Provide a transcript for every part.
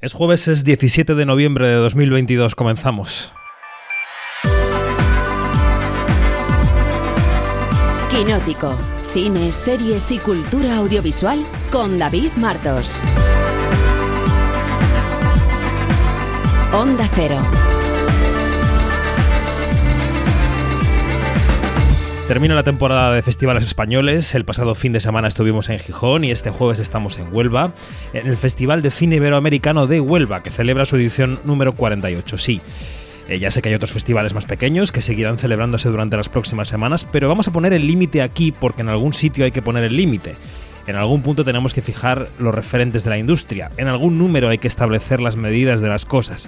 Es jueves, es 17 de noviembre de 2022, comenzamos. Quinótico, cine, series y cultura audiovisual con David Martos. Onda Cero. Termina la temporada de festivales españoles. El pasado fin de semana estuvimos en Gijón y este jueves estamos en Huelva, en el Festival de Cine Iberoamericano de Huelva, que celebra su edición número 48. Sí. Eh, ya sé que hay otros festivales más pequeños que seguirán celebrándose durante las próximas semanas, pero vamos a poner el límite aquí porque en algún sitio hay que poner el límite. En algún punto tenemos que fijar los referentes de la industria. En algún número hay que establecer las medidas de las cosas.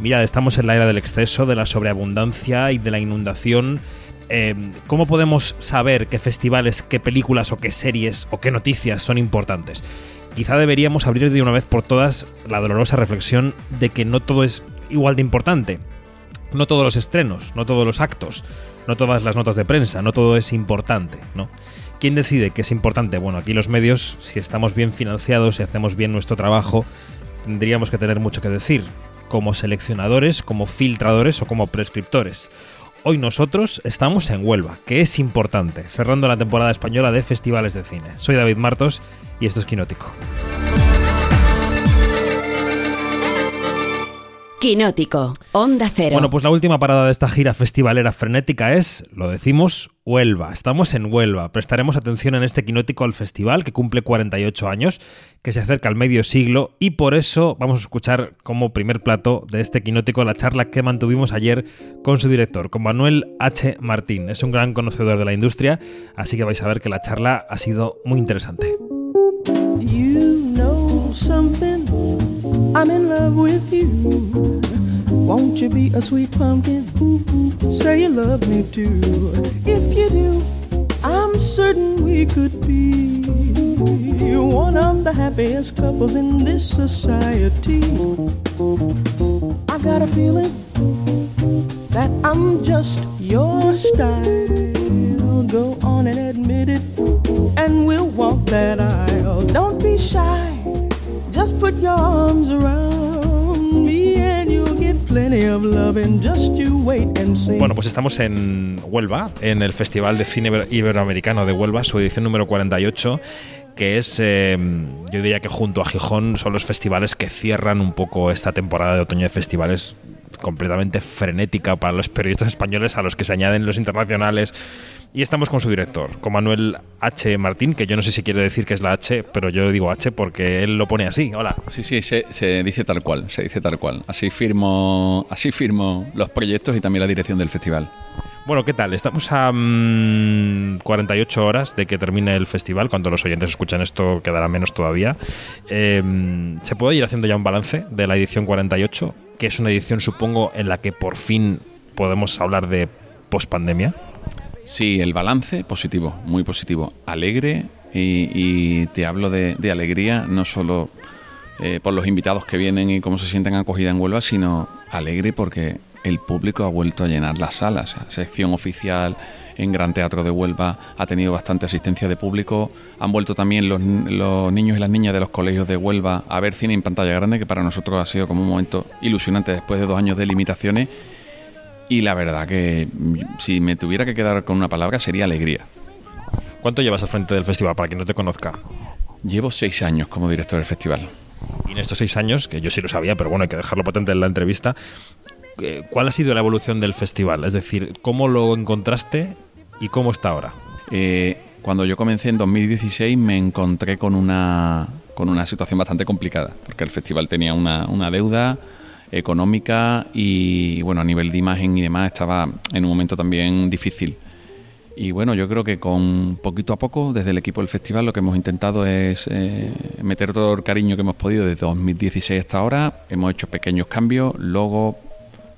Mirad, estamos en la era del exceso, de la sobreabundancia y de la inundación eh, ¿cómo podemos saber qué festivales, qué películas o qué series o qué noticias son importantes? Quizá deberíamos abrir de una vez por todas la dolorosa reflexión de que no todo es igual de importante. No todos los estrenos, no todos los actos, no todas las notas de prensa, no todo es importante, ¿no? ¿Quién decide qué es importante? Bueno, aquí los medios, si estamos bien financiados y hacemos bien nuestro trabajo, tendríamos que tener mucho que decir, como seleccionadores, como filtradores o como prescriptores. Hoy nosotros estamos en Huelva, que es importante, cerrando la temporada española de festivales de cine. Soy David Martos y esto es Quinótico. Quinótico, Onda Cero. Bueno, pues la última parada de esta gira festivalera frenética es, lo decimos, Huelva. Estamos en Huelva. Prestaremos atención en este Quinótico al festival que cumple 48 años, que se acerca al medio siglo y por eso vamos a escuchar como primer plato de este Quinótico la charla que mantuvimos ayer con su director, con Manuel H. Martín. Es un gran conocedor de la industria, así que vais a ver que la charla ha sido muy interesante. I'm in love with you. Won't you be a sweet pumpkin? Say you love me too. If you do, I'm certain we could be one of the happiest couples in this society. I got a feeling that I'm just your style. Go on and admit it, and we'll walk that aisle. Don't be shy. Just put your arms around me and you'll get plenty of loving. Just you wait and see. Bueno, pues estamos en Huelva, en el Festival de Cine Iberoamericano de Huelva, su edición número 48 que es, eh, yo diría que junto a Gijón son los festivales que cierran un poco esta temporada de otoño de festivales completamente frenética para los periodistas españoles a los que se añaden los internacionales y estamos con su director, con Manuel H. Martín, que yo no sé si quiere decir que es la H, pero yo digo H porque él lo pone así. Hola. Sí, sí, se, dice tal cual, se dice tal cual. Así firmo, así firmo los proyectos y también la dirección del festival. Bueno, ¿qué tal? Estamos a 48 mm, horas de que termine el festival. Cuando los oyentes escuchan esto, quedará menos todavía. Em, ¿Se puede ir haciendo ya un balance de la edición 48? Que es una edición, supongo, en la que por fin podemos hablar de pospandemia. Sí, el balance positivo, muy positivo, alegre y, te hablo de, alegría no solo eh, por los invitados que vienen y cómo se sienten acogida en Huelva, sino alegre porque el público ha vuelto a llenar las salas. sección oficial en Gran Teatro de Huelva ha tenido bastante asistencia de público. Han vuelto también los, los, niños y las niñas de los colegios de Huelva a ver cine en pantalla grande, que para nosotros ha sido como un momento ilusionante después de dos años de limitaciones y la verdad que si me tuviera que quedar con una palabra sería alegría. ¿Cuánto llevas al frente del festival para quien no te conozca? Llevo seis años como director del festival. Y en estos seis años, que yo sí lo sabía, pero bueno, hay que dejarlo patente en la entrevista, eh, ¿cuál ha sido la evolución del festival? Es decir, ¿cómo lo encontraste y cómo está ahora? Eh, cuando yo comencé en 2016 me encontré con una, con una situación bastante complicada, porque el festival tenía una, una deuda económica y bueno, a nivel de imagen y demás estaba en un momento también difícil. Y bueno, yo creo que con poquito a poco, desde el equipo del festival, lo que hemos intentado es eh, meter todo el cariño que hemos podido desde 2016 hasta ahora. Hemos hecho pequeños cambios, logo,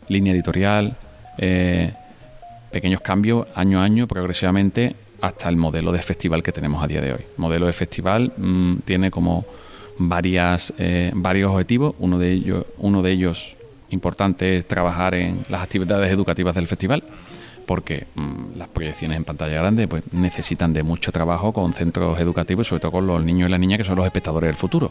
línea editorial, eh, pequeños cambios año a año, progresivamente, hasta el modelo de festival que tenemos a día de hoy. El modelo de festival mm, tiene como varias, eh, varios objetivos. Uno de, ellos, uno de ellos importante es trabajar en las actividades educativas del festival, porque mm, las proyecciones en pantalla grande pues, necesitan de mucho trabajo con centros educativos, sobre todo con los niños y las niñas que son los espectadores del futuro.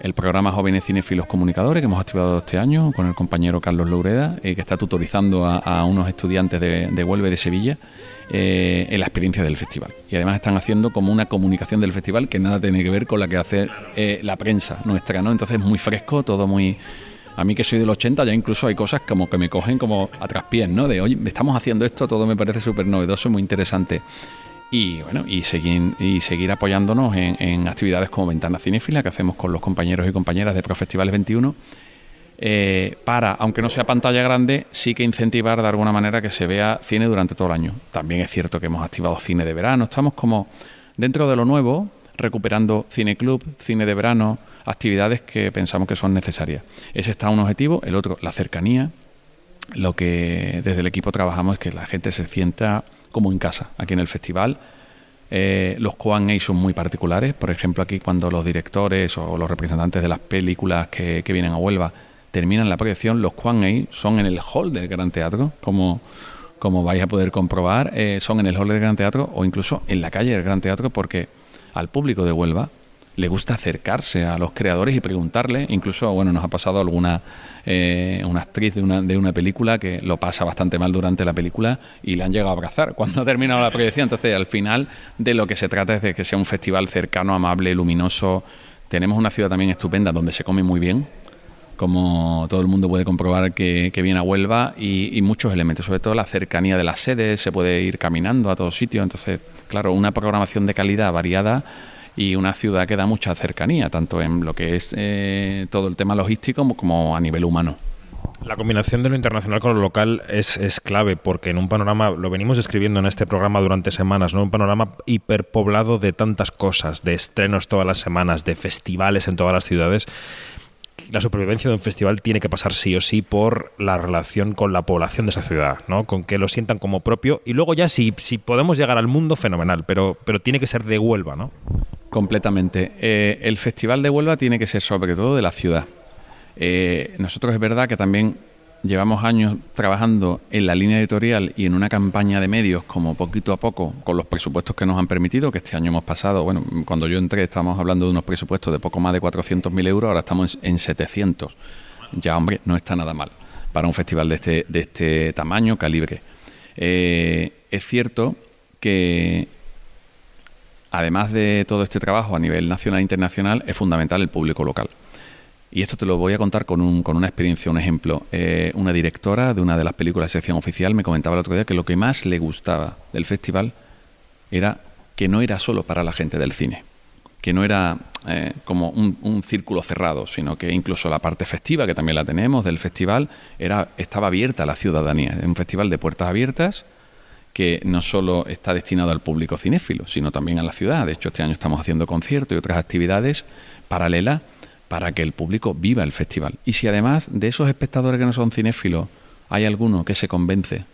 el programa Jóvenes Cinefilos Comunicadores que hemos activado este año con el compañero Carlos Loureda, eh, que está tutorizando a, unos estudiantes de, de Huelva de Sevilla eh, en la experiencia del festival. Y además están haciendo como una comunicación del festival que nada tiene que ver con la que hace eh, la prensa nuestra, ¿no? Entonces muy fresco, todo muy... A mí que soy del 80 ya incluso hay cosas como que me cogen como a traspiés, ¿no? De, oye, estamos haciendo esto, todo me parece súper novedoso, muy interesante y bueno y seguir y seguir apoyándonos en, actividades como Ventana Cinéfila que hacemos con los compañeros y compañeras de Profestivales 21 eh, para, aunque no sea pantalla grande, sí que incentivar de alguna manera que se vea cine durante todo el año. También es cierto que hemos activado cine de verano, estamos como dentro de lo nuevo, recuperando cine club, cine de verano, actividades que pensamos que son necesarias. Ese está un objetivo, el otro, la cercanía. Lo que desde el equipo trabajamos es que la gente se sienta como en casa, aquí en el festival. Eh, los Q&A son muy particulares, por ejemplo aquí cuando los directores o los representantes de las películas que, vienen a Huelva terminan la proyección, los Q&A son en el hall del Gran Teatro, como, como vais a poder comprobar, eh, son en el hall del Gran Teatro o incluso en la calle del Gran Teatro porque al público de Huelva le gusta acercarse a los creadores y preguntarle. Incluso, bueno, nos ha pasado alguna eh, una actriz de una, de una película que lo pasa bastante mal durante la película y le han llegado a abrazar cuando ha terminado la proyección. Entonces, al final, de lo que se trata es de que sea un festival cercano, amable, luminoso. Tenemos una ciudad también estupenda donde se come muy bien, como todo el mundo puede comprobar que, viene a Huelva, y, muchos elementos, sobre todo la cercanía de las sedes, se puede ir caminando a todos sitios, entonces, claro, una programación de calidad variada y una ciudad que da mucha cercanía, tanto en lo que es eh, todo el tema logístico como, a nivel humano. La combinación de lo internacional con lo local es, clave porque en un panorama, lo venimos escribiendo en este programa durante semanas, ¿no? un panorama hiperpoblado de tantas cosas, de estrenos todas las semanas, de festivales en todas las ciudades, la supervivencia de un festival tiene que pasar sí o sí por la relación con la población de esa ciudad, ¿no? Con que lo sientan como propio y luego ya si, si podemos llegar al mundo, fenomenal, pero, pero tiene que ser de Huelva, ¿no? Completamente. Eh, el Festival de Huelva tiene que ser sobre todo de la ciudad. Eh, nosotros es verdad que también llevamos años trabajando en la línea editorial y en una campaña de medios como poquito a poco con los presupuestos que nos han permitido, que este año hemos pasado, bueno, cuando yo entré estábamos hablando de unos presupuestos de poco más de 400.000 euros, ahora estamos en 700. Ya, hombre, no está nada mal para un festival de este, de este tamaño, calibre. Eh, es cierto que además de todo este trabajo a nivel nacional e internacional, es fundamental el público local. Y esto te lo voy a contar con, un, con una experiencia, un ejemplo. Eh, una directora de una de las películas de sección oficial me comentaba el otro día que lo que más le gustaba del festival era que no era solo para la gente del cine, que no era eh, como un, círculo cerrado, sino que incluso la parte festiva, que también la tenemos del festival, era, estaba abierta a la ciudadanía. Es un festival de puertas abiertas que no solo está destinado al público cinéfilo, sino también a la ciudad. De hecho, este año estamos haciendo conciertos y otras actividades paralelas para que el público viva el festival. Y si además de esos espectadores que no son cinéfilos hay alguno que se convence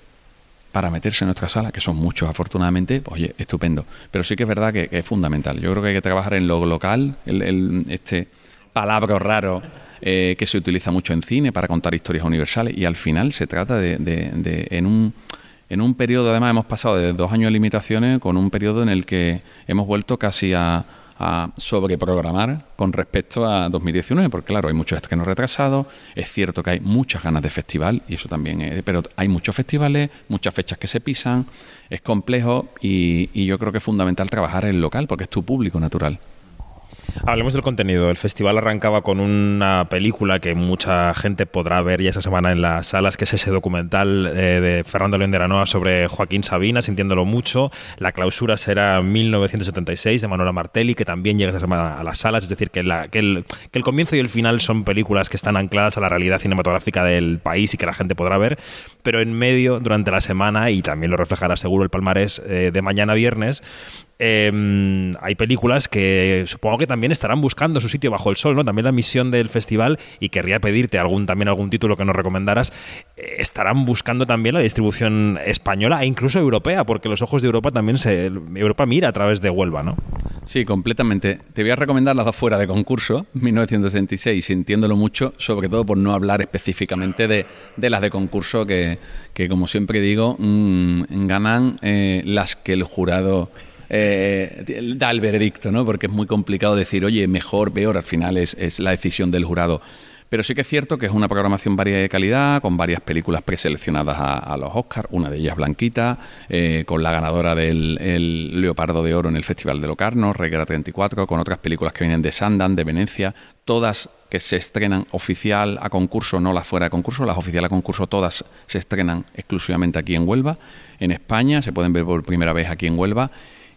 para meterse en nuestra sala, que son muchos afortunadamente, pues, oye, estupendo. Pero sí que es verdad que, es fundamental. Yo creo que hay que trabajar en lo local, el, este palabra raro eh, que se utiliza mucho en cine para contar historias universales y al final se trata de, de, en un en un periodo, además hemos pasado de dos años de limitaciones con un periodo en el que hemos vuelto casi a, a sobreprogramar con respecto a 2019, porque claro, hay muchos estrenos retrasados, es cierto que hay muchas ganas de festival, y eso también es, pero hay muchos festivales, muchas fechas que se pisan, es complejo y, y yo creo que es fundamental trabajar el local, porque es tu público natural. Hablemos del contenido. El festival arrancaba con una película que mucha gente podrá ver ya esa semana en las salas, que es ese documental eh, de Fernando León de Aranoa sobre Joaquín Sabina, sintiéndolo mucho. La clausura será 1976 de Manuela Martelli, que también llega esa semana a las salas. Es decir, que, el, que el comienzo y el final son películas que están ancladas a la realidad cinematográfica del país y que la gente podrá ver. Pero en medio, durante la semana, y también lo reflejará seguro el palmarés eh, de mañana viernes, Em, hay películas que supongo que también estarán buscando su sitio bajo el sol, ¿no? También la misión del festival, y querría pedirte algún, también algún título que nos recomendaras, eh, estarán buscando también la distribución española e incluso europea, porque los ojos de Europa también se. Europa mira a través de Huelva, ¿no? Sí, completamente. Te voy a recomendar las dos fuera de concurso, 1966, sintiéndolo mucho, sobre todo por no hablar específicamente de, las de concurso que, como siempre digo, mm, ganan eh, las que el jurado eh, da el veredicto, ¿no? Porque es muy complicado decir, oye, mejor, peor, al final es, la decisión del jurado. Pero sí que es cierto que es una programación variada de calidad, con varias películas preseleccionadas a, los Oscars, una de ellas Blanquita, eh, con la ganadora del Leopardo de Oro en el Festival de Locarno, Reguera 34, con otras películas que vienen de Sandan, de Venecia, todas que se estrenan oficial a concurso, no las fuera de concurso, las oficiales a concurso todas se estrenan exclusivamente aquí en Huelva, en España, se pueden ver por primera vez aquí en Huelva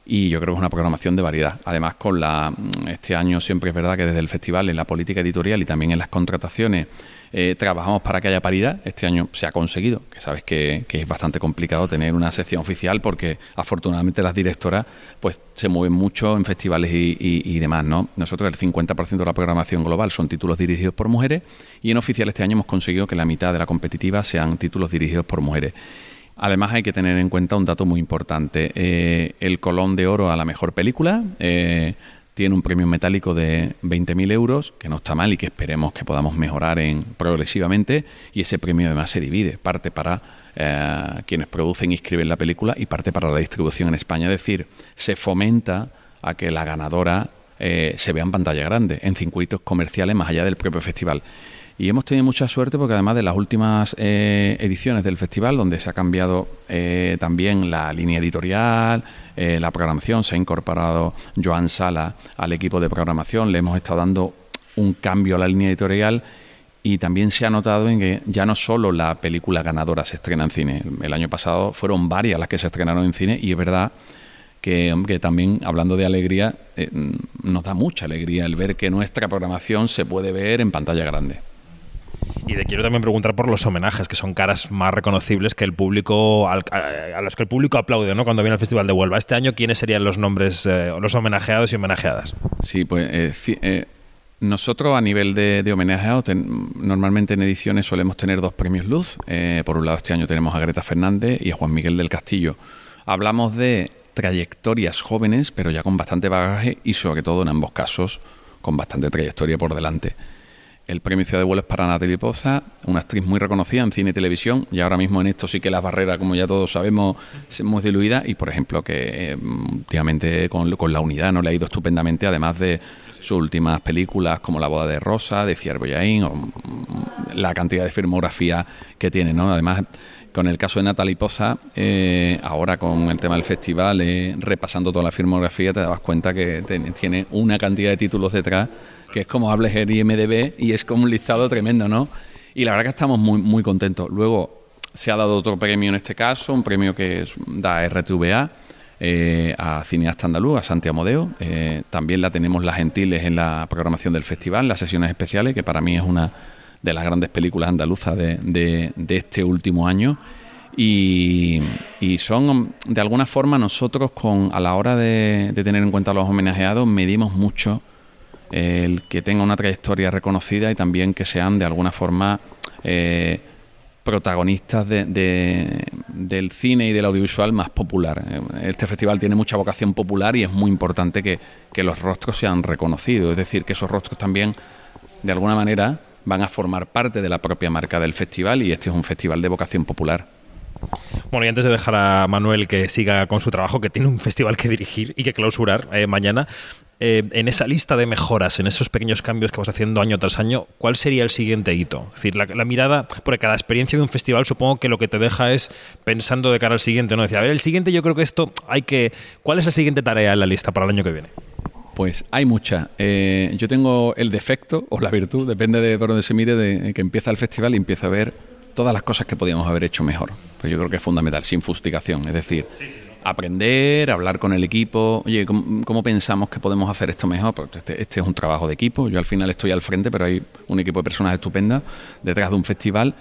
y yo creo que es una programación de variedad. Además, con la este año siempre es verdad que desde el festival, en la política editorial y también en las contrataciones, eh, trabajamos para que haya paridad. Este año se ha conseguido, que sabes que, es bastante complicado tener una sección oficial porque afortunadamente las directoras pues se mueven mucho en festivales y, y demás. ¿no? Nosotros el 50% de la programación global son títulos dirigidos por mujeres y en oficial este año hemos conseguido que la mitad de la competitiva sean títulos dirigidos por mujeres. Además hay que tener en cuenta un dato muy importante. Eh, el Colón de Oro a la mejor película eh, tiene un premio metálico de 20.000 euros, que no está mal y que esperemos que podamos mejorar en, progresivamente. Y ese premio además se divide, parte para eh, quienes producen y escriben la película y parte para la distribución en España. Es decir, se fomenta a que la ganadora se vea en pantalla grande, en circuitos comerciales más allá del propio festival. Y hemos tenido mucha suerte porque además de las últimas eh, ediciones del festival, donde se ha cambiado eh, también la línea editorial, eh, la programación, se ha incorporado Joan Sala al equipo de programación, le hemos estado dando un cambio a la línea editorial y también se ha notado en que ya no solo la película ganadora se estrena en cine, el año pasado fueron varias las que se estrenaron en cine y es verdad que, que también, hablando de alegría, nos da mucha alegría el ver que nuestra programación se puede ver en pantalla grande. Y te quiero también preguntar por los homenajes, que son caras más reconocibles que el público, a, los que el público aplaude ¿no? cuando viene al Festival de Huelva. Este año, ¿quiénes serían los nombres, eh, los homenajeados y homenajeadas? Sí, pues eh, eh, nosotros a nivel de, homenajeados, normalmente en ediciones solemos tener dos premios Luz. por un lado, este año tenemos a Greta Fernández y a Juan Miguel del Castillo. Hablamos de trayectorias jóvenes, pero ya con bastante bagaje y sobre todo en ambos casos con bastante trayectoria por delante. El premio Ciudad de Vuelo es para Natalie Poza, una actriz muy reconocida en cine y televisión, y ahora mismo en esto sí que las barreras, como ya todos sabemos, hemos diluidas, y por ejemplo que eh, últimamente con, La Unidad no le ha ido estupendamente, además de sus últimas películas como La Boda de Rosa, de Ciervo Yain, o mm, la cantidad de filmografía que tiene, ¿no? Además, con el caso de Natalie Poza, eh, ahora con el tema del festival, eh, repasando toda la filmografía, te das cuenta que tiene una cantidad de títulos detrás que es como hables el IMDB y es como un listado tremendo, ¿no? Y la verdad que estamos muy, muy contentos. Luego se ha dado otro premio en este caso, un premio que da RTVA eh, a cineasta andaluz, a Santiago Modeo. Eh, también la tenemos las gentiles en la programación del festival, las sesiones especiales, que para mí es una de las grandes películas andaluzas de, este último año. Y, son, de alguna forma, nosotros con a la hora de, de tener en cuenta a los homenajeados, medimos mucho el que tenga una trayectoria reconocida y también que sean de alguna forma eh, protagonistas del cine y del audiovisual más popular. Este festival tiene mucha vocación popular y es muy importante que los rostros sean reconocidos, es decir, que esos rostros también, de alguna manera, van a formar parte de la propia marca del festival y este es un festival de vocación popular. Bueno, y antes de dejar a Manuel que siga con su trabajo, que tiene un festival que dirigir y que clausurar eh, mañana, eh, en esa lista de mejoras, en esos pequeños cambios que vas haciendo año tras año, ¿cuál sería el siguiente hito? Es decir, la, mirada, porque cada experiencia de un festival supongo que lo que te deja es pensando de cara al siguiente, ¿no? Decir, a ver, el siguiente yo creo que esto hay que... ¿Cuál es la siguiente tarea en la lista para el año que viene? Pues hay mucha. Eh, yo tengo el defecto o la virtud, depende de por dónde se mire, de que empieza el festival y empieza a ver todas las cosas que podíamos haber hecho mejor. Pues yo creo que es fundamental, sin fustigación. Es decir, aprender, hablar con el equipo. Oye, ¿cómo, pensamos que podemos hacer esto mejor? Pues este, este, es un trabajo de equipo. Yo al final estoy al frente, pero hay un equipo de personas estupendas detrás de un festival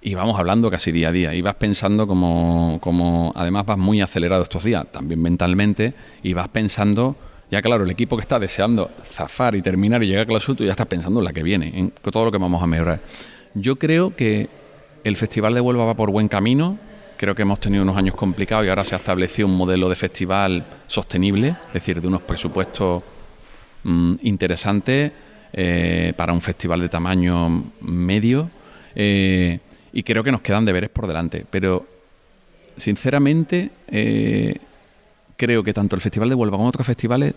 y vamos hablando casi día a día. Y vas pensando como, como además vas muy acelerado estos días, también mentalmente, y vas pensando. Ya claro, el equipo que está deseando zafar y terminar y llegar a clausura, tú ya estás pensando en la que viene, en todo lo que vamos a mejorar. Yo creo que el Festival de Huelva va por buen camino. Creo que hemos tenido unos años complicados y ahora se ha establecido un modelo de festival sostenible, es decir, de unos presupuestos mm, interesantes eh, para un festival de tamaño medio. Eh, y creo que nos quedan deberes por delante. Pero, sinceramente, eh, creo que tanto el Festival de Huelva como otros festivales,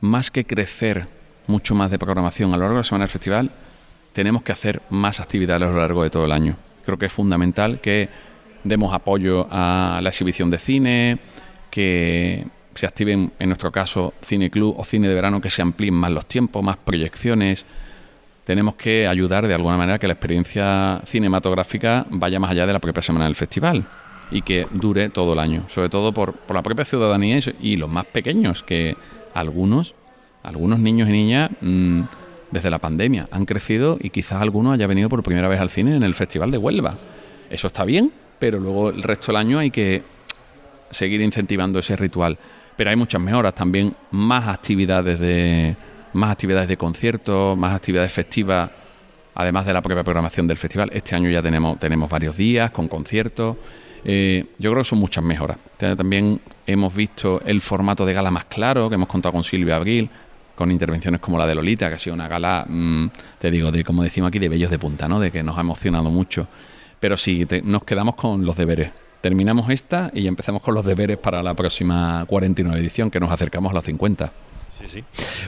más que crecer mucho más de programación a lo largo de la semana del festival, tenemos que hacer más actividades a lo largo de todo el año. Creo que es fundamental que demos apoyo a la exhibición de cine, que se activen, en nuestro caso, cine club o cine de verano, que se amplíen más los tiempos, más proyecciones. Tenemos que ayudar de alguna manera que la experiencia cinematográfica vaya más allá de la propia semana del festival y que dure todo el año, sobre todo por, la propia ciudadanía y, los más pequeños, que algunos, algunos niños y niñas, mm, desde la pandemia han crecido y quizás alguno haya venido por primera vez al cine en el Festival de Huelva. Eso está bien, pero luego el resto del año hay que seguir incentivando ese ritual. Pero hay muchas mejoras, también más actividades de más actividades de conciertos, más actividades festivas, además de la propia programación del festival. Este año ya tenemos, tenemos varios días con conciertos. Eh, yo creo que son muchas mejoras. También hemos visto el formato de gala más claro, que hemos contado con Silvia Abril, con intervenciones como la de Lolita, que ha sido una gala, mm, te digo, de como decimos aquí, de bellos de punta, ¿no? De que nos ha emocionado mucho. Pero sí, nos quedamos con los deberes. Terminamos esta y empezamos con los deberes para la próxima 49 edición, que nos acercamos a los 50. Sí, sí.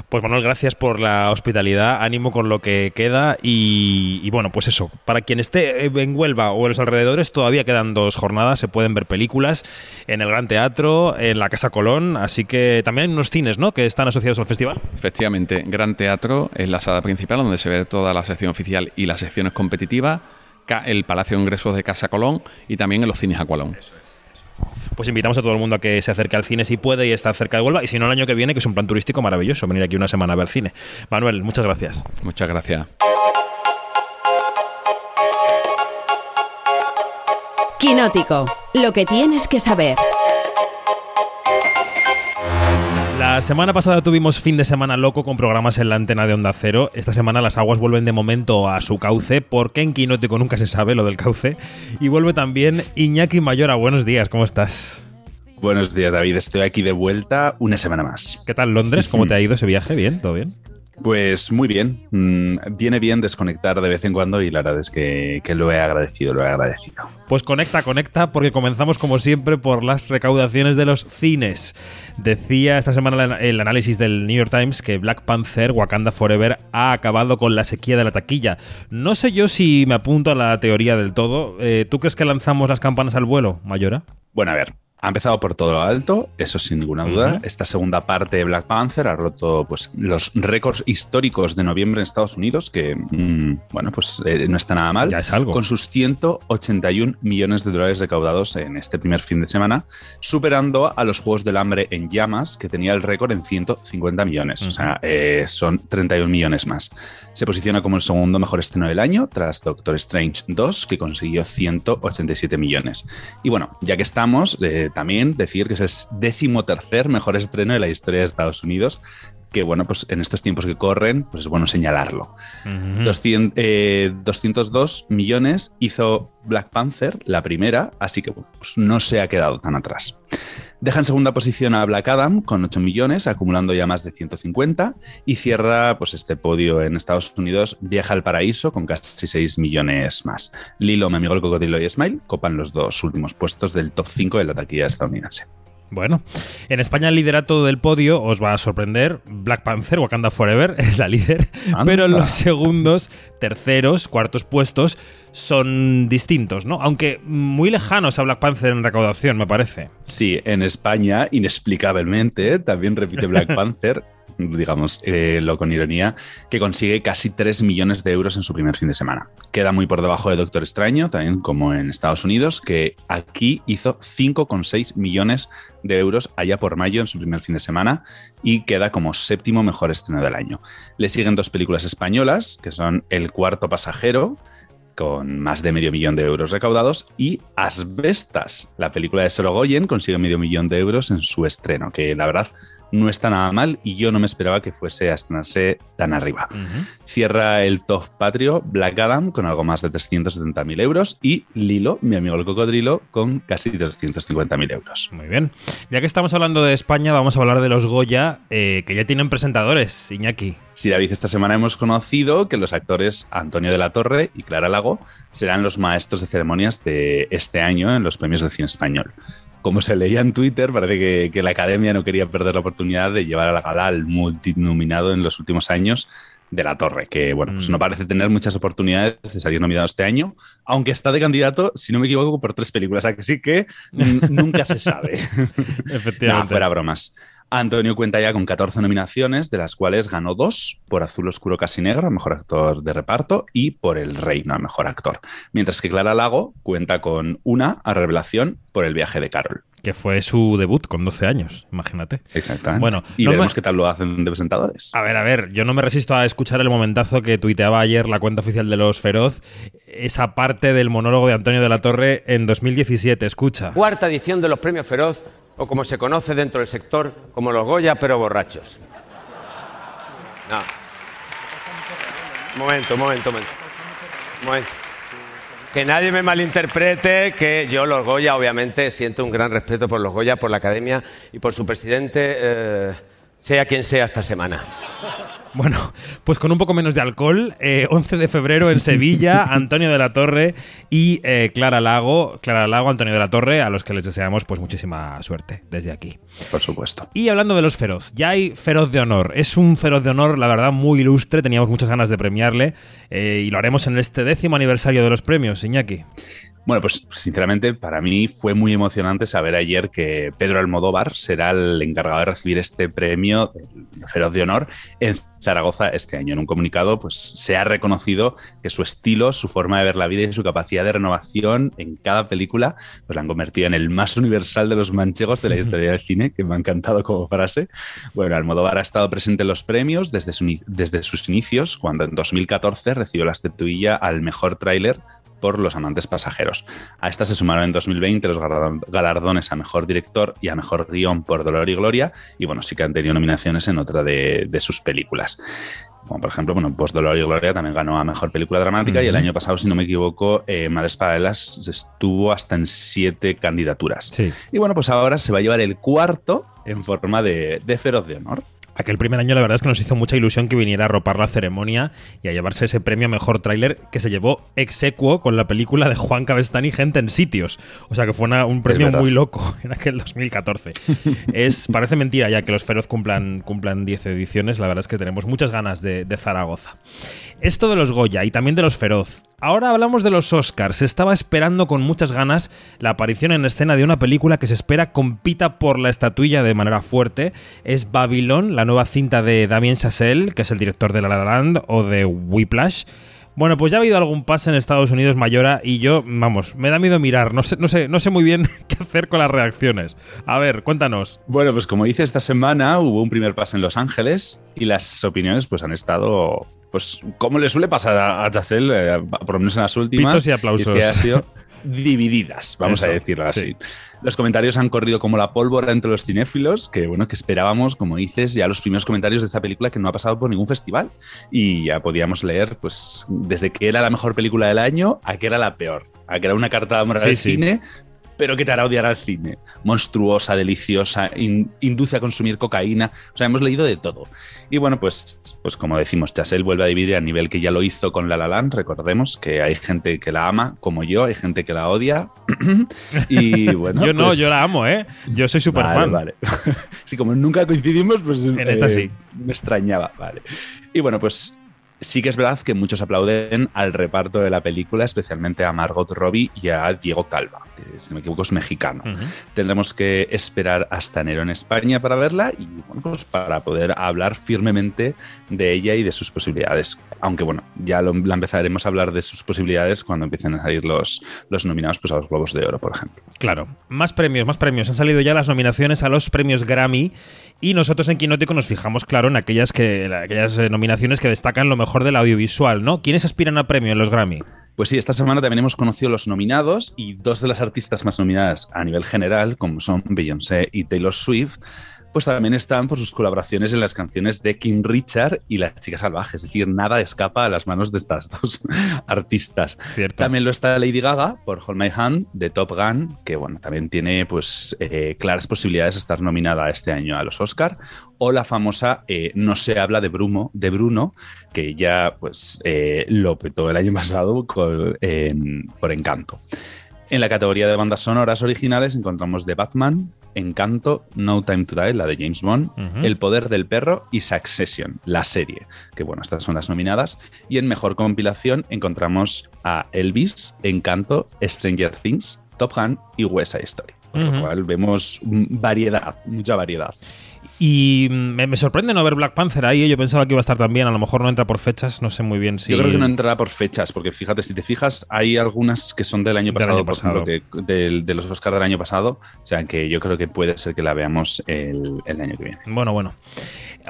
Pues Manuel, gracias por la hospitalidad, ánimo con lo que queda y, bueno, pues eso, para quien esté en Huelva o en los alrededores todavía quedan dos jornadas, se pueden ver películas en el Gran Teatro, en la Casa Colón, así que también hay unos cines, ¿no?, que están asociados al festival. Efectivamente, Gran Teatro es la sala principal donde se ve toda la sección oficial y las secciones competitivas, el Palacio de Ingresos de Casa Colón y también en los cines Aqualón pues invitamos a todo el mundo a que se acerque al cine si puede y está cerca de Huelva. Y si no, el año que viene, que es un plan turístico maravilloso, venir aquí una semana a ver cine. Manuel, muchas gracias. Muchas gracias. Quinótico, lo que tienes que saber. La semana pasada tuvimos fin de semana loco con programas en la antena de Onda Cero. Esta semana las aguas vuelven de momento a su cauce, porque en Quinótico nunca se sabe lo del cauce. Y vuelve también Iñaki Mayora. Buenos días, ¿cómo estás? Buenos días, David. Estoy aquí de vuelta una semana más. ¿Qué tal Londres? ¿Cómo te ha ido ese viaje? ¿Bien? ¿Todo bien? Pues muy bien. Mm, viene bien desconectar de vez en cuando y la verdad es que, lo he agradecido, lo he agradecido. Pues conecta, conecta, porque comenzamos como siempre por las recaudaciones de los cines. Decía esta semana el análisis del New York Times que Black Panther Wakanda Forever ha acabado con la sequía de la taquilla. No sé yo si me apunto a la teoría del todo. Eh, ¿Tú crees que lanzamos las campanas al vuelo, Mayora? Bueno, a ver, ha empezado por todo lo alto, eso sin ninguna duda. Esta segunda parte de Black Panther ha roto pues, los récords históricos de noviembre en Estados Unidos, que, mm, bueno, pues eh, no está nada mal. Ya es algo. Con sus 181 millones de dólares recaudados en este primer fin de semana, superando a los Juegos del Hambre en llamas, que tenía el récord en 150 millones. O sea, eh, son 31 millones más. Se posiciona como el segundo mejor estreno del año, tras Doctor Strange 2, que consiguió 187 millones. Y bueno, ya que estamos... Eh, también decir que es el décimo tercer mejor estreno de la historia de Estados Unidos, que bueno, pues en estos tiempos que corren, pues es bueno señalarlo. 202 eh, millones hizo Black Panther, la primera, así que pues no se ha quedado tan atrás. Deja en segunda posición a Black Adam con 8 millones, acumulando ya más de 150, y cierra pues, este podio en Estados Unidos Viaja al Paraíso con casi 6 millones más. Lilo, mi amigo el cocodrilo y Smile copan los dos últimos puestos del top 5 de la taquilla estadounidense. Bueno, en España el liderato del podio os va a sorprender. Black Panther, Wakanda Forever, es la líder. Pero los segundos, terceros, cuartos puestos son distintos, ¿no? Aunque muy lejanos a Black Panther en recaudación, me parece. Sí, en España, inexplicablemente, también repite Black Panther digamos, eh, lo con ironía, que consigue casi 3 millones de euros en su primer fin de semana. Queda muy por debajo de Doctor Extraño, también como en Estados Unidos, que aquí hizo 5,6 millones de euros allá por mayo en su primer fin de semana y queda como séptimo mejor estreno del año. Le siguen dos películas españolas, que son El cuarto pasajero, con más de medio millón de euros recaudados, y Asbestas, la película de Sorogoyen, consigue medio millón de euros en su estreno, que la verdad no está nada mal y yo no me esperaba que fuese a estrenarse tan arriba. Cierra el top patrio Black Adam con algo más de 370.000 euros y Lilo, mi amigo el cocodrilo, con casi 250.000 euros. Muy bien. Ya que estamos hablando de España, vamos a hablar de los Goya, eh, que ya tienen presentadores, Iñaki. Sí, David, esta semana hemos conocido que los actores Antonio de la Torre y Clara Lago serán los maestros de ceremonias de este año en los premios de cine español como se leía en Twitter, parece que, la academia no quería perder la oportunidad de llevar a la gala al multinominado en los últimos años de la Torre, que bueno, pues mm. no parece tener muchas oportunidades de salir nominado este año, aunque está de candidato, si no me equivoco, por tres películas, así que nunca se sabe. Efectivamente. no, fuera bromas. Antonio cuenta ya con 14 nominaciones, de las cuales ganó dos por Azul Oscuro Casi Negro, mejor actor de reparto, y por El Reino, al mejor actor. Mientras que Clara Lago cuenta con una a revelación por El viaje de Carol. Que fue su debut con 12 años, imagínate. Exactamente. Bueno, y veremos qué tal lo hacen de presentadores. A ver, a ver, yo no me resisto a escuchar el momentazo que tuiteaba ayer la cuenta oficial de Los Feroz, esa parte del monólogo de Antonio de la Torre en 2017. Escucha. Cuarta edición de los premios Feroz o como se conoce dentro del sector como los Goya, pero borrachos. No. Momento, momento, momento. momento. Que nadie me malinterprete que yo, los Goya, obviamente siento un gran respeto por los Goya, por la Academia y por su presidente, eh, sea quien sea esta semana. Bueno, pues con un poco menos de alcohol, 11 eh, de febrero en Sevilla, Antonio de la Torre y eh, Clara Lago, Clara Lago, Antonio de la Torre, a los que les deseamos pues muchísima suerte desde aquí. Por supuesto. Y hablando de los feroz, ya hay feroz de honor. Es un feroz de honor, la verdad, muy ilustre, teníamos muchas ganas de premiarle eh, y lo haremos en este décimo aniversario de los premios, Iñaki. Bueno, pues sinceramente para mí fue muy emocionante saber ayer que Pedro Almodóvar será el encargado de recibir este premio, Feroz de Honor, en Zaragoza este año. En un comunicado, pues se ha reconocido que su estilo, su forma de ver la vida y su capacidad de renovación en cada película, pues la han convertido en el más universal de los manchegos de la historia del cine, que me ha encantado como frase. Bueno, Almodóvar ha estado presente en los premios desde, desde sus inicios, cuando en 2014 recibió la estatuilla al mejor tráiler por Los amantes pasajeros. A esta se sumaron en 2020 los galardones a mejor director y a mejor guion por Dolor y Gloria, y bueno, sí que han tenido nominaciones en otra de, sus películas. Como por ejemplo, bueno, pues Dolor y Gloria también ganó a Mejor Película Dramática y el año pasado, si no me equivoco, eh, Madres Paralelas estuvo hasta en siete candidaturas. Y bueno, pues ahora se va a llevar el cuarto en forma de, de Feroz de Honor. Aquel primer año la verdad es que nos hizo mucha ilusión que viniera a ropar la ceremonia y a llevarse ese premio a mejor tráiler que se llevó ex equo con la película de Juan Cabestani Gente en sitios. O sea que fue un premio muy loco en aquel 2014. es, parece mentira ya que los Feroz cumplan, cumplan 10 ediciones, la verdad es que tenemos muchas ganas de, de Zaragoza. Esto de los Goya y también de los Feroz. Ahora hablamos de los Oscars. Se estaba esperando con muchas ganas la aparición en escena de una película que se espera compita por la estatuilla de manera fuerte. Es Babylon, la nueva cinta de Damien Chazelle, que es el director de La La Land o de Whiplash. Bueno, pues ya ha habido algún pase en Estados Unidos, Mayora, y yo, vamos, me da miedo mirar. No sé, no sé, no sé muy bien qué hacer con las reacciones. A ver, cuéntanos. Bueno, pues como dice esta semana, hubo un primer pase en Los Ángeles y las opiniones pues han estado pues como le suele pasar a, a eh, por lo menos en las últimas, Pitos y aplausos. que ha sido divididas, vamos a decirlo así. Los comentarios han corrido como la pólvora entre los cinéfilos, que bueno, que esperábamos, como dices, ya los primeros comentarios de esta película que no ha pasado por ningún festival y ya podíamos leer, pues, desde que era la mejor película del año a que era la peor, a que era una carta de amor al cine, pero que te hará odiar al cine. Monstruosa, deliciosa, induce a consumir cocaína. O sea, hemos leído de todo. Y bueno, pues, pues como decimos, Chasel vuelve a dividir a nivel que ya lo hizo con La La Land. Recordemos que hay gente que la ama, como yo, hay gente que la odia. y bueno. yo no, pues yo la amo, ¿eh? Yo soy súper fan. Vale. sí, como nunca coincidimos, pues. En esta eh, sí. Me extrañaba, vale. Y bueno, pues Sí que es verdad que muchos aplauden al reparto de la película, especialmente a Margot Robbie y a Diego Calva, que si no me equivoco es mexicano. Tendremos que esperar hasta enero en España para verla y bueno, pues para poder hablar firmemente de ella y de sus posibilidades. Aunque bueno, ya lo, la empezaremos a hablar de sus posibilidades cuando empiecen a salir los, los nominados pues, a los Globos de Oro, por ejemplo. Claro, más premios, más premios. Han salido ya las nominaciones a los premios Grammy y nosotros en Quinótico nos fijamos, claro, en aquellas, que, aquellas eh, nominaciones que destacan lo mejor del audiovisual, ¿no? ¿Quiénes aspiran a premio en los Grammy? Pues sí, esta semana también hemos conocido los nominados y dos de las artistas más nominadas a nivel general, como son Beyoncé y Taylor Swift, pues también están por sus colaboraciones en las canciones de King Richard y La Chica Salvaje. Es decir, nada escapa a las manos de estas dos artistas. También lo está Lady Gaga por Hold My Hand de Top Gun, que bueno, también tiene pues eh, claras posibilidades de estar nominada este año a los Oscar. O la famosa eh, No se habla de Bruno, de Bruno que ya pues eh, lo petó el año pasado por Encanto. En la categoría de bandas sonoras originales encontramos The Batman, Encanto, No Time to Die, la de James Bond, El Poder del Perro y Succession, la serie. Que bueno, estas son las nominadas. Y en mejor compilación encontramos a Elvis, Encanto, Stranger Things, Top Gun y West Side Story. Por lo cual vemos variedad, mucha variedad. Y me, sorprende no ver Black Panther ahí. ¿eh? Yo pensaba que iba a estar también. A lo mejor no entra por fechas. No sé muy bien si. Yo creo que no entrará por fechas, porque fíjate, si te fijas, hay algunas que son del año pasado, por ejemplo, de, los Oscars del año pasado. O sea, que yo creo que puede ser que la veamos el, el año que viene. Bueno, bueno.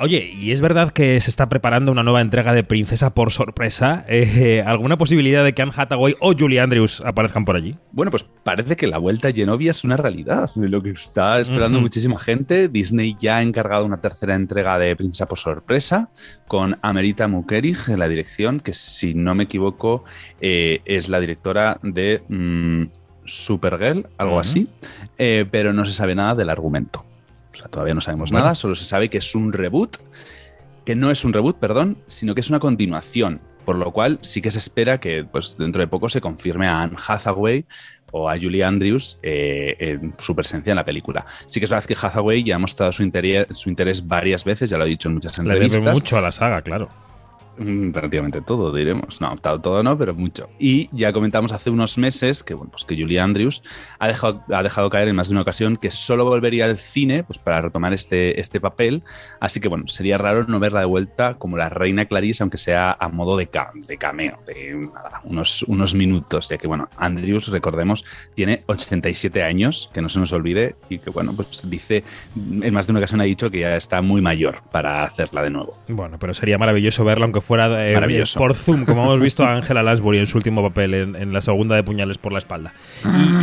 Oye, ¿y es verdad que se está preparando una nueva entrega de Princesa por sorpresa? Eh, ¿Alguna posibilidad de que Anne Hathaway o Julie Andrews aparezcan por allí? Bueno, pues parece que la vuelta a Genovia es una realidad, lo que está esperando muchísima gente. Disney ya ha encargado una tercera entrega de Princesa por sorpresa con Amerita Mukerich en la dirección, que si no me equivoco eh, es la directora de mm, Supergirl, algo así, eh, pero no se sabe nada del argumento. Todavía no sabemos nada, solo se sabe que es un reboot, que no es un reboot, perdón, sino que es una continuación. Por lo cual sí que se espera que pues, dentro de poco se confirme a Anne Hathaway o a Julie Andrews eh, en su presencia en la película. Sí que es verdad que Hathaway ya ha mostrado su interés, su interés varias veces, ya lo ha dicho en muchas entrevistas. Le mucho a la saga, claro. Mm, prácticamente todo, diremos. No, todo no, pero mucho. Y ya comentamos hace unos meses que, bueno, pues que Julie Andrews ha dejado, ha dejado caer en más de una ocasión que solo volvería al cine pues, para retomar este, este papel. Así que, bueno, sería raro no verla de vuelta como la reina Clarice, aunque sea a modo de, de cameo, de unos, unos minutos, ya que, bueno, Andrews, recordemos, tiene 87 años, que no se nos olvide, y que, bueno, pues dice, en más de una ocasión ha dicho que ya está muy mayor para hacerla de nuevo. Bueno, pero sería maravilloso verla, aunque fuera por Zoom, como hemos visto a Angela Lansbury en su último papel, en, la segunda de puñales por la espalda.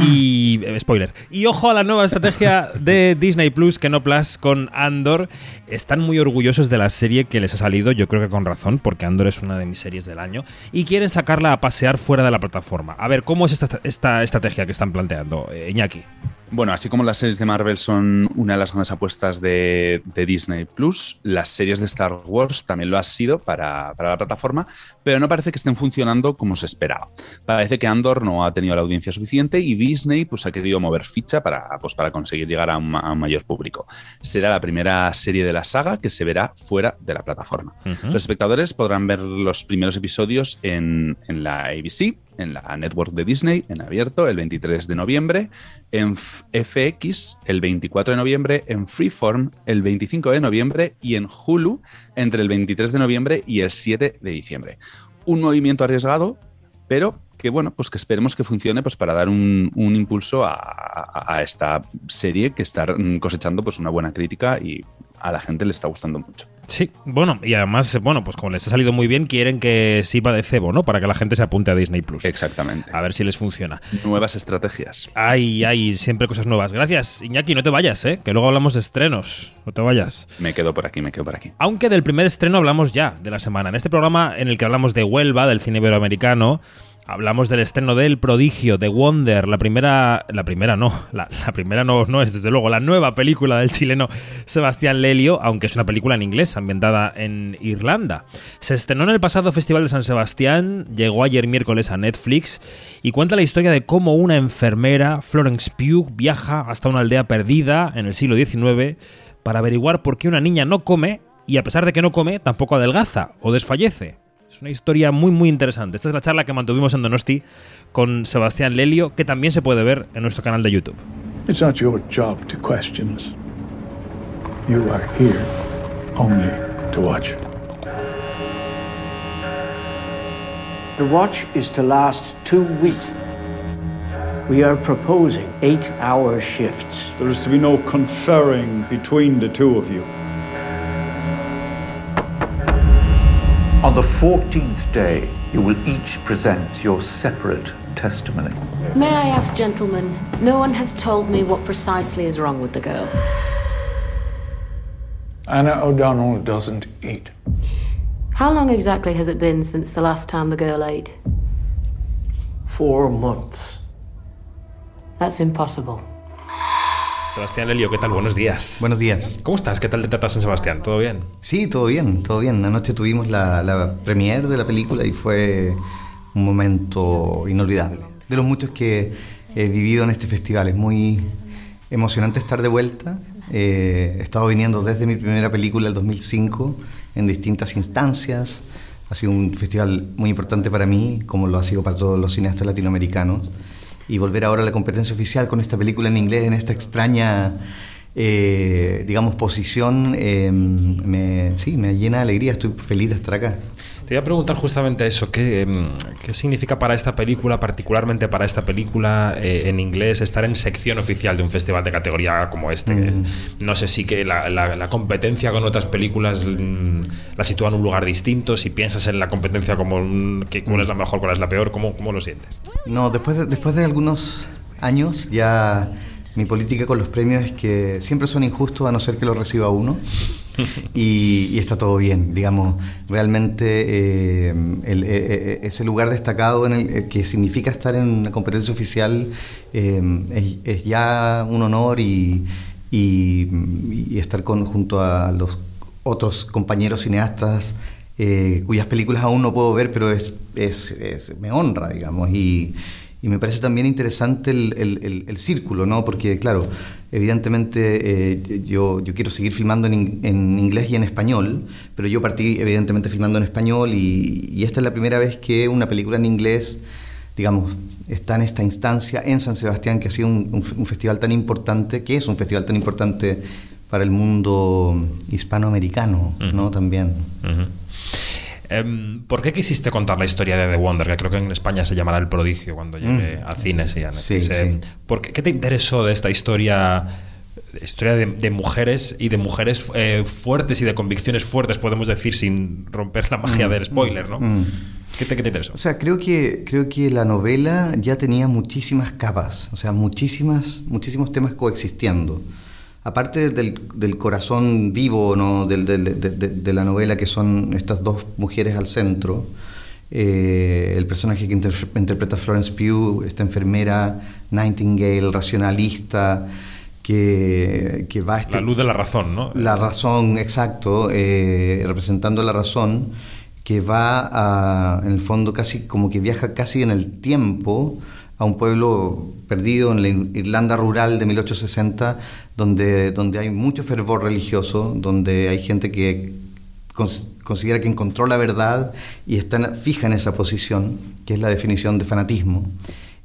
Y, eh, spoiler. Y ojo a la nueva estrategia de Disney Plus, que no Plus, con Andor. Están muy orgullosos de la serie que les ha salido, yo creo que con razón, porque Andor es una de mis series del año, y quieren sacarla a pasear fuera de la plataforma. A ver, ¿cómo es esta, esta estrategia que están planteando, eh, Iñaki? Bueno, así como las series de Marvel son una de las grandes apuestas de, Disney Plus, las series de Star Wars también lo ha sido para, la plataforma, pero no parece que estén funcionando como se esperaba. Parece que Andor no ha tenido la audiencia suficiente y Disney pues, ha querido mover ficha para, pues, para conseguir llegar a un, mayor público. Será la primera serie de la saga que se verá fuera de la plataforma. Los espectadores podrán ver los primeros episodios en, en la ABC en la network de Disney, en abierto, el 23 de noviembre, en FX el 24 de noviembre, en Freeform el 25 de noviembre y en Hulu entre el 23 de noviembre y el 7 de diciembre. Un movimiento arriesgado, pero que bueno, pues que esperemos que funcione pues para dar un, impulso a, esta serie que está cosechando pues una buena crítica y a la gente le está gustando mucho. Sí, bueno, y además, bueno, pues como les ha salido muy bien, quieren que sirva de cebo, ¿no? Para que la gente se apunte a Disney Plus. Exactamente. A ver si les funciona. Nuevas estrategias. Ay, ay, siempre cosas nuevas. Gracias, Iñaki, no te vayas, ¿eh? Que luego hablamos de estrenos. No te vayas. Me quedo por aquí, me quedo por aquí. Aunque del primer estreno hablamos ya, de la semana. En este programa en el que hablamos de Huelva, del cine iberoamericano, Hablamos del estreno del Prodigio, de Wonder, la primera, la primera no, la, primera no, no es desde luego, la nueva película del chileno Sebastián Lelio, aunque es una película en inglés, ambientada en Irlanda. Se estrenó en el pasado Festival de San Sebastián, llegó ayer miércoles a Netflix y cuenta la historia de cómo una enfermera, Florence Pugh, viaja hasta una aldea perdida en el siglo XIX para averiguar por qué una niña no come y a pesar de que no come, tampoco adelgaza o desfallece. Es una historia muy, muy interesante. Esta es la charla que mantuvimos en Donosti con Sebastián Lelio, que también se puede ver en nuestro canal de YouTube. It's not your job to question us. You are here only to watch. The watch is to last two weeks. We are proposing eight hour shifts. There is to be no conferring between the two of you. On the 14th day, you will each present your separate testimony. May I ask, gentlemen, no one has told me what precisely is wrong with the girl. Anna O'Donnell doesn't eat. How long exactly has it been since the last time the girl ate? Four months. That's impossible. Sebastián Elio, ¿qué tal? Buenos días. Buenos días. ¿Cómo estás? ¿Qué tal te tratas en Sebastián? ¿Todo bien? Sí, todo bien, todo bien. Anoche tuvimos la, la premiere de la película y fue un momento inolvidable. De los muchos que, he vivido en este festival. Es muy emocionante estar de vuelta. Eh, he estado viniendo desde mi primera película, el 2005, en distintas instancias. Ha sido un festival muy importante para mí, como lo ha sido para todos los cineastas latinoamericanos. Y volver ahora a la competencia oficial con esta película en inglés, en esta extraña, eh, digamos, posición, eh, me, sí, me llena de alegría. Estoy feliz de estar acá. Te voy a preguntar justamente eso, ¿qué, em, qué significa para esta película, particularmente para esta película eh, en inglés, estar en sección oficial de un festival de categoría como este? Mm. No sé si que la, la- la competencia con otras películas mm, la sitúa en un lugar distinto, si piensas en la competencia como un- que, cuál es la mejor, cuál es la peor, ¿cómo, cómo lo sientes? No, después de, después de algunos años ya mi política con los premios es que siempre son injustos a no ser que lo reciba uno. Y, y está todo bien, digamos, realmente eh, el- eh, eh, ese lugar destacado en el, que significa estar en una competencia oficial eh, es, es ya un honor y, y- y estar con, junto a los otros compañeros cineastas cuyas películas aún no puedo ver, pero es, es- es- me honra, digamos, y, y me parece también interesante el, el- el- el círculo, ¿no? Porque, claro, evidentemente eh, yo, yo quiero seguir filmando en, en inglés y en español, pero yo partí evidentemente filmando en español y, y esta es la primera vez que una película en inglés digamos, está en esta instancia en San Sebastián, que ha sido un, un festival tan importante, que es un festival tan importante para el mundo hispanoamericano, ¿no? También. ¿Por qué quisiste contar la historia de The Wonder? Que creo que en España se llamará El Prodigio cuando llegue a cines y a Mm. Sí, Netflix. sí. Em, ¿por qué, qué te interesó de esta historia? Historia de, de mujeres y de mujeres eh, fuertes y de convicciones fuertes, podemos decir, sin romper la magia del spoiler, ¿no? ¿Qué, te, qué te interesó? O sea, creo que, creo que la novela ya tenía muchísimas capas, o sea, muchísimas, muchísimos temas coexistiendo. Aparte del, del corazón vivo ¿no? del- del- de, de- de la novela, que son estas dos mujeres al centro, eh, el personaje que interpreta Florence Pugh, esta enfermera Nightingale, racionalista, que, que va a este La luz de la razón, ¿no? la razón, exacto, eh, representando la razón, que va a, en el fondo casi como que viaja casi en el tiempo a un pueblo perdido en la Ir- Irlanda rural de 1860, donde, donde hay mucho fervor religioso, donde hay gente que cons- considera que encontró la verdad y está fija en esa posición, que es la definición de fanatismo.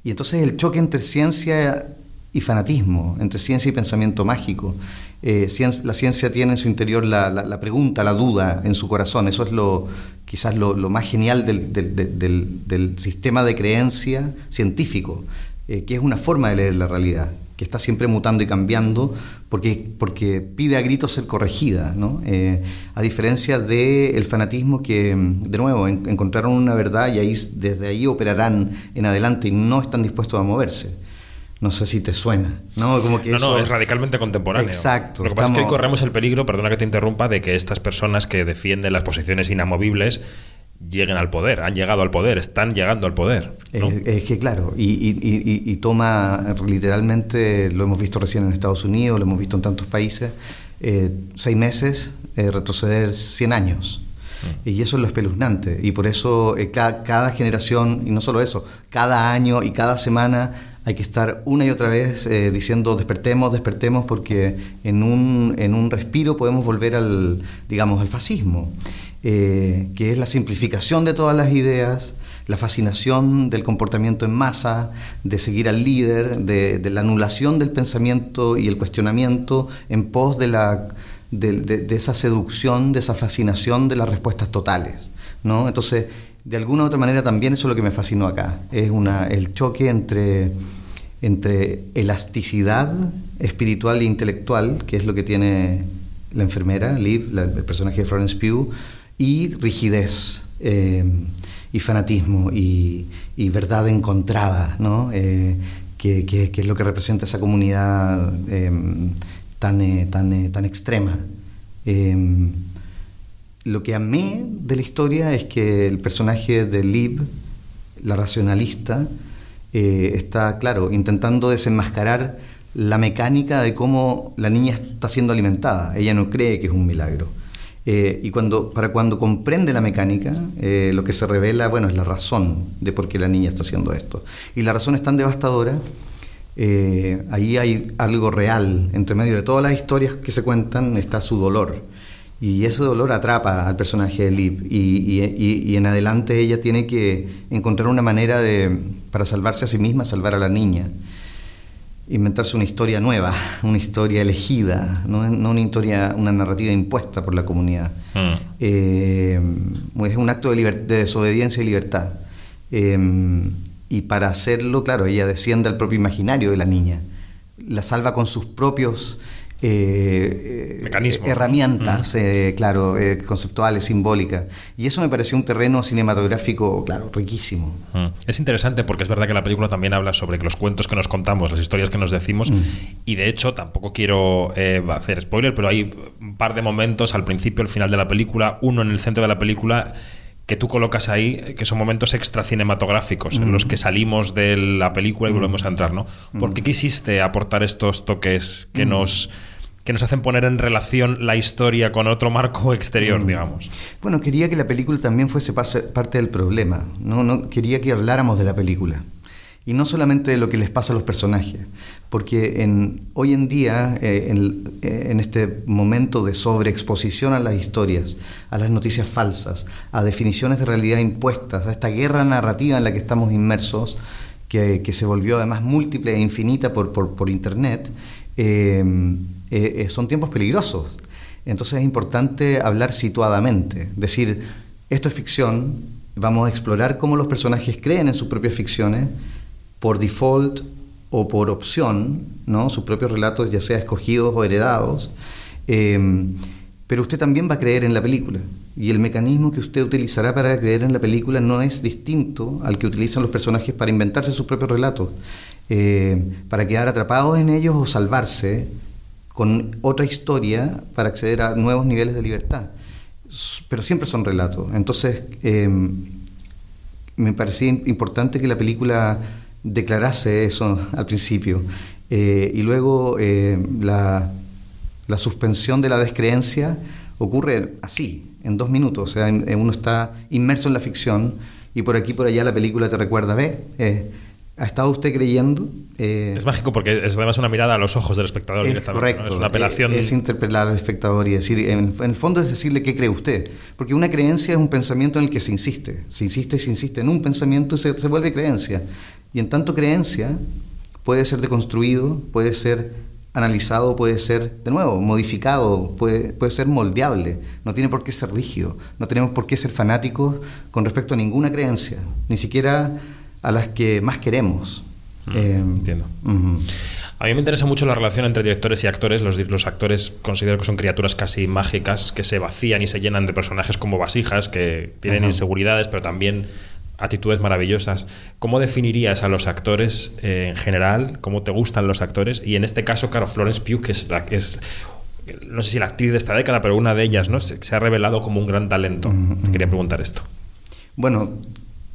Y entonces el choque entre ciencia y fanatismo, entre ciencia y pensamiento mágico. Eh, la ciencia tiene en su interior la, la- pregunta, la duda en su corazón. Eso es lo quizás lo, más genial del- del sistema de creencia científico, eh, que es una forma de leer la realidad, que está siempre mutando y cambiando porque, porque pide a gritos ser corregida, ¿no? Eh, a diferencia del fanatismo que, de nuevo, en- encontraron una verdad y ahí, desde ahí operarán en adelante y no están dispuestos a moverse. No sé si te suena, ¿no? Como que No, eso- no, es radicalmente contemporáneo. Exacto, Lo que pasa es que hoy corremos el peligro, perdona que te interrumpa, de que estas personas que defienden las posiciones inamovibles lleguen al poder, han llegado al poder, están llegando al poder. ¿no? Es, es que claro, y, y- y- y- toma literalmente, lo hemos visto recién en Estados Unidos, lo hemos visto en tantos países, eh, seis meses eh, retroceder 100 años. Y eso es lo espeluznante. Y por eso eh, ca- cada, generación, y no solo eso, cada año y cada semana hay que estar una y otra vez eh, diciendo despertemos, despertemos, porque en un, en un respiro podemos volver al, digamos, al fascismo, eh, que es la simplificación de todas las ideas, la fascinación del comportamiento en masa, de seguir al líder, de, la anulación del pensamiento y el cuestionamiento en pos de, la, de esa seducción, de esa fascinación de las respuestas totales. ¿no? Entonces, de alguna u otra manera también eso es lo que me fascinó acá, es una, el choque entre, entre elasticidad espiritual e intelectual, que es lo que tiene la enfermera, Liv, la- el personaje de Florence Pugh, y rigidez eh, y fanatismo y, verdad encontrada, ¿no? Eh, que, es lo que representa esa comunidad eh, tan, tan, tan extrema. Lo que amé de la historia es que el personaje de Liv, la racionalista, está, claro, intentando desenmascarar la mecánica de cómo la niña está siendo alimentada. Ella no cree que es un milagro. Eh, y cuando, para cuando comprende la mecánica, eh, lo que se revela, bueno, es la razón de por qué la niña está haciendo esto. Y la razón es tan devastadora Eh, ahí hay algo real, entre medio de todas las historias que se cuentan está su dolor. Y ese dolor atrapa al personaje de Liv. Y, y, en adelante ella tiene que encontrar una manera de, para salvarse a sí misma, salvar a la niña. Inventarse una historia nueva, una historia elegida, no, una historia, una narrativa impuesta por la comunidad. Mm. Eh, es un acto de, de desobediencia y libertad. Eh, y para hacerlo, claro, ella desciende al propio imaginario de la niña. La salva con sus propios eh, eh, Mecanismos. herramientas, eh, claro, conceptuales, simbólicas. Y eso me pareció un terreno cinematográfico, claro, riquísimo. Es interesante porque es verdad que la película también habla sobre los cuentos que nos contamos, las historias que nos decimos, y de hecho tampoco quiero hacer spoiler, pero hay un par de momentos al principio, al final de la película, uno en el centro de la película que tú colocas ahí, que son momentos extra cinematográficos, en los que salimos de la película y volvemos a entrar, ¿no? ¿Por qué quisiste aportar estos toques que nos que nos hacen poner en relación la historia con otro marco exterior, digamos. Bueno, quería que la película también fuese parte del problema, ¿no? no quería que habláramos de la película. Y no solamente de lo que les pasa a los personajes, porque en, hoy en día, eh, eh, en, este momento de sobreexposición a las historias, a las noticias falsas, a definiciones de realidad impuestas, a esta guerra narrativa en la que estamos inmersos, que, se volvió además múltiple e infinita por, por, Internet, eh, son tiempos peligrosos. Entonces es importante hablar situadamente, decir, esto es ficción, vamos a explorar cómo los personajes creen en sus propias ficciones, por default o por opción, ¿no? sus propios relatos, ya sea escogidos o heredados, em, pero usted también va a creer en la película. Y el mecanismo que usted utilizará para creer en la película no es distinto al que utilizan los personajes para inventarse sus propios relatos, eh, para quedar atrapados en ellos o salvarse con otra historia para acceder a nuevos niveles de libertad. Pero siempre son relatos. Entonces, em, me parecía importante que la película declarase eso al principio. Eh, y luego eh, la, la, suspensión de la descreencia ocurre así, en dos minutos. O sea, uno está inmerso en la ficción y por aquí por allá la película te recuerda, ve, eh, ¿ha estado usted creyendo? es mágico porque es además una mirada a los ojos del espectador es Correcto, Es una apelación. Es, interpelar al espectador y decir, en, el fondo es decirle qué cree usted. Porque una creencia es un pensamiento en el que se insiste. Se insiste y se insiste en un pensamiento y se, se vuelve creencia. Y en tanto creencia puede ser deconstruido, puede ser analizado, puede ser, de nuevo, modificado, puede, puede ser moldeable, no tiene por qué ser rígido, no tenemos por qué ser fanáticos con respecto a ninguna creencia, ni siquiera a las que más queremos. Mm, eh, entiendo. A mí me interesa mucho la relación entre directores y actores. Los, los, actores considero que son criaturas casi mágicas que se vacían y se llenan de personajes como vasijas, que tienen inseguridades, pero también actitudes maravillosas. ¿Cómo definirías a los actores eh, en general? ¿Cómo te gustan los actores? Y en este caso, claro, Florence Pugh, que es, la, que es no sé si la actriz de esta década, pero una de ellas, ¿no? Se, ha revelado como un gran talento. Te quería preguntar esto. Bueno,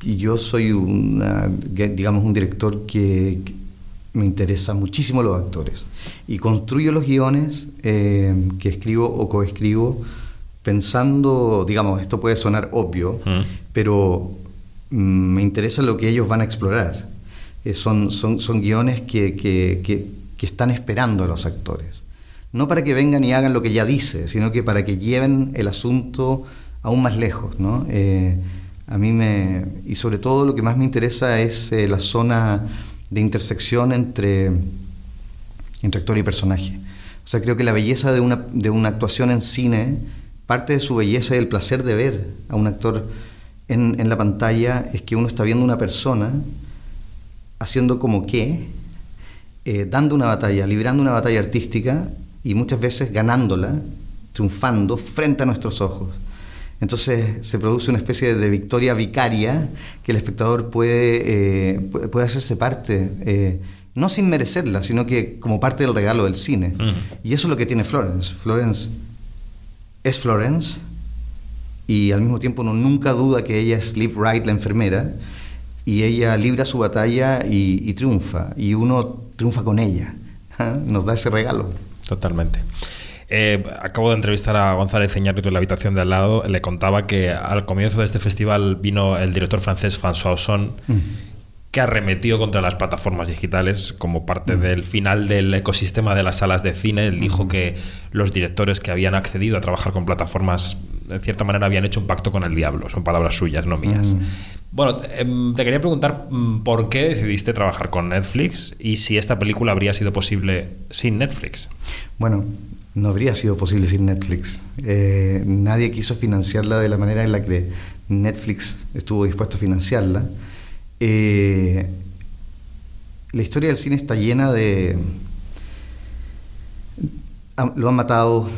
yo soy digamos, un director que, me interesa muchísimo los actores y construyo los guiones eh, que escribo o coescribo pensando, digamos, esto puede sonar obvio, pero me interesa lo que ellos van a explorar. Eh, son, son, son, guiones que, que, que, están esperando a los actores. No para que vengan y hagan lo que ya dice, sino que para que lleven el asunto aún más lejos. ¿no? Eh, a mí me. Y sobre todo lo que más me interesa es eh, la zona de intersección entre, entre actor y personaje. O sea, creo que la belleza de una, de una actuación en cine parte de su belleza y el placer de ver a un actor en, la pantalla es que uno está viendo una persona haciendo como que, eh, dando una batalla, librando una batalla artística y muchas veces ganándola, triunfando frente a nuestros ojos. Entonces se produce una especie de victoria vicaria que el espectador puede, eh, puede hacerse parte, eh, no sin merecerla, sino que como parte del regalo del cine. Y eso es lo que tiene Florence. Florence es Florence y al mismo tiempo uno nunca duda que ella es Liv Wright, la enfermera, y ella libra su batalla y, triunfa, y uno triunfa con ella, ¿ah? nos da ese regalo. Totalmente. Eh, acabo de entrevistar a González Iñárritu en la habitación de al lado. Le contaba que al comienzo de este festival vino el director francés François Ozon, que arremetió contra las plataformas digitales como parte del final del ecosistema de las salas de cine. Él dijo que los directores que habían accedido a trabajar con plataformas, de cierta manera, habían hecho un pacto con el diablo. Son palabras suyas, no mías. Bueno, em, te quería preguntar mm, por qué decidiste trabajar con Netflix y si esta película habría sido posible sin Netflix. Bueno, no habría sido posible sin Netflix. Eh, nadie quiso financiarla de la manera en la que Netflix estuvo dispuesto a financiarla. Eh, la historia del cine está llena de... Lo han matado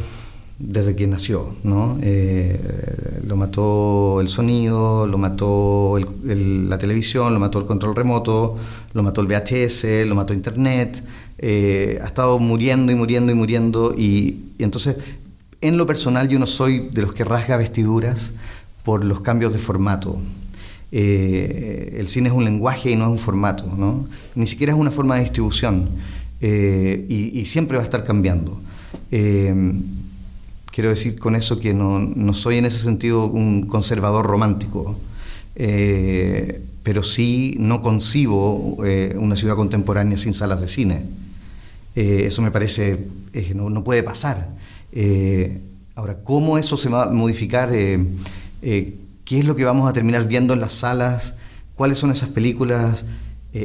desde que nació, ¿no? Eh, lo mató el sonido, lo mató la televisión, lo mató el control remoto, lo mató el VHS, lo mató Internet, eh, ha estado muriendo y muriendo y muriendo y, entonces en lo personal yo no soy de los que rasga vestiduras por los cambios de formato. Eh, el cine es un lenguaje y no es un formato, ¿no? ni siquiera es una forma de distribución y, siempre va a estar cambiando. Quiero decir con eso que no, soy en ese sentido un conservador romántico, eh, pero sí no concibo eh, una ciudad contemporánea sin salas de cine. Eh, eso me parece, no, no, puede pasar. ahora, ¿cómo eso se va a modificar? ¿Qué es lo que vamos a terminar viendo en las salas? ¿Cuáles son esas películas?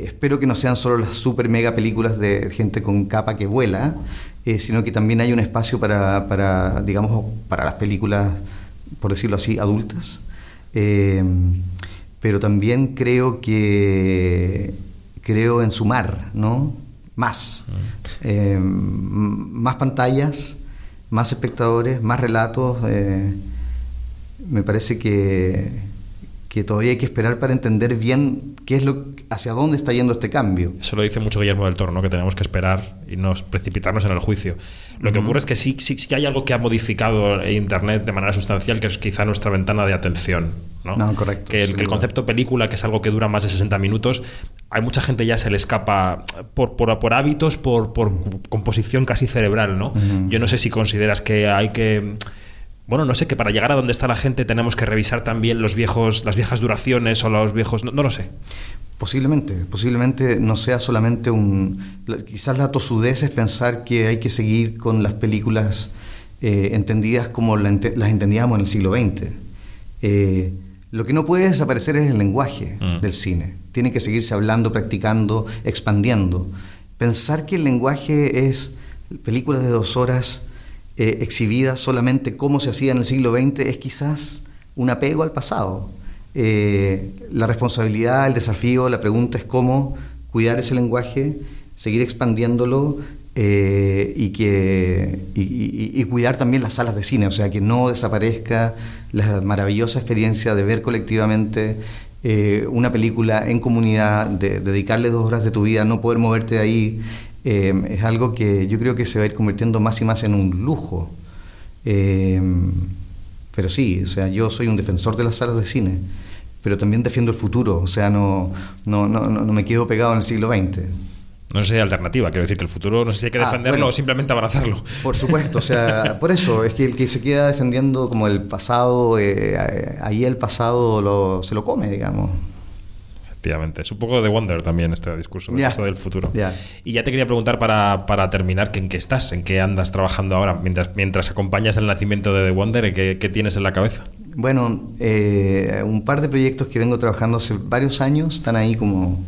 Espero que no sean solo las super mega películas de gente con capa que vuela, eh, sino que también hay un espacio para, digamos, para las películas, por decirlo así, adultas. Eh, pero también creo que creo en sumar, ¿no? Más. Mm. Eh, más pantallas, más espectadores, más relatos. me parece que, que todavía hay que esperar para entender bien qué es lo hacia dónde está yendo este cambio. Eso lo dice mucho Guillermo del Toro, ¿no? que tenemos que esperar y no precipitarnos en el juicio. Lo que ocurre es que sí, sí, sí, hay algo que ha modificado Internet de manera sustancial, que es quizá nuestra ventana de atención. ¿no? no correcto. Que el, concepto película, que es algo que dura más de 60 minutos, hay mucha gente ya se le escapa por, por, por hábitos, por, por, composición casi cerebral. ¿no? Yo no sé si consideras que hay que bueno, no sé, que para llegar a donde está la gente tenemos que revisar también los viejos, las viejas duraciones o los viejos. No, lo sé. Posiblemente, posiblemente no sea solamente un. Quizás la tosudez es pensar que hay que seguir con las películas eh, entendidas como las entendíamos en el siglo XX. Eh, lo que no puede desaparecer es el lenguaje mm. del cine. Tiene que seguirse hablando, practicando, expandiendo. Pensar que el lenguaje es películas de dos horas eh, exhibida solamente como se hacía en el siglo XX es quizás un apego al pasado. Eh, la responsabilidad, el desafío, la pregunta es cómo cuidar ese lenguaje, seguir expandiéndolo eh, y, que, y, cuidar también las salas de cine, o sea, que no desaparezca la maravillosa experiencia de ver colectivamente una película en comunidad, de dedicarle dos horas de tu vida, no poder moverte de ahí, Em, es algo que yo creo que se va a ir convirtiendo más y más en un lujo. Em, pero sí, o sea, yo soy un defensor de las salas de cine, pero también defiendo el futuro, o sea, no, no, no, no me quedo pegado en el siglo XX. No sé si hay alternativa, quiero decir que el futuro no sé si hay que ah, defenderlo o simplemente abrazarlo. Por supuesto, o sea, por eso, es que el que se queda defendiendo como el pasado, eh, ahí el pasado lo, se lo come, digamos. Efectivamente. Es un poco de Wonder también este discurso del futuro. Y ya te quería preguntar para, para terminar, ¿en qué estás? ¿En qué andas trabajando ahora? Mientras, mientras acompañas el nacimiento de The Wonder, ¿qué, qué tienes en la cabeza? Bueno, eh, un par de proyectos que vengo trabajando hace varios años, están ahí como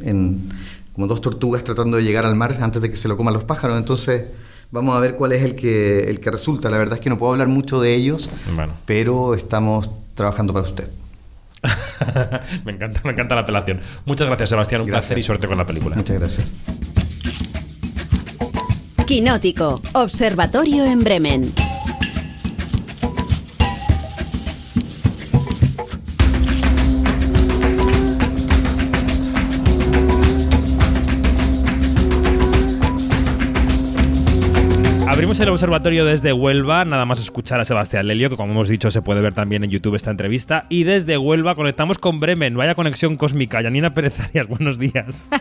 en como dos tortugas tratando de llegar al mar antes de que se lo coman los pájaros. Entonces, vamos a ver cuál es el que, el que resulta. La verdad es que no puedo hablar mucho de ellos, pero estamos trabajando para usted. me, encanta, me encanta la apelación. Muchas gracias, Sebastián. Un placer y suerte con la película. Muchas gracias. Quinótico, Observatorio en Bremen. El observatorio desde Huelva, nada más escuchar a Sebastián Lelio, que como hemos dicho se puede ver también en YouTube esta entrevista. Y desde Huelva conectamos con Bremen, vaya conexión cósmica. Yanina Pérez Arias, buenos días.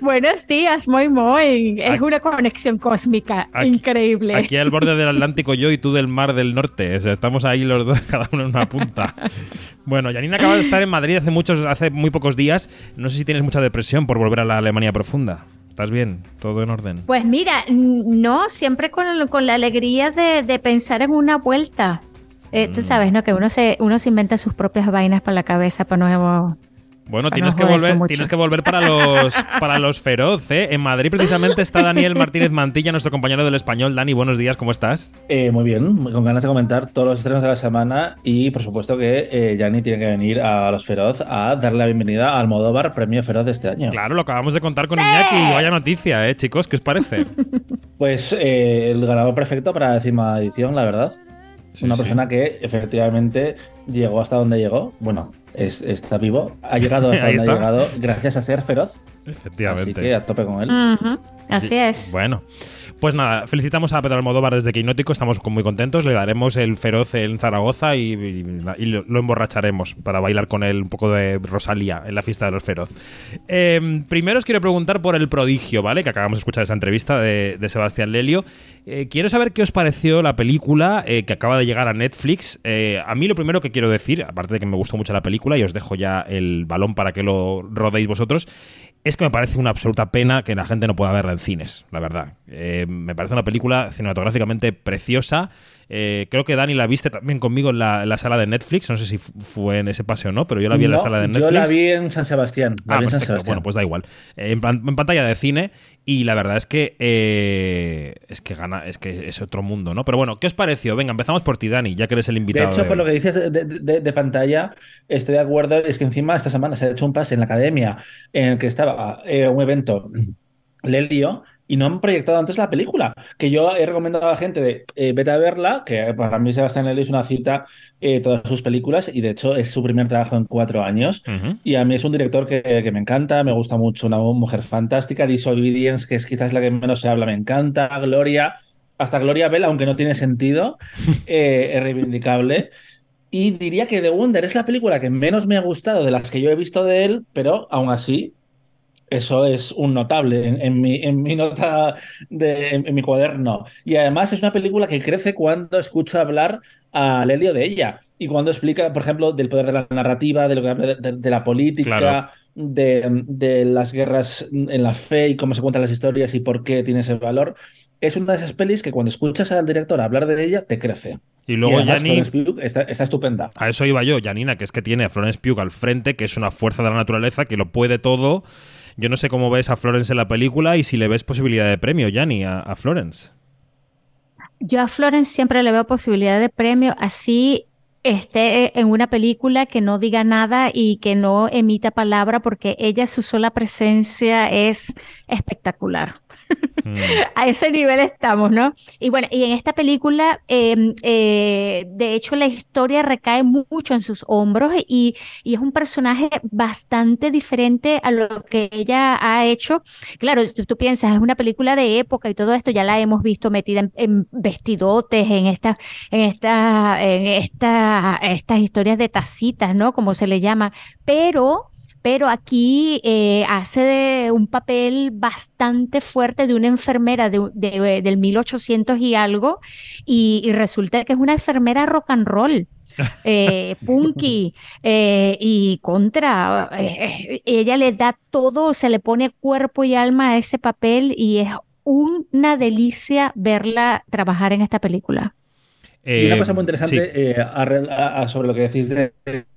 Buenos días, muy muy. Es una conexión cósmica Aquí- increíble. Aquí al borde del Atlántico yo y tú del Mar del Norte. O sea, estamos ahí los dos, cada uno en una punta. Bueno, Janina acaba de estar en Madrid hace muchos, hace muy pocos días. No sé si tienes mucha depresión por volver a la Alemania profunda. ¿Estás bien? ¿Todo en orden? Pues mira, no, siempre con, con la alegría de, de pensar en una vuelta. Eh, Mm. Tú sabes, ¿no? Que uno se, uno se inventa sus propias vainas para la cabeza para no... Bueno, Para tienes no que volver, mucho. tienes que volver para los para los feroz, ¿eh? En Madrid precisamente está Daniel Martínez Mantilla, nuestro compañero del español. Dani, buenos días, ¿cómo estás? Eh, muy bien, con ganas de comentar todos los estrenos de la semana y por supuesto que eh, Yanni tiene que venir a Los Feroz a darle la bienvenida al Modóvar Premio Feroz de este año. Claro, lo acabamos de contar con Iñaki. Vaya noticia, ¿eh, chicos? ¿Qué os parece? Pues eh, el ganador perfecto para la décima edición, la verdad. Sí, Una sí. persona que efectivamente llegó hasta donde llegó. Bueno, es- está vivo. Ha llegado hasta donde ha llegado gracias a ser feroz. Efectivamente. Así que a tope con él. Así es. Bueno, pues nada, felicitamos a Pedro Almodóvar desde Quinótico, estamos muy contentos, le daremos el feroz en Zaragoza y, lo, emborracharemos para bailar con él un poco de Rosalía en la fiesta de los feroz. Eh, primero os quiero preguntar por el prodigio, ¿vale? Que acabamos de escuchar esa entrevista de, de Sebastián Lelio. Eh, quiero saber qué os pareció la película eh, que acaba de llegar a Netflix. Eh, a mí lo primero que quiero decir, aparte de que me gustó mucho la película y os dejo ya el balón para que lo rodéis vosotros, es que me parece una absoluta pena que la gente no pueda verla en cines, la verdad. Eh, me parece una película cinematográficamente preciosa. Eh, creo que Dani la viste también conmigo en la, en la sala de Netflix. No sé si fu- fue en ese paseo o no, pero yo la vi en la sala de Netflix. Yo la vi en San Sebastián. Ah, vi en San perfecto. Sebastián. Bueno, pues da igual. Eh, en, pan- en pantalla de cine y la verdad es que eh, es que gana, es que es otro mundo, ¿no? Pero bueno, ¿qué os pareció? Venga, empezamos por ti, Dani, ya que eres el De invitado. hecho, de por lo que dices de, de- de pantalla, estoy de acuerdo. Es que encima esta semana se ha hecho un pase en la academia en el que estaba eh, un evento Lelio y no han proyectado antes la película. Que yo he recomendado a la gente de eh, vete a verla, que para mí Sebastián Lelio es una cita eh, todas sus películas y de hecho es su primer trabajo en cuatro años. Ujú. Y a mí es un director que, que me encanta, me gusta mucho, una mujer fantástica, Disobedience, que es quizás la que menos se habla, me encanta, Gloria, hasta Gloria Bell, aunque no tiene sentido, eh, es reivindicable. Y diría que The Wonder es la película que menos me ha gustado de las que yo he visto de él, pero aún así, eso es un notable en, en mi, en mi nota, de, en, en mi cuaderno. Y además es una película que crece cuando escucho hablar a Lelio de ella y cuando explica, por ejemplo, del poder de la narrativa, de lo que de, de- la política, Claro. de, de las guerras en la fe y cómo se cuentan las historias y por qué tiene ese valor. Es una de esas pelis que cuando escuchas al director hablar de ella, te crece. Y luego Florence Pugh está, está estupenda. A eso iba yo, Janina, que es que tiene a Florence Pugh al frente, que es una fuerza de la naturaleza, que lo puede todo. Yo no sé cómo ves a Florence en la película y si le ves posibilidad de premio, Yanni, a, a Florence. Yo a Florence siempre le veo posibilidad de premio, así esté en una película que no diga nada y que no emita palabra, porque ella, su sola presencia es espectacular. Mm. A ese nivel estamos, ¿no? Y bueno, y en esta película, eh, eh, de hecho, la historia recae mucho en sus hombros y, y es un personaje bastante diferente a lo que ella ha hecho. Claro, tú, tú piensas, es una película de época y todo esto ya la hemos visto metida en, vestidotes, en esta, en en esta, estas historias de tacitas, ¿no? Como se le llama, pero pero aquí eh, hace de un papel bastante fuerte de una enfermera de, de- del 1800 y algo, y, y resulta que es una enfermera rock and roll. eh, punky eh, y contra eh, eh, ella le da todo se le pone cuerpo y alma a ese papel y es una delicia verla trabajar en esta película Y una Eh, cosa muy interesante sí. eh, a- a- a- sobre lo que decís de,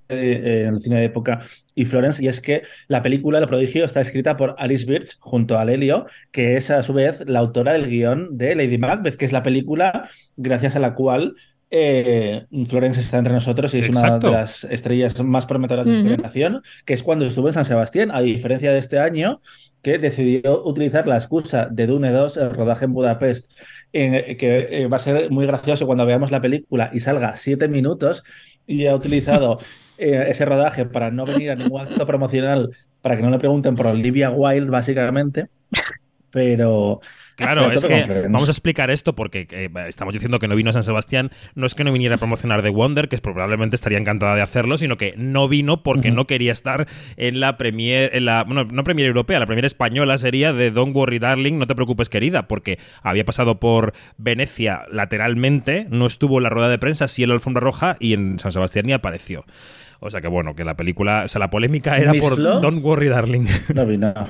eh, el cine de época y Florence, y es que la película El Prodigio está escrita por Alice Birch junto a Lelio, que es a su vez la autora del guion de Lady Macbeth, que es la película gracias a la cual eh, Florence está entre nosotros y es Exacto. una de las estrellas más prometedoras de su Ujú. generación, que es cuando estuvo en San Sebastián, a diferencia de este año, que decidió utilizar la excusa de Dune 2, el rodaje en Budapest, en- que eh, va a ser muy gracioso cuando veamos la película y salga siete minutos, y ha utilizado eh, ese rodaje para no venir a ningún acto promocional, para que no le pregunten por Olivia Wilde, básicamente. Pero, Claro, es que vamos a explicar esto porque eh, estamos diciendo que no vino a San Sebastián. No es que no viniera a promocionar The Wonder, que probablemente estaría encantada de hacerlo, sino que no vino porque no quería estar en la premier, en la, bueno, no premier europea, la premier española sería de Don't Worry Darling, no te preocupes querida, porque había pasado por Venecia lateralmente, no estuvo en la rueda de prensa, sí en la alfombra roja y en San Sebastián ni apareció. O sea que bueno, que la película, o sea, la polémica era por Don't Worry Darling. No vino.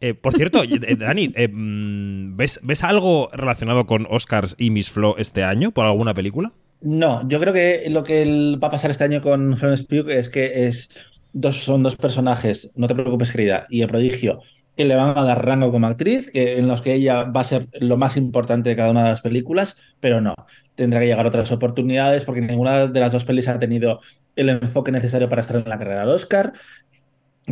Eh, por cierto, eh, Dani, eh, mm, ¿ves, ¿ves algo relacionado con Oscars y Miss Flo este año por alguna película? No, yo creo que lo que va a pasar este año con Florence Pugh es que es dos, son dos personajes, no te preocupes querida, y el prodigio, que le van a dar rango como actriz, que, en los que ella va a ser lo más importante de cada una de las películas, pero no, tendrá que llegar otras oportunidades porque ninguna de las dos pelis ha tenido el enfoque necesario para estar en la carrera del Oscar.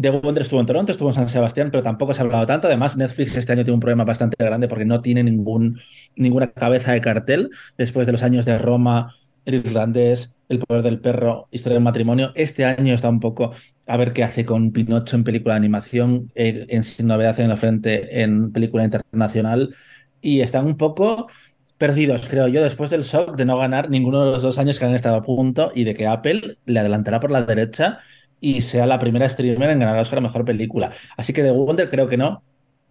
The Wonder estuvo en Toronto, estuvo en San Sebastián, pero tampoco se ha hablado tanto. Además, Netflix este año tiene un problema bastante grande porque no tiene ningún, ninguna cabeza de cartel después de los años de Roma, el irlandés, el poder del perro, historia del matrimonio. Este año está un poco a ver qué hace con Pinocho en película de animación, eh, en Sin Novedad en la Frente en película internacional. Y están un poco perdidos, creo yo, después del shock de no ganar ninguno de los dos años que han estado a punto y de que Apple le adelantará por la derecha y sea la primera streamer en ganar Oscar a Mejor Película. Así que The Wonder creo que no.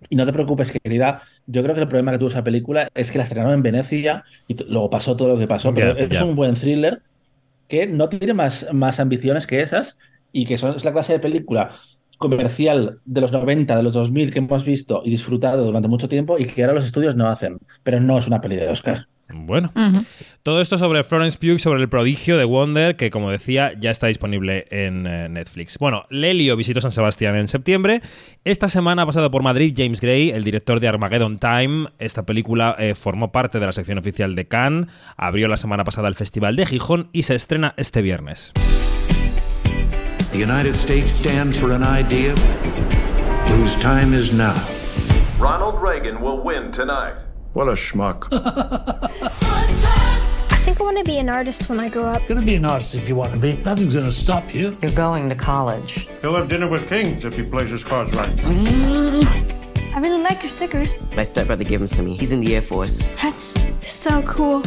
Y no te preocupes, querida. Yo creo que el problema que tuvo esa película es que la estrenaron en Venecia y luego pasó todo lo que pasó. Pero es un buen thriller que no tiene más, más ambiciones que esas y que son, es la clase de película comercial de los 90, de los 2000 que hemos visto y disfrutado durante mucho tiempo y que ahora los estudios no hacen. Pero no es una peli de Oscar. Bueno, todo esto sobre Florence Pugh, sobre el prodigio de Wonder, que como decía, ya está disponible en eh, Netflix. Bueno, Lelio visitó San Sebastián en septiembre. Esta semana ha pasado por Madrid James Gray, el director de Armageddon Time. Esta película eh, formó parte de la sección oficial de Cannes, abrió la semana pasada el Festival de Gijón y se estrena este viernes. The United States stands for an idea whose time is now. Ronald Reagan will win tonight. What a schmuck. I think I want to be an artist when I grow up. You're gonna be an artist if you want to be. Nothing's gonna stop you. You're going to college. He'll have dinner with kings if he plays his cards right. Mm. I really like your stickers. My stepbrother gave them to me. He's in the Air Force. That's so cool.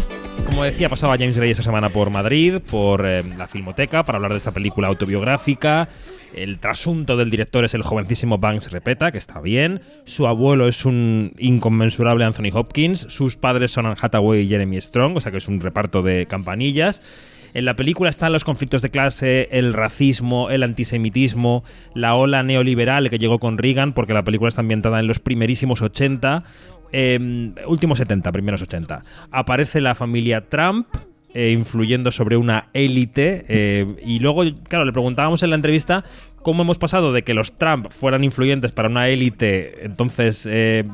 Como decía, pasaba James Gray esta semana por Madrid, por eh, la Filmoteca, para hablar de esta película autobiográfica el trasunto del director es el jovencísimo Banks Repeta, que está bien. Su abuelo es un inconmensurable Anthony Hopkins. Sus padres son Anne Hathaway y Jeremy Strong, o sea que es un reparto de campanillas. En la película están los conflictos de clase, el racismo, el antisemitismo, la ola neoliberal que llegó con Reagan, porque la película está ambientada en los primerísimos 80, eh, últimos 70, primeros 80. Aparece la familia Trump, eh, influyendo sobre una élite. Eh, y luego, claro, le preguntábamos en la entrevista cómo hemos pasado de que los Trump fueran influyentes para una élite entonces eh,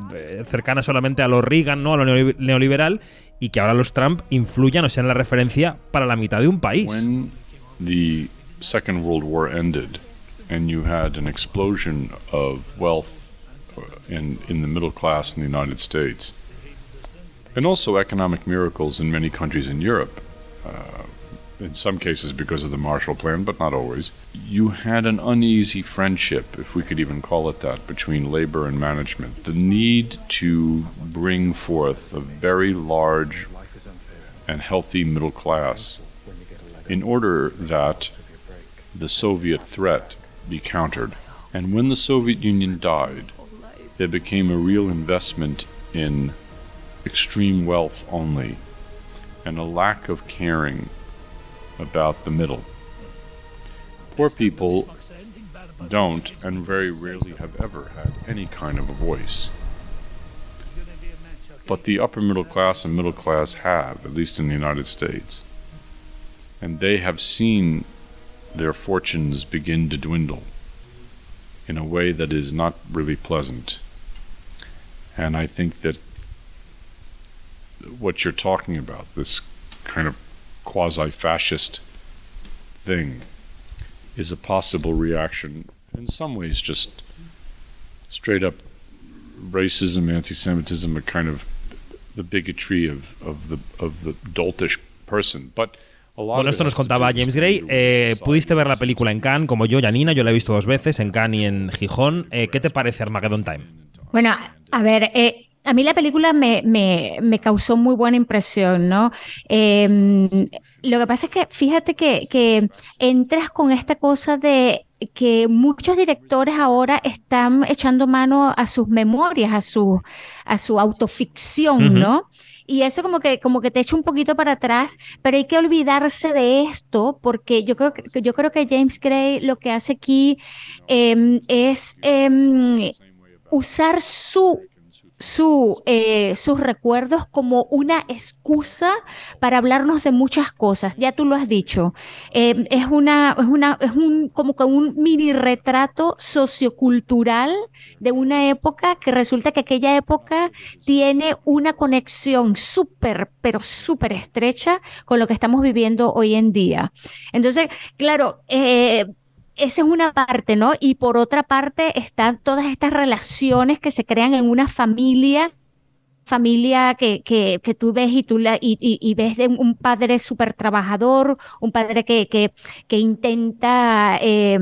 cercana solamente a los Reagan, ¿no? a lo neoliberal, y que ahora los Trump influyan o sean la referencia para la mitad de un país. When the Second World War ended and you had an explosion of wealth uh, in, in the middle class in the United States, and also economic miracles in many countries in Europe, uh, in some cases because of the Marshall Plan, but not always. You had an uneasy friendship, if we could even call it that, between labor and management. The need to bring forth a very large and healthy middle class in order that the Soviet threat be countered. And when the Soviet Union died, there became a real investment in extreme wealth only and a lack of caring about the middle. Poor people don't and very rarely have ever had any kind of a voice. But the upper middle class and middle class have, at least in the United States. And they have seen their fortunes begin to dwindle in a way that is not really pleasant. And I think that what you're talking about, this kind of quasi fascist thing, is a possible reaction, in some ways, just straight up racism, anti Semitism, a kind of the bigotry of, of, the, of the doltish person. But Bueno, esto nos contaba James Gray. Eh, pudiste ver la película en Cannes, como yo, Janina. Yo la he visto dos veces, en Cannes y en Gijón. Eh, ¿Qué te parece Armageddon Time? Bueno, a ver, eh, a mí la película me, me, me causó muy buena impresión, ¿no? Em, lo que pasa es que fíjate que, que entras con esta cosa de que muchos directores ahora están echando mano a sus memorias, a su, a su autoficción, ¿no? Y eso como que, como que te echa un poquito para atrás, pero hay que olvidarse de esto porque yo creo que, yo creo que James Gray lo que hace aquí em, es em, usar su su, eh, sus recuerdos como una excusa para hablarnos de muchas cosas. Ya tú lo has dicho. Eh, es una, es una, es un, como que un mini retrato sociocultural de una época que resulta que aquella época tiene una conexión súper, pero súper estrecha con lo que estamos viviendo hoy en día. Entonces, claro, eh, esa es una parte, ¿no? Y por otra parte están todas estas relaciones que se crean en una familia familia que, que, que tú ves y tú la, y, y, ves de un padre súper trabajador, un padre que, que, que intenta, eh,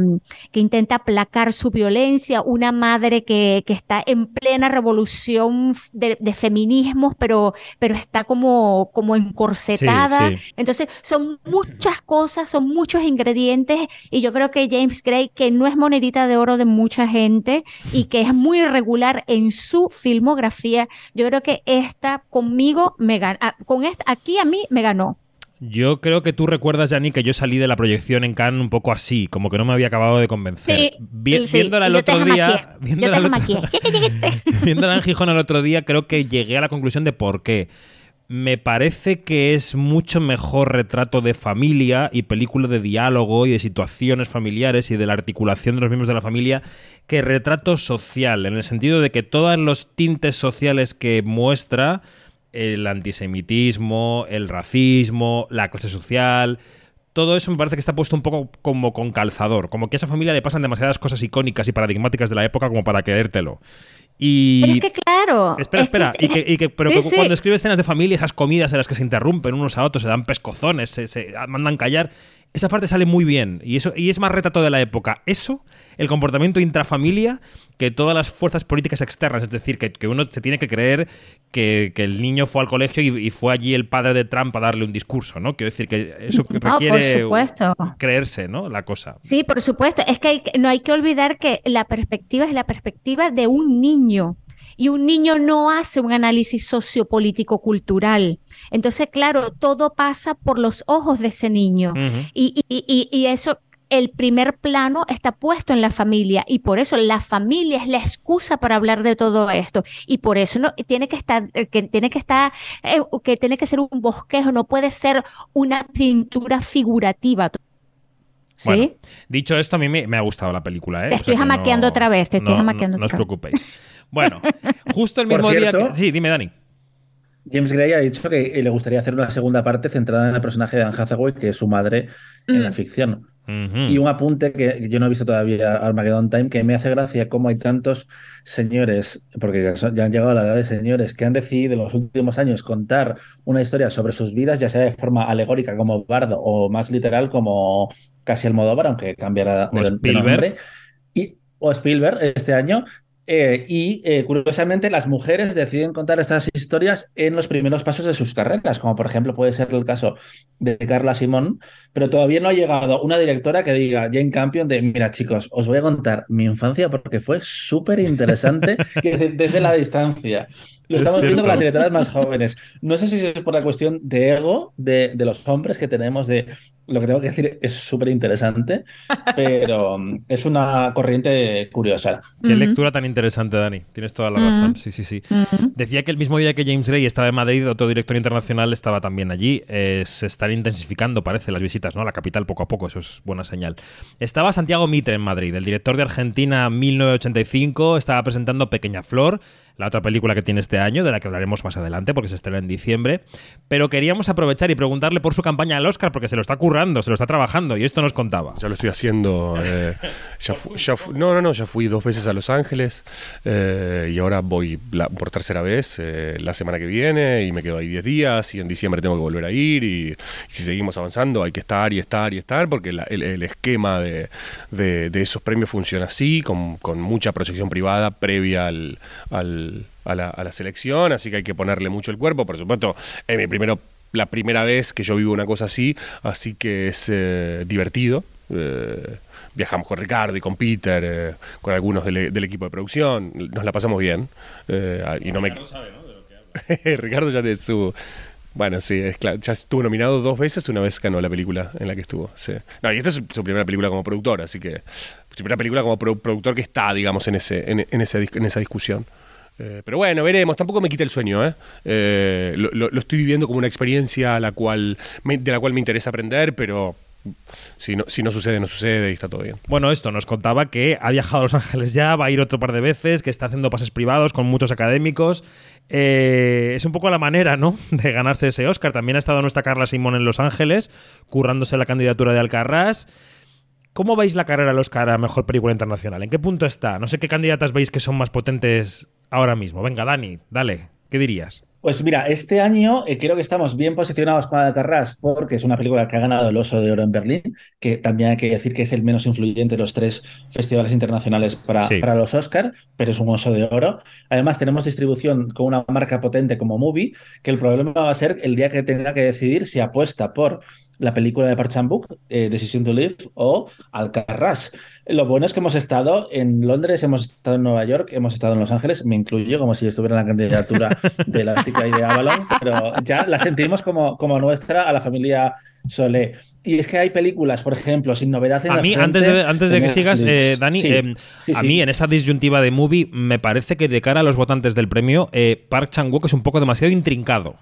que intenta aplacar su violencia, una madre que, que está en plena revolución de, de feminismos, pero, pero está como, como encorsetada. Entonces, son muchas cosas, son muchos ingredientes, y yo creo que James Gray, que no es monedita de oro de mucha gente y que es muy regular en su filmografía, yo creo que esta conmigo me ganó. Ah, con esta, aquí a mí me ganó. Yo creo que tú recuerdas, Yanni, que yo salí de la proyección en Cannes un poco así, como que no me había acabado de convencer. Sí, viéndola el otro día. Viéndola, viéndola en Gijón el otro día, creo que llegué a la conclusión de por qué. Me parece que es mucho mejor retrato de familia y película de diálogo y de situaciones familiares y de la articulación de los miembros de la familia que retrato social, en el sentido de que todos los tintes sociales que muestra, el antisemitismo, el racismo, la clase social, todo eso me parece que está puesto un poco como con calzador, como que a esa familia le pasan demasiadas cosas icónicas y paradigmáticas de la época como para querértelo. Y... Pero es que claro. Espera, espera. y que, y que, pero cuando escribe escenas de familia, esas comidas en las que se interrumpen unos a otros, se dan pescozones, se, se mandan callar, esa parte sale muy bien y eso y es más retrato de la época. Eso, el comportamiento intrafamilia, que todas las fuerzas políticas externas. Es decir, que, uno se tiene que creer que, el niño fue al colegio y, fue allí el padre de Trump a darle un discurso, ¿no? Quiero decir que eso requiere creerse, ¿no? La cosa. Sí, por supuesto. Es que no hay que olvidar que la perspectiva es la perspectiva de un niño. Y un niño no hace un análisis sociopolítico cultural. Entonces, claro, todo pasa por los ojos de ese niño. y, y, y, eso, el primer plano está puesto en la familia y por eso la familia es la excusa para hablar de todo esto y por eso no tiene que estar eh, que tiene que estar eh, que tiene que ser un bosquejo no puede ser una pintura figurativa ¿Sí? dicho esto, a mí me, ha gustado la película. ¿eh? Te estoy jamaqueando otra vez, te estoy jamaqueando otra vez. No os preocupéis. Bueno, justo el mismo día que... Sí, dime, Dani. James Gray ha dicho que le gustaría hacer una segunda parte centrada en el personaje de Anne Hathaway, que es su madre en la mm. ficción. Y un apunte que yo no he visto todavía Armageddon Time, que me hace gracia cómo hay tantos señores, porque ya han llegado a la edad de señores, que han decidido en los últimos años contar una historia sobre sus vidas, ya sea de forma alegórica como Bardo o más literal como casi el Modóvar, aunque cambiará de, de, nombre. Y, o Spielberg este año, eh, y eh, curiosamente, las mujeres deciden contar estas historias en los primeros pasos de sus carreras, como por ejemplo puede ser el caso de Carla Simón, pero todavía no ha llegado una directora que diga, Jane Campion, de mira chicos, os voy a contar mi infancia porque fue súper interesante desde la distancia. Lo estamos viendo con las directoras más jóvenes. No sé si es por la cuestión de ego de, de los hombres que tenemos de lo que tengo que decir es súper interesante, pero mm, es una corriente curiosa. Qué lectura tan interesante, Dani. Tienes toda la razón. Sí, sí, sí. Decía que el mismo día que James Gray estaba en Madrid, otro director internacional estaba también allí. Eh, se están intensificando, parece, las visitas ¿no? a la capital poco a poco. Eso es buena señal. Estaba Santiago Mitre en Madrid, el director de Argentina 1985. Estaba presentando Pequeña Flor, la otra película que tiene este año, de la que hablaremos más adelante porque se estrena en diciembre. Pero queríamos aprovechar y preguntarle por su campaña al Oscar porque se lo está currando, se lo está trabajando y esto nos contaba. Ya lo estoy haciendo. Eh, no, no, no, ya fui dos veces a Los Ángeles eh, y ahora voy por tercera vez eh, la semana que viene y me quedo ahí 10 días y en diciembre tengo que volver a ir y, si seguimos avanzando hay que estar y estar y estar porque el, esquema de, de, esos premios funciona así, con, con mucha proyección privada previa al a la, a la selección, así que hay que ponerle mucho el cuerpo. Por supuesto, es mi primero, la primera vez que yo vivo una cosa así, así que es eh, divertido. Eh, viajamos con Ricardo y con Peter, eh, con algunos del, del equipo de producción, nos la pasamos bien. eh, y no me... Ricardo ya de su... Bueno, sí, es claro. Ya estuvo nominado dos veces, una vez ganó la película en la que estuvo. Sí. No, y esta es su, su primera película como productor, así que. Su primera película como pro- productor que está, digamos, en, ese, en, en ese en esa discusión. Eh, pero bueno, veremos. Tampoco me quita el sueño, ¿eh? Eh, lo, estoy viviendo como una experiencia a la cual de la cual me interesa aprender, pero si no, si no sucede, no sucede y está todo bien. Bueno, esto nos contaba que ha viajado a Los Ángeles ya, va a ir otro par de veces, que está haciendo pases privados con muchos académicos. Eh, es un poco la manera, ¿no?, de ganarse ese Oscar. También ha estado nuestra Carla Simón en Los Ángeles, currándose la candidatura de Alcarrás. ¿Cómo veis la carrera al Oscar a Mejor Película Internacional? ¿En qué punto está? No sé qué candidatas veis que son más potentes ahora mismo. Venga, Dani, dale, ¿qué dirías? Pues mira, este año eh, creo que estamos bien posicionados con Alcarrás porque es una película que ha ganado el Oso de Oro en Berlín, que también hay que decir que es el menos influyente de los tres festivales internacionales para, Sí. para los Oscar, pero es un Oso de Oro. Además, tenemos distribución con una marca potente como Movie, que el problema va a ser el día que tenga que decidir si apuesta por la película de Park Chan-wook, eh, Decision to Live, o Alcarrás. Lo bueno es que hemos estado en Londres, hemos estado en Nueva York, hemos estado en Los Ángeles, me incluyo como si estuviera en la candidatura de Elástica y de Avalon, pero ya la sentimos como, como nuestra a la familia Solé. Y es que hay películas, por ejemplo, sin novedad en A la mí, frente antes de, antes de que sigas, eh, Dani, Sí, eh, sí, a sí. mí en esa disyuntiva de movie me parece que de cara a los votantes del premio, eh, Park Chan-wook es un poco demasiado intrincado.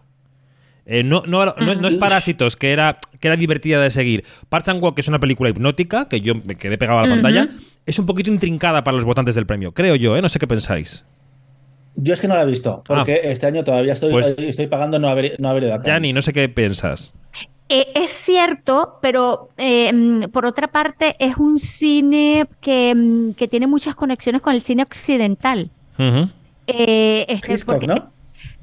Eh, no, no, no es, no es Parásitos, que era, que era divertida de seguir. Park Chan-wook es una película hipnótica, que yo me quedé pegado a la pantalla, es un poquito intrincada para los votantes del premio, creo yo, ¿eh? No sé qué pensáis. Yo es que no la he visto, porque este año todavía estoy, Ah. Pues- estoy pagando no haber, no haber ido a Cannes. Yanni, no sé qué piensas. Eh, es cierto, pero eh, mm, por otra parte es un cine que, mm, que tiene muchas conexiones con el cine occidental. Eh, este, Hitchcock, porque- ¿no?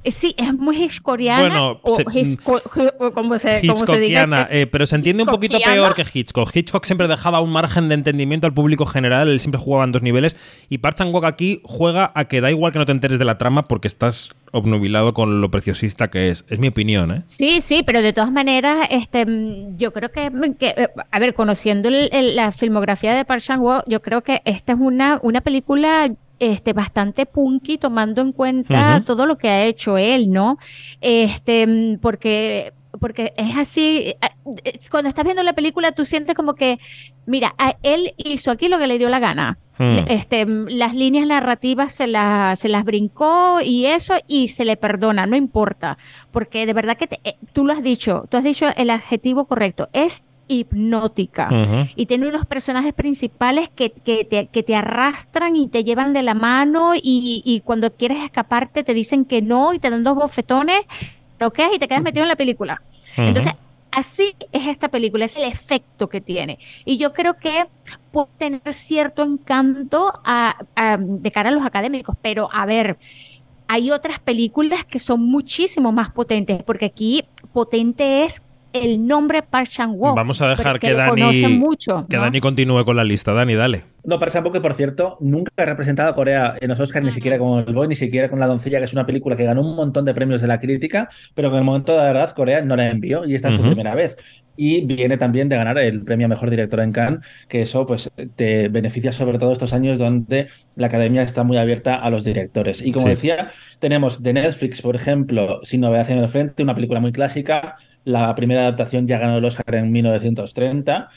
Eh, sí, es muy hitchcockiana. Bueno, o se- Hitchco- o como se, como se diga. Hitchcockiana, eh, pero se entiende un poquito peor que Hitchcock. Hitchcock siempre dejaba un margen de entendimiento al público general, él siempre jugaba en dos niveles. Y Park Chan-wook aquí juega a que da igual que no te enteres de la trama porque estás obnubilado con lo preciosista que es. Es mi opinión, ¿eh? Sí, sí, pero de todas maneras, este, mm, yo creo que, que, eh, a ver, conociendo el- el- la filmografía de Park Chan-wook, yo creo que esta es una, una película este, bastante punky, tomando en cuenta todo lo que ha hecho él, ¿no? Este, mm, porque, porque es así, eh, es- cuando estás viendo la película, tú sientes como que, mira, a- él hizo aquí lo que le dio la gana. Hmm. Este, mm, las líneas narrativas se, las se las brincó y eso, y se le perdona, no importa, porque de verdad que te- eh, tú lo has dicho, tú has dicho el adjetivo correcto, es hipnótica y tiene unos personajes principales que, que te, que te arrastran y te llevan de la mano y, y cuando quieres escaparte te dicen que no y te dan dos bofetones, ¿ok? Y te quedas metido en la película. Entonces, así es esta película, es el efecto que tiene. Y yo creo que puede tener cierto encanto a- a- de cara a los académicos, pero a ver, hay otras películas que son muchísimo más potentes, porque aquí potente es el nombre Park Chan-wook. Vamos a dejar que Dani, mucho. que ¿no? Dani continúe con la lista. Dani, dale. No, Park Chan-wook, que por cierto, nunca ha representado a Corea en los Oscars, ni siquiera con El Boy, ni siquiera con La Doncella, que es una película que ganó un montón de premios de la crítica, pero que en el momento de la verdad Corea no la envió y esta es su Ujú. primera vez. Y viene también de ganar el premio a Mejor Director en Cannes, que eso pues te beneficia sobre todo estos años donde la academia está muy abierta a los directores. Y como Sí. decía, tenemos de Netflix, por ejemplo, Sin Novedad en el Frente, una película muy clásica. La primera adaptación ya ganó el Oscar en 1930.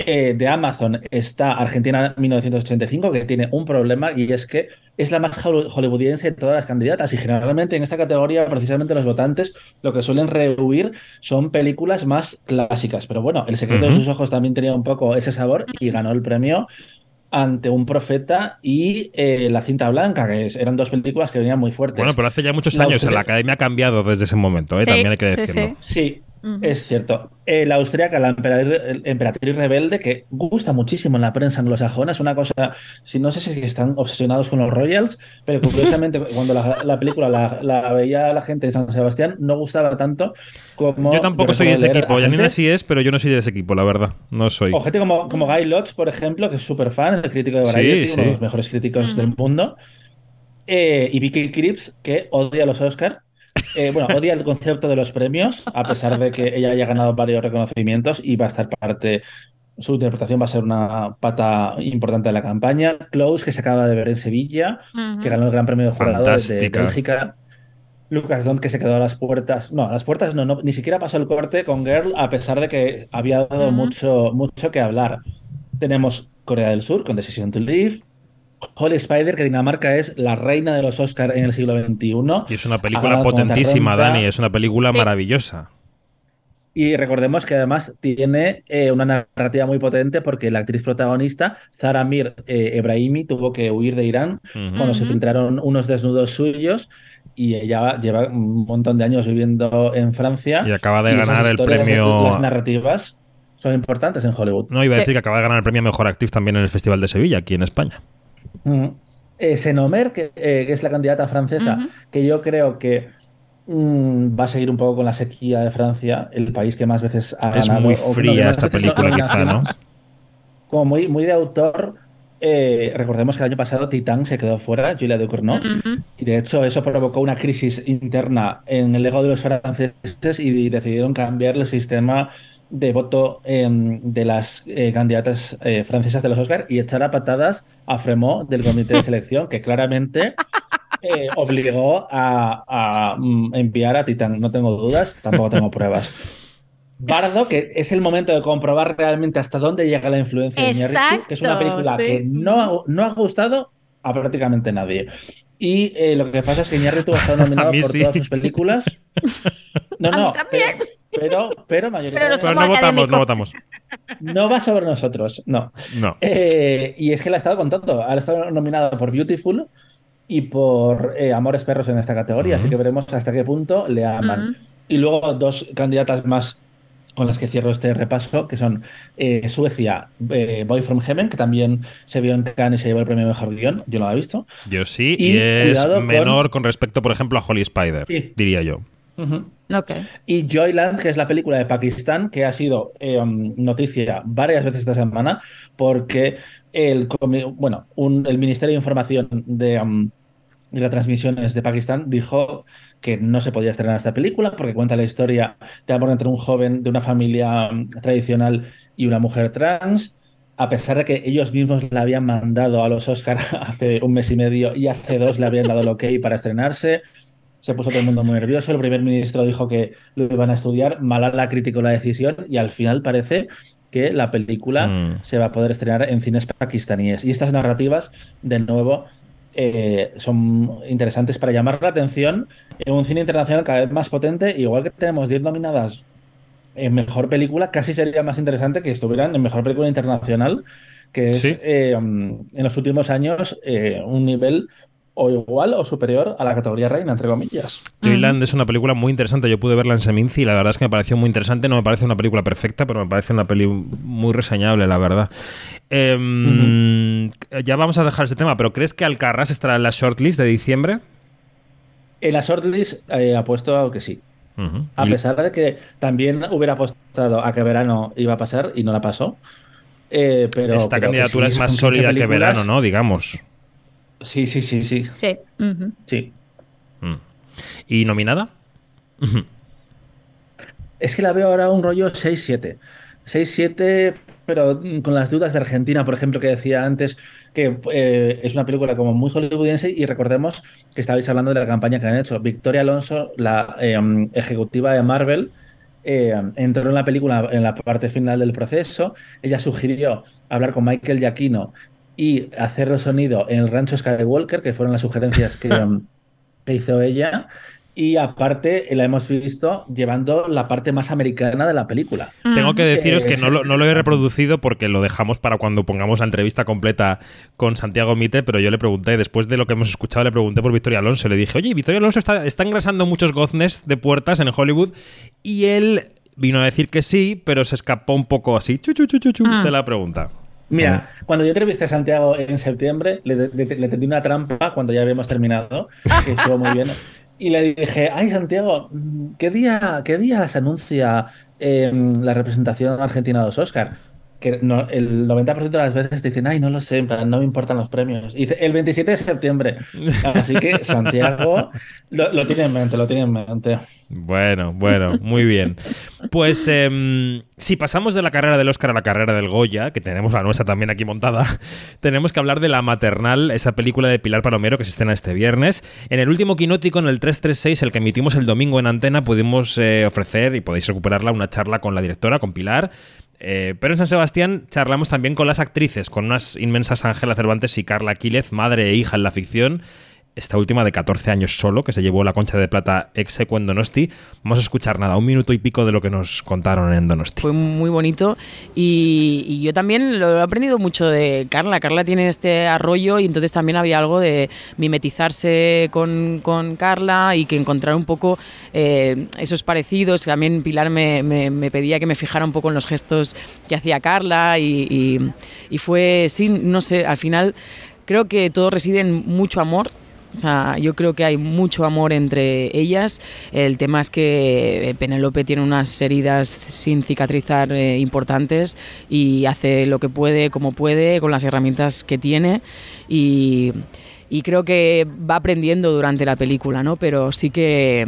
Eh, de Amazon está Argentina 1985, que tiene un problema y es que es la más holly- hollywoodiense de todas las candidatas. Y generalmente en esta categoría, precisamente los votantes lo que suelen rehuir son películas más clásicas. Pero bueno, El secreto de sus ojos también tenía un poco ese sabor y ganó el premio ante un profeta y eh, La cinta blanca, que es- eran dos películas que venían muy fuertes. Bueno, pero hace ya muchos La años, austria- la academia ha cambiado desde ese momento, ¿eh? Sí, también hay que sí, decirlo. Sí, es cierto. Eh, la austríaca, la emperatriz, emperatriz rebelde, que gusta muchísimo en la prensa anglosajona, es una cosa, si no sé si están obsesionados con los Royals, pero curiosamente cuando la, la película la, la veía la gente de San Sebastián, no gustaba tanto como... Yo tampoco soy de ese equipo. a sí es, pero yo no soy de ese equipo, la verdad. No soy. o gente como, como Guy Lodge, por ejemplo, que es súper fan, el crítico de Variety, sí. uno de los mejores críticos del mundo. Eh, y Vicky Krieps, que odia los Oscar. Eh, bueno, odia el concepto de los premios, a pesar de que ella haya ganado varios reconocimientos y va a estar parte. Su interpretación va a ser una pata importante de la campaña. Close, que se acaba de ver en Sevilla, que ganó el Gran Premio de Jurado de. Bélgica. Lucas Don, que se quedó a las puertas. No, a las puertas no, no, ni siquiera pasó el corte con Girl, a pesar de que había dado mucho, mucho que hablar. Tenemos Corea del Sur con Decision to Live. Holy Spider, que Dinamarca es la reina de los Oscars en el siglo XXI. Y es una película potentísima. Dani. Es una película Sí. maravillosa. Y recordemos que además tiene eh, una narrativa muy potente porque la actriz protagonista, Zara Mir eh, Ebrahimi, tuvo que huir de Irán cuando se filtraron unos desnudos suyos y ella lleva un montón de años viviendo en Francia. Y acaba de y ganar el premio- Las narrativas son importantes en Hollywood. No, iba a Sí. decir que acaba de ganar el premio a Mejor Actriz también en el Festival de Sevilla, aquí en España. Mm. Eh, Senomer, que, eh, que es la candidata francesa, que yo creo que mm, va a seguir un poco con la sequía de Francia, el país que más veces ha Es ganado. muy no, que fría esta veces no- película, quizá, ¿no? Como muy, muy de autor. eh, recordemos que el año pasado Titán se quedó fuera, Julia Ducournau, Ujú. y de hecho eso provocó una crisis interna en el ego de los franceses y decidieron cambiar el sistema de voto em, de las eh, candidatas eh, francesas de los Oscar y echar a patadas a Fremont del comité de selección, que claramente eh, obligó a, a, mm, enviar a Titán. No tengo dudas, tampoco tengo pruebas. Bardo, que es el momento de comprobar realmente hasta dónde llega la influencia de Iñárritu, que es una Exacto, película sí. que no, ha- no ha gustado a prácticamente nadie. Y eh, lo que pasa es que Iñárritu ha estado nominado por sí. todas sus películas. No, A mí no, también. pero, pero, pero mayoritariamente Pero Somos no votamos, no votamos. no va sobre nosotros, no. No. Eh, y es que la ha estado contando. Ha estado nominada por Beautiful y por eh, Amores Perros en esta categoría, así que veremos hasta qué punto le aman. Y luego dos candidatas más con las que cierro este repaso, que son eh, Suecia, eh, Boy from Heaven, que también se vio en Cannes y se llevó el premio de mejor guion, yo no lo he visto. Yo sí, Y y, es con- menor con... respecto, por ejemplo, a Holly Spider, Sí. diría yo. Y Joyland, que es la película de Pakistán, que ha sido eh, um, noticia varias veces esta semana, porque el, bueno, un- el Ministerio de Información de, um, de las transmisiones de Pakistán dijo que no se podía estrenar esta película porque cuenta la historia de amor entre un joven de una familia um, tradicional y una mujer trans. A pesar de que ellos mismos la habían mandado a los Oscar hace un mes y medio y hace dos le habían dado el ok para estrenarse, se puso todo el mundo muy nervioso. El primer ministro dijo que lo iban a estudiar. Malala criticó la decisión y al final parece que la película Mm. se va a poder estrenar en cines pakistaníes. Y estas narrativas, de nuevo, eh, son interesantes para llamar la atención en un cine internacional cada vez más potente. Igual que tenemos 10 nominadas en mejor película, casi sería más interesante que estuvieran en mejor película internacional, que es Sí. eh, en los últimos años eh, un nivel o igual o superior a la categoría reina, entre comillas. Joyland es una película muy interesante. Yo pude verla en Seminci y la verdad es que me pareció muy interesante. No me parece una película perfecta, pero me parece una peli muy reseñable, la verdad. Em, Ya vamos a dejar este tema, pero ¿crees que Alcarrás estará en la shortlist de diciembre? En la shortlist eh, apuesto que sí. A pesar de que también hubiera apostado a que verano iba a pasar y no la pasó. Eh, pero, Esta que candidatura sí, es más son 15 sólida que verano, ¿no? Digamos. Sí, sí, sí, sí. Sí. Sí. Mm. ¿Y nominada? Es que la veo ahora un rollo 6-7. 6-7, pero con las dudas de Argentina, por ejemplo, que decía antes, que eh, es una película como muy hollywoodiense y recordemos que estabais hablando de la campaña que han hecho. Victoria Alonso, la eh, ejecutiva de Marvel, eh, entró en la película en la parte final del proceso. Ella sugirió hablar con Michael Giacchino y hacer el sonido en el rancho Skywalker, que fueron las sugerencias que, mm, que hizo ella. Y aparte la hemos visto llevando la parte más americana de la película. Tengo que deciros Eh, que no lo, no lo he reproducido porque lo dejamos para cuando pongamos la entrevista completa con Santiago Mite, pero yo le pregunté, después de lo que hemos escuchado, le pregunté por Victoria Alonso. Le dije, oye, Victoria Alonso está, está engrasando muchos goznes de puertas en Hollywood y él vino a decir que sí, pero se escapó un poco así chu, chu, chu, chu, chu, Ah. de la pregunta. Mira, cuando yo entrevisté a Santiago en septiembre, le, le- le tendí una trampa cuando ya habíamos terminado, que estuvo muy bien. Y le dije, ay Santiago, ¿qué día, qué día se anuncia eh, la representación argentina de los Oscar? Que no- el 90% de las veces te dicen, ay, no lo sé, en plan, no me importan los premios. Y dice, el 27 de septiembre. Así que Santiago lo, lo tiene en mente, lo tiene en mente. Bueno, bueno, muy bien. Pues em, si pasamos de la carrera del Oscar a la carrera del Goya, que tenemos la nuestra también aquí montada, tenemos que hablar de La Maternal, esa película de Pilar Palomero que se estrena este viernes. En el último quinótico, en el 336, el que emitimos el domingo en antena, pudimos eh, ofrecer, y podéis recuperarla, una charla con la directora, con Pilar. Eh, pero en San Sebastián charlamos también con las actrices, con unas inmensas Ángela Cervantes y Carla Quílez, madre e hija en la ficción. Esta última de 14 años solo, que se llevó la concha de plata ex en Donosti. Vamos a escuchar nada, un minuto y pico de lo que nos contaron en Donosti. Fue muy bonito y, y yo también lo he aprendido mucho de Carla. Carla tiene este arroyo y entonces también había algo de mimetizarse con, con Carla y que encontrar un poco eh, esos parecidos. También Pilar me, me- me pedía que me fijara un poco en los gestos que hacía Carla y, y- y fue, sí, no sé, al final creo que todo reside en mucho amor o sea, yo creo que hay mucho amor entre ellas. El tema es que Penélope tiene unas heridas sin cicatrizar eh, importantes y hace lo que puede, como puede, con las herramientas que tiene. Y, y creo que va aprendiendo durante la película, ¿no? Pero sí que,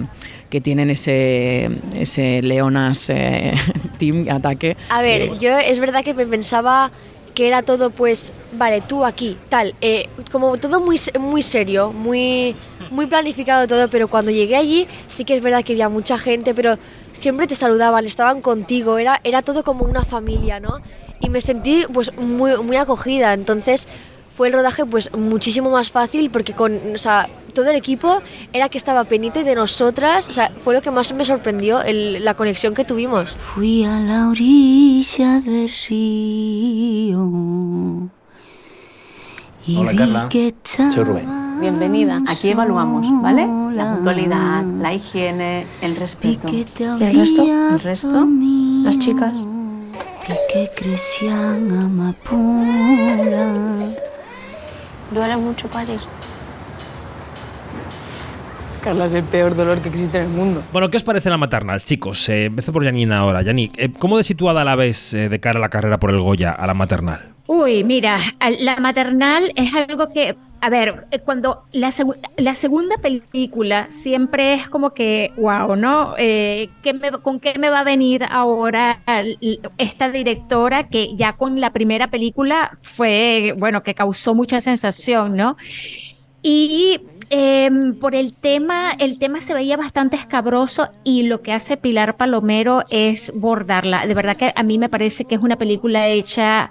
que tienen ese, ese leonas eh, team ataque. A ver, Eh, yo es verdad que me pensaba que era todo pues, vale, tú aquí, tal, eh, como todo muy, muy serio, muy, muy planificado todo, pero cuando llegué allí sí que es verdad que había mucha gente, pero siempre te saludaban, estaban contigo, era, era todo como una familia, ¿no? Y me sentí pues muy, muy acogida, entonces fue el rodaje pues muchísimo más fácil porque con, o sea, todo el equipo era que estaba pendiente de nosotras, o sea, fue lo que más me sorprendió, el- la conexión que tuvimos. Fui a la orilla del río. Y Hola, Carla. Soy Rubén. Bienvenida. Aquí evaluamos, ¿vale? La puntualidad, la higiene, el respeto. ¿Y el resto? ¿El resto? Las chicas. y que crecían amapolas. Duele mucho parir. Carla es el peor dolor que existe en el mundo. Bueno, ¿qué os parece la maternal, chicos? Eh, empiezo por Janina ahora. Yani, eh, ¿cómo de situada la ves eh, de cara a la carrera por el Goya a la maternal? Uy, mira, la maternal es algo que, a ver, eh, cuando la, segu- la segunda película siempre es como que, wow, ¿no? Eh, ¿qué me- ¿Con qué me va a venir ahora esta directora que ya con la primera película fue, bueno, que causó mucha sensación, ¿no? Y em, por el tema, el tema se veía bastante escabroso y lo que hace Pilar Palomero es bordarla. De verdad que a mí me parece que es una película hecha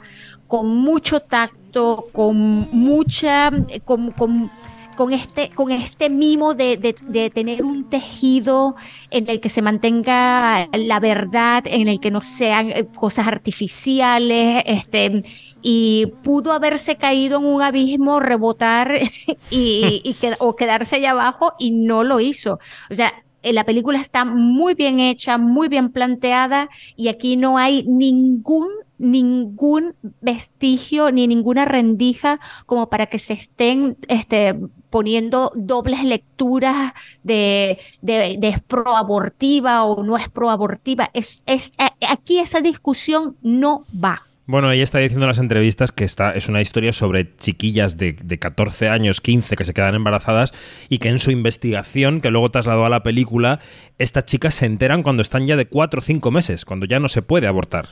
con mucho tacto, con mucha, con, con- con este, con este mimo de, de- de tener un tejido en el que se mantenga la verdad, en el que no sean eh, cosas artificiales, este, y pudo haberse caído en un abismo, rebotar y, y o quedarse allá abajo y no lo hizo. O sea, eh, la película está muy bien hecha, muy bien planteada y aquí no hay ningún ningún vestigio ni ninguna rendija como para que se estén este, poniendo dobles lecturas de, de, es proabortiva o no es proabortiva. Es, es, aquí esa discusión no va. Bueno, ella está diciendo en las entrevistas que esta es una historia sobre chiquillas de, de 14 años, 15, que se quedan embarazadas y que en su investigación, que luego trasladó a la película, estas chicas se enteran cuando están ya de 4 o 5 meses, cuando ya no se puede abortar.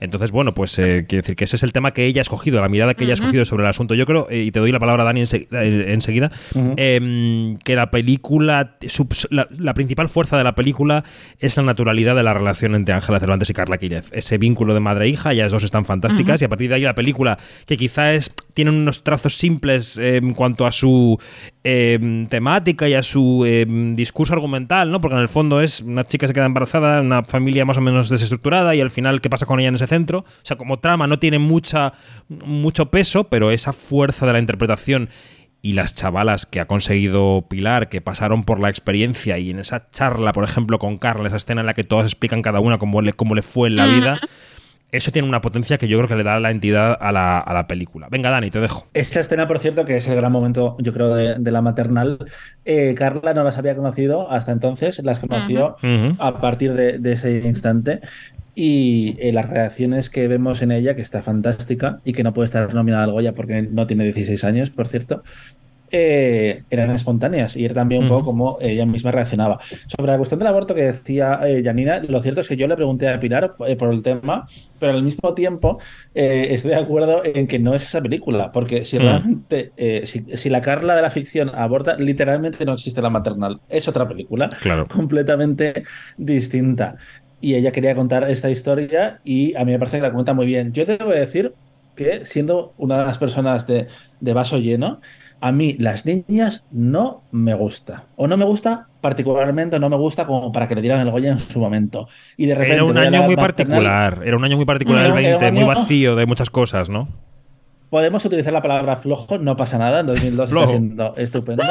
Entonces, bueno, pues eh, quiero decir que ese es el tema que ella ha escogido, la mirada que ella ha escogido sobre el asunto. Yo creo, eh, y te doy la palabra, Dani, eh, enseguida, em, que la película, la, la principal fuerza de la película es la naturalidad de la relación entre Ángela Cervantes y Carla Quírez. Ese vínculo de madre e hija, ellas dos están fantásticas, y a partir de ahí la película, que quizá es, tiene unos trazos simples eh, en cuanto a su em, temática y a su em, discurso argumental, ¿no? Porque en el fondo es una chica se queda embarazada, una familia más o menos desestructurada, y al final, ¿qué pasa con ella en ese centro? O sea, como trama no tiene mucha, mucho peso, pero esa fuerza de la interpretación y las chavalas que ha conseguido Pilar, que pasaron por la experiencia y en esa charla, por ejemplo, con Carla, esa escena en la que todas explican cada una cómo le, cómo le fue en la vida, eso tiene una potencia que yo creo que le da la entidad a la, a la película. Venga, Dani, te dejo. Esta escena, por cierto, que es el gran momento, yo creo, de, de la maternal, eh, Carla no las había conocido hasta entonces, las conoció a partir de, de ese instante. y eh, las reacciones que vemos en ella, que está fantástica y que no puede estar nominada al Goya porque no tiene 16 años, por cierto, eh, eran espontáneas y era también un poco como ella misma reaccionaba. Sobre la cuestión del aborto que decía eh, Janina, lo cierto es que yo le pregunté a Pilar eh, por el tema, pero al mismo tiempo eh, estoy de acuerdo en que no es esa película, porque si Mm. realmente, eh, si, si la Carla de la ficción aborta, literalmente no existe la maternal, es otra película Claro. completamente distinta. Y ella quería contar esta historia y a mí me parece que la cuenta muy bien. Yo te voy a decir que siendo una de las personas de, de vaso lleno, a mí las niñas no me gusta. O no me gusta particularmente, no me gusta como para que le dieran el Goya en su momento. Y de repente Era un año muy maternal- particular, era un año muy particular el Era un- era un 20, muy vacío de muchas cosas, ¿no? Podemos utilizar la palabra flojo, no pasa nada, en 2002 Flojo. está siendo estupendo.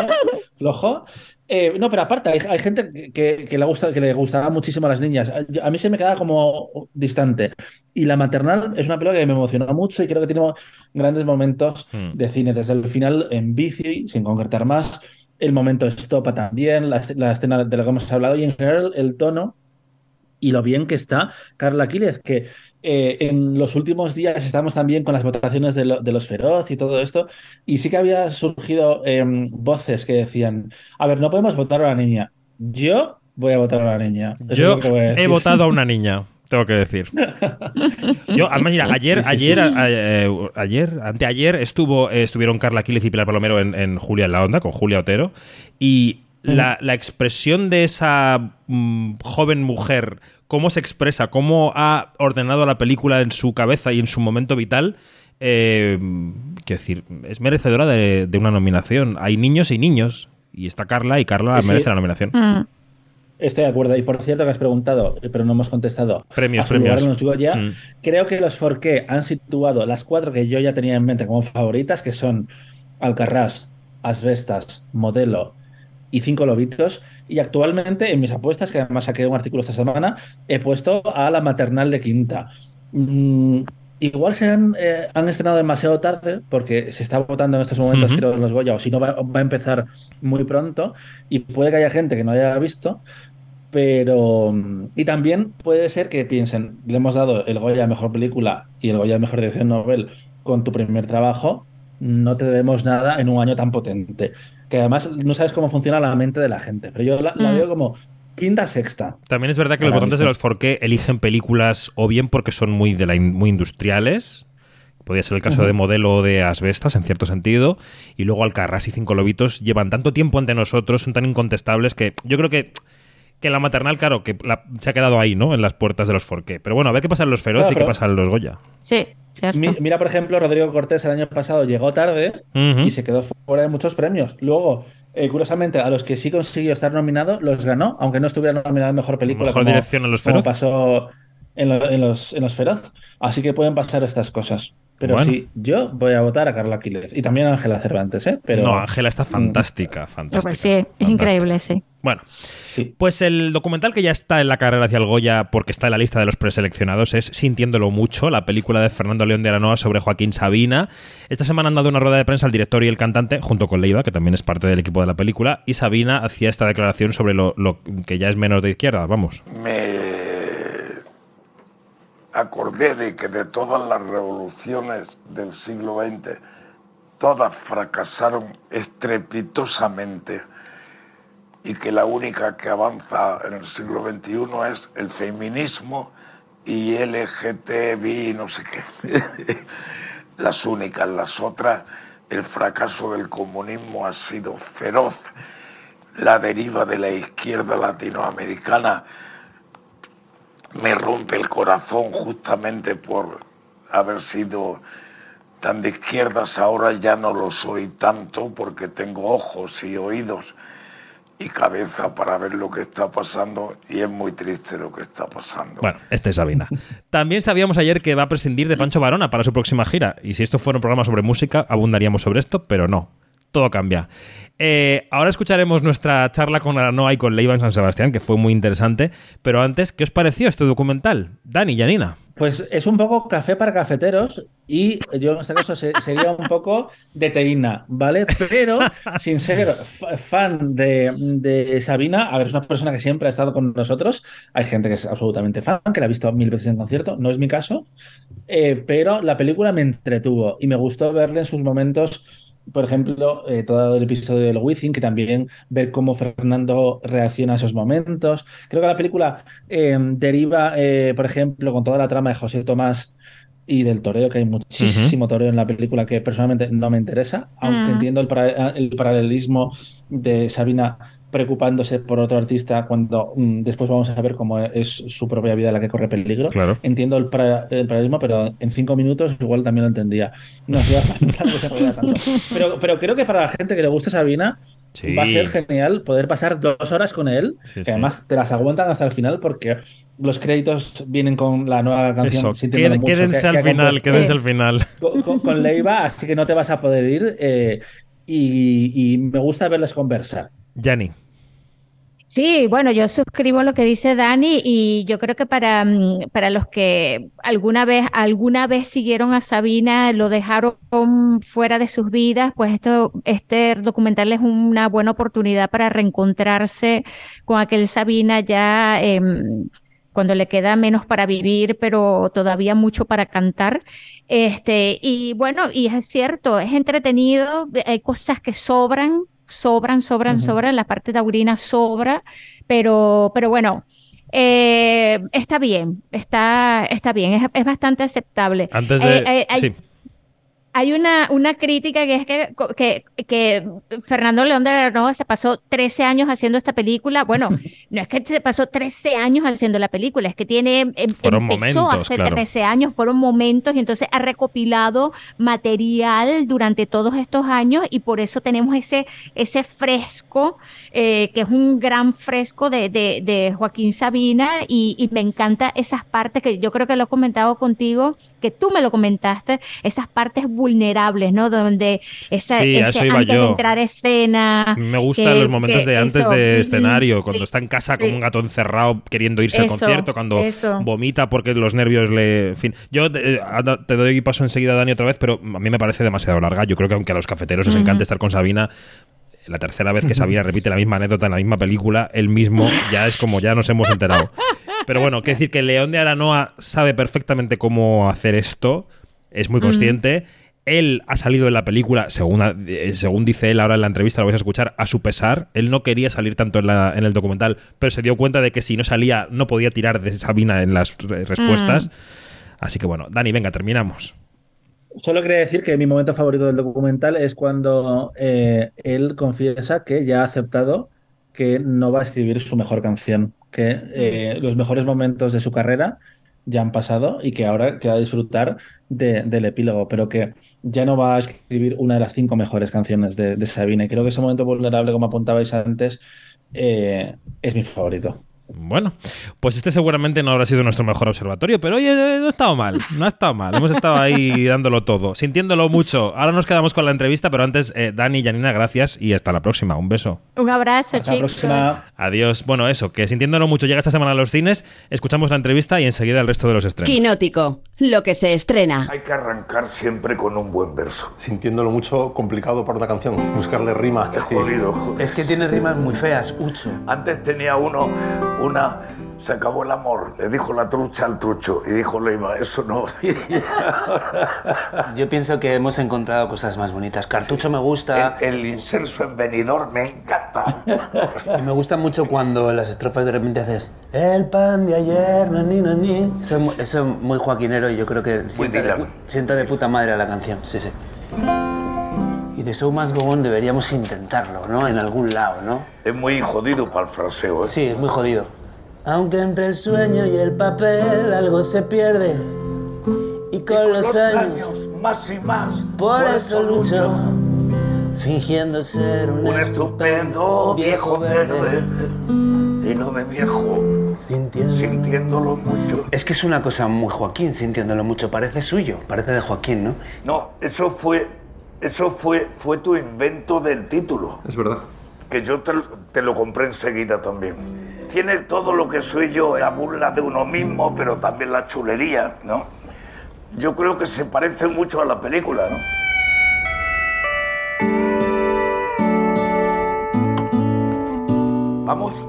Flojo. Eh, no, pero aparte, hay, hay gente que, le gusta, que le gustaba muchísimo a las niñas. A mí se me queda como distante. Y La Maternal es una película que me emocionó mucho y creo que tiene grandes momentos Hmm. de cine. Desde el final en bici, sin concretar más, el momento estopa también, la, la escena de la que hemos hablado y en general el tono y lo bien que está Carla Aquiles, que eh, en los últimos días estamos también con las votaciones de, lo- de los feroz y todo esto, y sí que había surgido eh, voces que decían, a ver, no podemos votar a una niña. Yo voy a votar a una niña. Eso Yo voy a he votado a una niña, tengo que decir. Yo, además, mira, ayer, Sí, sí, ayer, sí. a- eh, ayer, anteayer estuvo, eh, estuvieron Carla Quílez y Pilar Palomero en, en Julia en la Onda, con Julia Otero, y la, la expresión de esa mm, joven mujer, cómo se expresa, cómo ha ordenado la película en su cabeza y en su momento vital, eh, quiero decir, es merecedora de, de una nominación. Hay niños y niños, y está Carla, y Carla Sí. merece la nominación. Mm. Estoy de acuerdo. Y por cierto que has preguntado, pero no hemos contestado. Premios, a su lugar premios. en los Goya. Mm. Creo que los Forqué han situado las cuatro que yo ya tenía en mente como favoritas, que son Alcarrás, Asbestas, Modelo y Cinco Lobitos. Y actualmente en mis apuestas, que además saqué un artículo esta semana, he puesto a la maternal de Quinta. Mm, igual se han, eh, han estrenado demasiado tarde, porque se está votando en estos momentos, Ujú. creo, en los Goya, o si no, va, va a empezar muy pronto. Y puede que haya gente que no haya visto. Pero. Y también puede ser que piensen, le hemos dado el Goya mejor película y el Goya mejor dirección Nobel con tu primer trabajo, no te debemos nada en un año tan potente. Que además no sabes cómo funciona la mente de la gente. Pero yo la, la Mm. veo como quinta, sexta. También es verdad que los votantes de los Forqué eligen películas o bien porque son muy, de la in- muy industriales, podría ser el caso de Modelo o de Asbestas en cierto sentido, y luego Alcarrás y Cinco Lobitos llevan tanto tiempo ante nosotros, son tan incontestables que yo creo que que la maternal, claro, que la- se ha quedado ahí, ¿no? En las puertas de los Forqué. Pero bueno, a ver qué pasa en los Feroz Claro, y qué pasa en los Goya. Sí, cierto. Mi- mira, por ejemplo, Rodrigo Cortés el año pasado llegó tarde y se quedó fuera de muchos premios. Luego, eh, curiosamente, a los que sí consiguió estar nominado, los ganó, aunque no estuviera nominado en mejor película. Mejor como- dirección en los como Feroz. pasó en, lo- en los, en los Feroz. Así que pueden pasar estas cosas. Pero Bueno. sí, yo voy a votar a Carla Aquiles y también a Ángela Cervantes, ¿eh? Pero, No, Ángela está fantástica, Pero fantástica. pues sí, es increíble, sí. Bueno, pues el documental que ya está en la carrera hacia el Goya porque está en la lista de los preseleccionados es Sintiéndolo Mucho, la película de Fernando León de Aranoa sobre Joaquín Sabina. Esta semana han dado una rueda de prensa al director y el cantante, junto con Leiva, que también es parte del equipo de la película, y Sabina hacía esta declaración sobre lo, lo que ya es menos de izquierda, vamos. me acordé de que de todas las revoluciones del siglo XX, todas fracasaron estrepitosamente y que la única que avanza en el siglo XXI es el feminismo y LGTBI, no sé qué. las únicas, las otras, el fracaso del comunismo ha sido feroz. La deriva de la izquierda latinoamericana me rompe el corazón justamente por haber sido tan de izquierdas. Ahora ya no lo soy tanto porque tengo ojos y oídos y cabeza para ver lo que está pasando y es muy triste lo que está pasando. Bueno, este es Sabina. También sabíamos ayer que va a prescindir de Pancho Varona para su próxima gira, y si esto fuera un programa sobre música, abundaríamos sobre esto, pero no. Todo cambia. Eh, ahora escucharemos nuestra charla con Aranoa y con Leiva en San Sebastián, que fue muy interesante. Pero antes, ¿qué os pareció este documental? Dani, Janina. Pues es un poco café para cafeteros y yo en este caso se- sería un poco de teína, ¿vale? Pero sin ser fa- fan de, de Sabina, a ver, es una persona que siempre ha estado con nosotros. Hay gente que es absolutamente fan, que la ha visto mil veces en concierto, no es mi caso, eh, pero la película me entretuvo y me gustó verle en sus momentos. Por ejemplo, eh, todo el episodio del Wizzing, que también ver cómo Fernando reacciona a esos momentos. Creo que la película eh, deriva, eh, por ejemplo, con toda la trama de José Tomás y del toreo, que hay muchísimo toreo en la película que personalmente no me interesa, aunque Mm. entiendo el, para- el paralelismo de Sabina preocupándose por otro artista cuando mm, después vamos a ver cómo es su propia vida la que corre peligro. Claro. Entiendo el, para- el paralelismo, pero en cinco minutos igual también lo entendía. No hacía falta tanto. Pero, pero creo que para la gente que le gusta Sabina Sí. va a ser genial poder pasar dos horas con él, Sí, que sí. además te las aguantan hasta el final porque los créditos vienen con la nueva canción. Eso, qued- mucho, quédense que- al que final, compuesto quédense al final. Con, con- con Leiva, así que no te vas a poder ir. eh, y, y me gusta verles conversar. Jani. Sí, bueno, yo suscribo lo que dice Dani y yo creo que para, mm, para los que alguna vez, alguna vez siguieron a Sabina, lo dejaron fuera de sus vidas, pues esto, este documental es una buena oportunidad para reencontrarse con aquel Sabina ya em, cuando le queda menos para vivir, pero todavía mucho para cantar. Este, y bueno, y es cierto, es entretenido, hay cosas que sobran, sobran, sobran, sobran, la parte taurina sobra, pero, pero bueno, eh, está bien, está, está bien, es, es bastante aceptable. Antes de. Eh, eh, hay- sí. hay una, una crítica que es que, que, que Fernando León de la Roja se pasó 13 años haciendo esta película. Bueno, no es que se pasó 13 años haciendo la película, es que tiene, em- Fueron empezó momentos, hace claro. 13 años, fueron momentos y entonces ha recopilado material durante todos estos años y por eso tenemos ese, ese fresco, eh, que es un gran fresco de, de, de Joaquín Sabina y, y me encanta esas partes que yo creo que lo he comentado contigo, que tú me lo comentaste, esas partes vulnerables, ¿no? Donde esa, Sí, ese antes yo. de entrar a escena. Me gustan que- los momentos de antes eso, de escenario, cuando está en casa como un gato encerrado queriendo irse al concierto, cuando eso. vomita porque los nervios le... En fin, yo te, anda, te doy paso enseguida, Dani, otra vez, pero a mí me parece demasiado larga. Yo creo que aunque a los cafeteros les Ujú. encanta estar con Sabina, la tercera vez que Sabina repite la misma anécdota en la misma película, él mismo ya es como ya nos hemos enterado. Pero bueno, que decir que León de Aranoa sabe perfectamente cómo hacer esto, es muy consciente. Él ha salido en la película, según, eh, según dice él ahora en la entrevista, lo vais a escuchar, a su pesar. Él no quería salir tanto en, la- en el documental, pero se dio cuenta de que si no salía, no podía tirar de Sabina en las re- respuestas. Mm. Así que bueno, Dani, venga, terminamos. Solo quería decir que mi momento favorito del documental es cuando eh, él confiesa que ya ha aceptado que no va a escribir su mejor canción, que eh, los mejores momentos de su carrera ya han pasado y que ahora queda disfrutar de- del epílogo, pero que ya no va a escribir una de las cinco mejores canciones de, de Sabina. Y creo que ese momento vulnerable, como apuntabais antes, eh, es mi favorito. Bueno, pues este seguramente no habrá sido nuestro mejor observatorio, pero oye, no ha estado mal, no ha estado mal. Hemos estado ahí dándolo todo, sintiéndolo mucho. Ahora nos quedamos con la entrevista, pero antes, eh, Dani y Janina, gracias y hasta la próxima. Un beso. Un abrazo, Hasta la chicos. próxima. Adiós. Bueno, eso, que sintiéndolo mucho llega esta semana a los cines, escuchamos la entrevista y enseguida el resto de los estrenos. Quinótico, lo que se estrena. Hay que arrancar siempre con un buen verso. Sintiéndolo mucho complicado para una canción, buscarle rimas. Es jodido, jodido. Es que tiene rimas muy feas, Ucho. Antes tenía uno, una, se acabó el amor, le dijo la trucha al trucho y dijo Leiva, eso no. Yo pienso que hemos encontrado cosas más bonitas. Cartucho me gusta. El, el inserso en venidor me encanta. Y me gusta mucho cuando en las estrofas de repente haces El pan de ayer, nani, nani. Eso, es mu- eso es muy joaquinero y yo creo que sienta de, sienta de puta madre a la canción. Sí, sí. Y de Show Must Go On deberíamos intentarlo, ¿no? En algún lado, ¿no? Es muy jodido para el fraseo, ¿eh? Sí, es muy jodido. Aunque entre el sueño y el papel algo se pierde. Y con, los, años, más y más, por eso lucho. Fingiendo ser un, un estupendo viejo verde. Y no de viejo, sintiéndolo mucho. Es que es una cosa muy Joaquín, sintiéndolo mucho. Parece suyo, parece de Joaquín, ¿no? No, eso fue Eso fue, fue tu invento del título. Es verdad. Que yo te, te lo compré enseguida también. Tiene todo lo que soy yo, la burla de uno mismo, pero también la chulería, ¿no? Yo creo que se parece mucho a la película, ¿no? Vamos.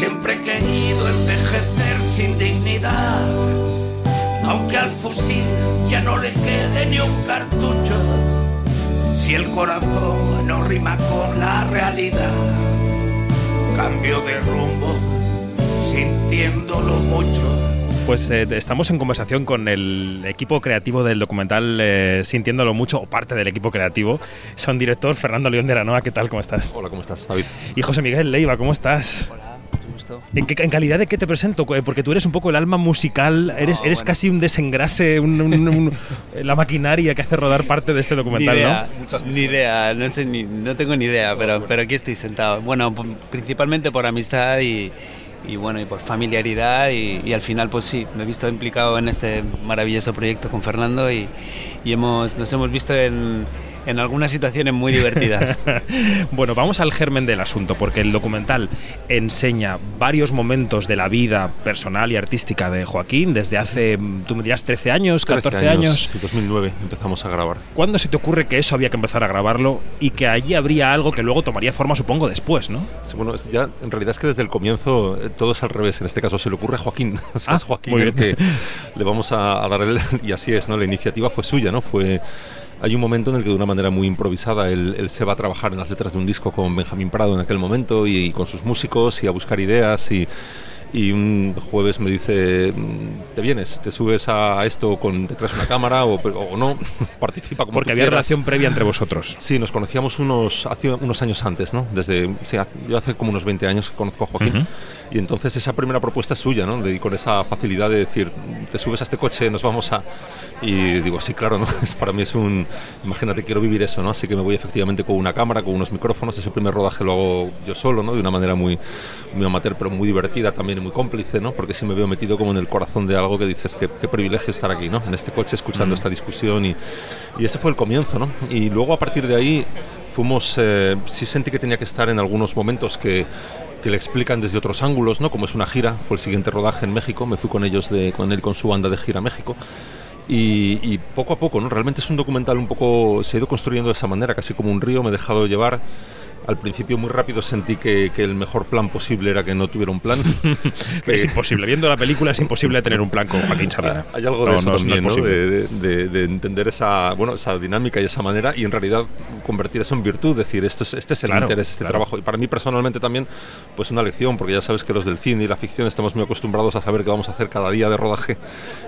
Siempre he querido envejecer sin dignidad, aunque al fusil ya no le quede ni un cartucho. Si el corazón no rima con la realidad, cambio de rumbo, sintiéndolo mucho. Pues eh, estamos en conversación con el equipo creativo del documental eh, Sintiéndolo Mucho, o parte del equipo creativo. Son director Fernando León de Aranoa, ¿qué tal? ¿Cómo estás? Hola, ¿cómo estás, David? Y José Miguel Leiva, ¿cómo estás? ¿En, qué, ¿En calidad de qué te presento? Eh, Porque tú eres un poco el alma musical, eres, eres casi un desengrase, un- un- un- la maquinaria que hace rodar parte de este documental, ni idea, ¿no? Ni idea, no sé, ni, no tengo ni idea, pero, pero aquí estoy sentado. Bueno, p- principalmente por amistad y, y bueno, y por familiaridad y, y al final pues sí, me he visto implicado en este maravilloso proyecto con Fernando y, y hemos, nos hemos visto en, en algunas situaciones muy divertidas. bueno, vamos al germen del asunto, porque el documental enseña varios momentos de la vida personal y artística de Joaquín desde hace, tú me dirás, 13 años, 14 años. Sí, 2009 empezamos a grabar. ¿Cuándo se te ocurre que eso había que empezar a grabarlo y que allí habría algo que luego tomaría forma, supongo, después, ¿no? Sí, Bueno, ya, en realidad es que desde el comienzo eh, todo es al revés. En este caso se le ocurre a Joaquín. O sea, Ah, es Joaquín muy el bien. que le vamos a, a dar el... Y así es, ¿no? La iniciativa fue suya, ¿no? Fue... Hay un momento en el que de una manera muy improvisada él, se va a trabajar en las letras de un disco con Benjamín Prado en aquel momento y, y con sus músicos y a buscar ideas y... Y un jueves me dice, mm, ¿te vienes? ¿Te subes a esto con te traes una cámara o, o no? Participa como Porque tú había quieras. relación previa entre vosotros. Sí, nos conocíamos unos, hace unos años antes, ¿no? Desde, sí, hace- yo hace como unos 20 años conozco a Joaquín. Ujú. Y entonces esa primera propuesta es suya, ¿no? De, con esa facilidad de decir, te subes a este coche, nos vamos a... Y digo, sí, claro, ¿no? Es, para mí es un... Imagínate, quiero vivir eso, ¿no? Así que me voy efectivamente con una cámara, con unos micrófonos. Ese primer rodaje lo hago yo solo, ¿no? De una manera muy, muy amateur, pero muy divertida también y muy cómplice, ¿no? Porque sí me veo metido como en el corazón de algo que dices, qué, qué privilegio estar aquí, ¿no? En este coche escuchando Mm. esta discusión y, y ese fue el comienzo, ¿no? Y luego a partir de ahí fuimos, eh, sí sentí que tenía que estar en algunos momentos que, que le explican desde otros ángulos, ¿no? Como es una gira, fue el siguiente rodaje en México, me fui con ellos, de, con él con su banda de gira a México. Y, y poco a poco, ¿no? Realmente es un documental un poco, se ha ido construyendo de esa manera, casi como un río, me he dejado llevar. Al principio muy rápido sentí que, que el mejor plan posible era que no tuviera un plan. Es imposible. Viendo la película es imposible tener un plan con Joaquín Sabina. hay algo de No, eso no es- no es también, ¿no? De, de- de entender esa, bueno, esa dinámica y esa manera y en realidad convertir eso en virtud, decir, este es, este es el Claro, interés, este claro. trabajo. Y para mí personalmente también, pues una lección, porque ya sabes que los del cine y la ficción estamos muy acostumbrados a saber qué vamos a hacer cada día de rodaje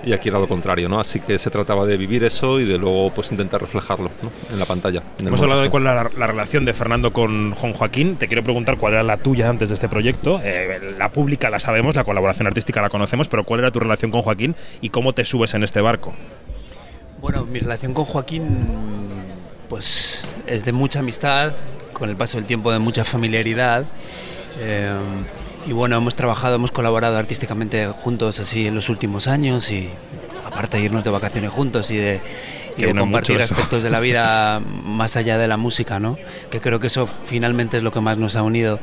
y aquí era lo contrario, ¿no? Así que se trataba de vivir eso y de luego pues intentar reflejarlo en la pantalla. en Hemos hablado de cuál era la, la relación de Fernando con Juan Joaquín. Te quiero preguntar cuál era la tuya antes de este proyecto. Eh, la pública la sabemos, la colaboración artística la conocemos, pero ¿cuál era tu relación con Joaquín y cómo te subes en este barco? Bueno, mi relación con Joaquín pues es de mucha amistad, con el paso del tiempo de mucha familiaridad. eh, y bueno, hemos trabajado, hemos colaborado artísticamente juntos así en los últimos años y aparte de irnos de vacaciones juntos y de, Que de compartir aspectos de la vida más allá de la música, ¿no? Que creo que eso finalmente es lo que más nos ha unido.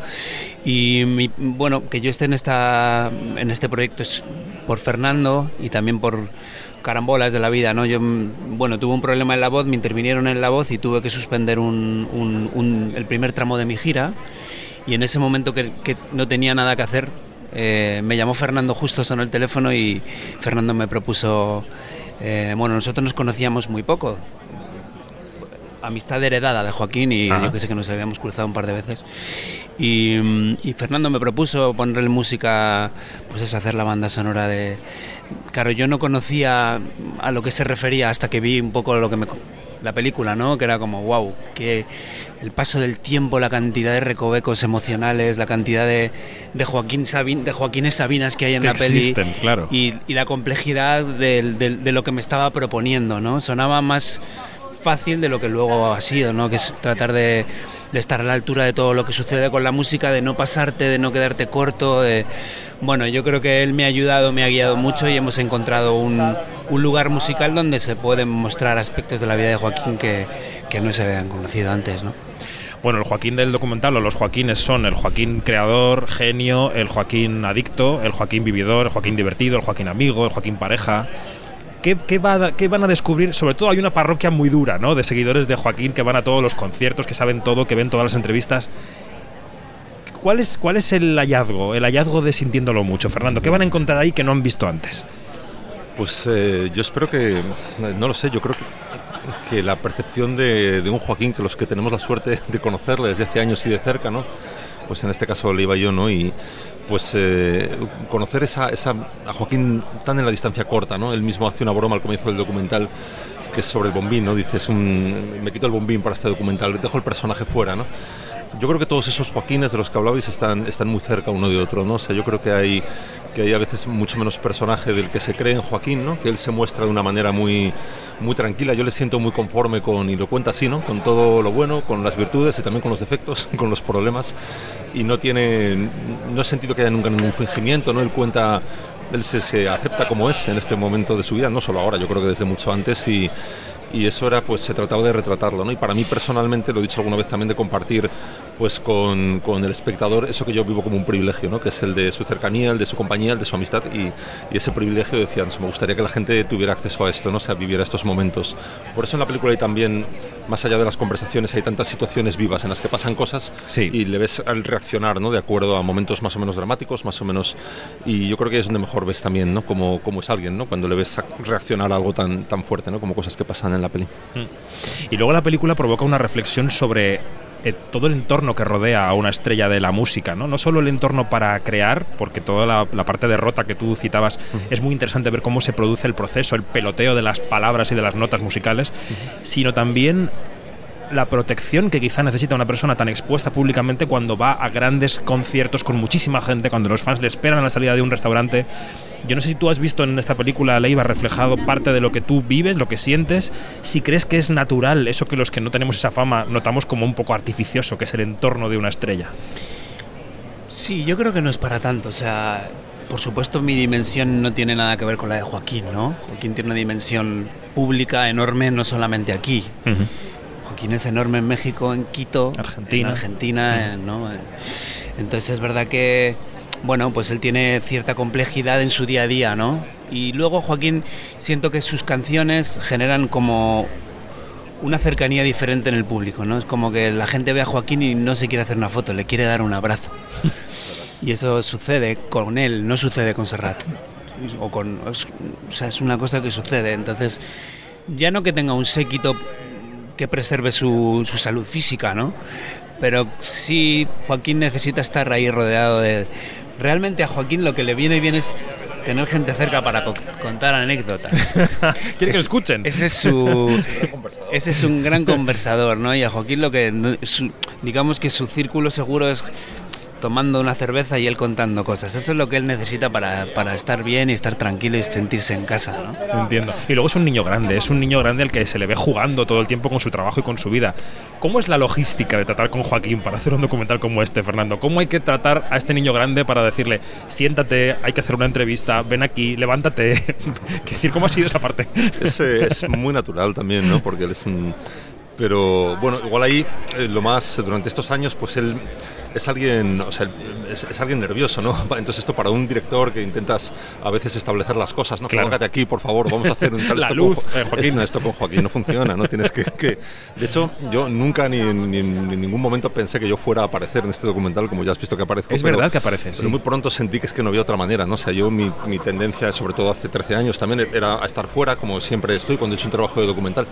Y mi- bueno, que yo esté en, esta, en este proyecto es por Fernando y también por carambolas de la vida, ¿no? Yo, mm, bueno, tuve un problema en la voz, me intervinieron en la voz y tuve que suspender un- un- un- el primer tramo de mi gira y en ese momento que, que no tenía nada que hacer, eh, me llamó Fernando justo, sonó el teléfono y Fernando me propuso, eh, bueno, nosotros nos conocíamos muy poco, amistad heredada de Joaquín y Ajá. yo que sé que nos habíamos cruzado un par de veces. Y, y Fernando me propuso ponerle música, pues eso, hacer la banda sonora de... Claro, yo no conocía a lo que se refería hasta que vi un poco lo que me... la película, ¿no? Que era como, wow, que el paso del tiempo, la cantidad de recovecos emocionales, la cantidad de, de Joaquín Sabin, de Joaquines Sabinas que hay en Que la peli existen, claro. y, y la complejidad del- de lo que me estaba proponiendo, ¿no? Sonaba más fácil de lo que luego ha sido, ¿no? Que es tratar de, de estar a la altura de todo lo que sucede con la música, de no pasarte, de no quedarte corto. de- Bueno, yo creo que él me ha ayudado, me ha guiado mucho y hemos encontrado un, un lugar musical donde se pueden mostrar aspectos de la vida de Joaquín que, que no se habían conocido antes, ¿no? Bueno, el Joaquín del documental o los Joaquines son el Joaquín creador, genio, el Joaquín adicto, el Joaquín vividor, el Joaquín divertido, el Joaquín amigo, el Joaquín pareja. ¿Qué, qué va a- qué van a descubrir? Sobre todo hay una parroquia muy dura, ¿no? De seguidores de Joaquín que van a todos los conciertos, que saben todo, que ven todas las entrevistas. ¿Cuál es, ¿Cuál es el hallazgo? El hallazgo de sintiéndolo mucho, Fernando. ¿Qué van a encontrar ahí que no han visto antes? Pues eh, yo espero que, no lo sé, yo creo que, que la percepción de, de un Joaquín, que los que tenemos la suerte de conocerle desde hace años y de cerca, ¿no? Pues en este caso le iba yo, ¿no? Y pues eh, conocer esa, esa, a Joaquín tan en la distancia corta, ¿no? Él mismo hace una broma al comienzo del documental que es sobre el bombín, ¿no? Dice, es un, me quito el bombín para este documental, dejo el personaje fuera, ¿no? Yo creo que todos esos Joaquines de los que hablabais están, están muy cerca uno de otro, ¿no? O sea, yo creo que hay, que hay a veces mucho menos personaje del que se cree en Joaquín, ¿no? Que él se muestra de una manera muy, muy tranquila. Yo le siento muy conforme con, y lo cuenta así, ¿no? Con todo lo bueno, con las virtudes y también con los defectos, con los problemas. Y no tiene, no he sentido que haya nunca ningún fingimiento, ¿no? Él cuenta, él se, se acepta como es en este momento de su vida, no solo ahora, yo creo que desde mucho antes y y eso era pues se trataba de retratarlo ¿no? y para mí personalmente lo he dicho alguna vez también de compartir pues con, con el espectador eso que yo vivo como un privilegio ¿no? que es el de su cercanía el de su compañía el de su amistad y, y ese privilegio decía me gustaría que la gente tuviera acceso a esto no o sea viviera estos momentos por eso en la película hay también más allá de las conversaciones hay tantas situaciones vivas en las que pasan cosas y le ves al reaccionar ¿no? de acuerdo a momentos más o menos dramáticos más o menos y yo creo que es donde mejor ves también ¿no? cómo, cómo es alguien ¿no? cuando le ves reaccionar a algo tan, tan fuerte ¿no? como cosas que pasan en la peli Y luego la película provoca una reflexión sobre eh, todo el entorno que rodea a una estrella de la música, ¿no? No solo el entorno para crear, porque toda la, la parte de rota que tú citabas es muy interesante ver cómo se produce el proceso, el peloteo de las palabras y de las notas musicales, sino también la protección que quizá necesita una persona tan expuesta públicamente cuando va a grandes conciertos con muchísima gente, cuando los fans le esperan a la salida de un restaurante. Yo no sé si tú has visto en esta película, Leiva, reflejado parte de lo que tú vives, lo que sientes, si crees que es natural eso que los que no tenemos esa fama notamos como un poco artificioso, que es el entorno de una estrella. Sí, yo creo que no es para tanto. O sea, por supuesto mi dimensión no tiene nada que ver con la de Joaquín, ¿no? Joaquín tiene una dimensión pública enorme, no solamente aquí. Joaquín es enorme en México, en Quito, Argentina. en Argentina, en- ¿no? Entonces es verdad que, bueno, pues él tiene cierta complejidad en su día a día, ¿no? Y luego Joaquín, siento que sus canciones generan como una cercanía diferente en el público, ¿no? Es como que la gente ve a Joaquín y no se quiere hacer una foto, le quiere dar un abrazo. Y eso sucede con él, no sucede con Serrat. O, con, es- o sea, es una cosa que sucede. Entonces, ya no que tenga un séquito que preserve su, su salud física, ¿no? Pero sí, Joaquín necesita estar ahí rodeado de... Realmente a Joaquín lo que le viene bien es tener gente cerca para co- contar anécdotas. Quiere que lo escuchen. Ese es su... ese es un gran conversador, ¿no? Y a Joaquín lo que... su- digamos que su círculo seguro es tomando una cerveza y él contando cosas. Eso es lo que él necesita para, para estar bien y estar tranquilo y sentirse en casa. ¿no? Entiendo. Y luego es un niño grande, es un niño grande al que se le ve jugando todo el tiempo con su trabajo y con su vida. ¿Cómo es la logística de tratar con Joaquín para hacer un documental como este, Fernando? ¿Cómo hay que tratar a este niño grande para decirle, siéntate, hay que hacer una entrevista, ven aquí, levántate? ¿Qué decir, ¿cómo ha sido esa parte? Es, es muy natural también, ¿no? Porque él es un... Pero bueno, igual ahí eh, lo más, durante estos años, pues él es alguien, o sea, es, es alguien nervioso, ¿no? Entonces esto para un director que intentas a veces establecer las cosas, ¿no? Claro. Colócate aquí, por favor, vamos a hacer un tal La esto luz, con, eh, Joaquín. es- no, esto con Joaquín no funciona, ¿no? Tienes que, que- de hecho, yo nunca ni, ni- ni en ningún momento pensé que yo fuera a aparecer en este documental, como ya has visto que aparezco. Es pero- verdad que aparece, Pero sí. muy pronto sentí que es que no había otra manera, ¿no? O sea, yo mi, mi tendencia, sobre todo hace 13 años también, era a estar fuera, como siempre estoy cuando he hecho un trabajo de documental.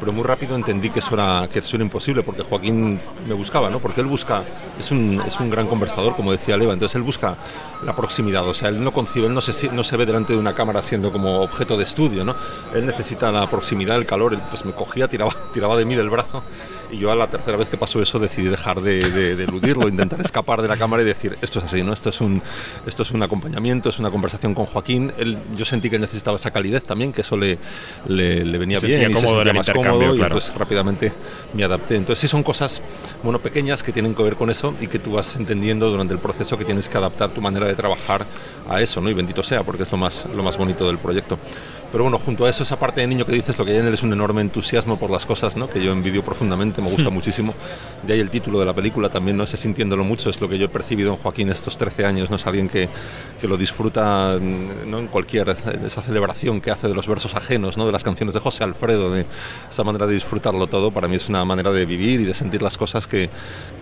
Pero muy rápido entendí que eso era, que eso era imposible, porque Joaquín me buscaba, ¿no? Porque él busca, es un, es un gran conversador, como decía Leva, entonces él busca la proximidad, o sea, él no concibe, él no se, ve delante de una cámara siendo como objeto de estudio, ¿no? Él necesita la proximidad, el calor, pues me cogía, tiraba, tiraba de mí del brazo y yo a la tercera vez que pasó eso decidí dejar de, de- de eludirlo, intentar escapar de la cámara y decir, esto es así, ¿no? Esto es un, esto es un acompañamiento, es una conversación con Joaquín. Él, yo sentí que necesitaba esa calidez también, que eso le, le, le venía Se bien y se sentía más cómodo y claro. entonces rápidamente me adapté. Entonces sí son cosas, bueno, pequeñas que tienen que ver con eso y que tú vas entendiendo durante el proceso que tienes que adaptar tu manera de trabajar a eso, ¿no? Y bendito sea, porque es lo más, lo más bonito del proyecto. Pero bueno, junto a eso, esa parte de niño que dices, lo que hay en él es un enorme entusiasmo por las cosas, ¿no? Que yo envidio profundamente, me gusta Hmm. muchísimo. De ahí el título de la película también, no sé, sintiéndolo mucho, es lo que yo he percibido en Joaquín estos 13 años, ¿no? Es alguien que, que lo disfruta, ¿no? En cualquier, esa celebración que hace de los versos ajenos, ¿no? De las canciones de José Alfredo, de esa manera de disfrutarlo todo, para mí es una manera de vivir y de sentir las cosas que,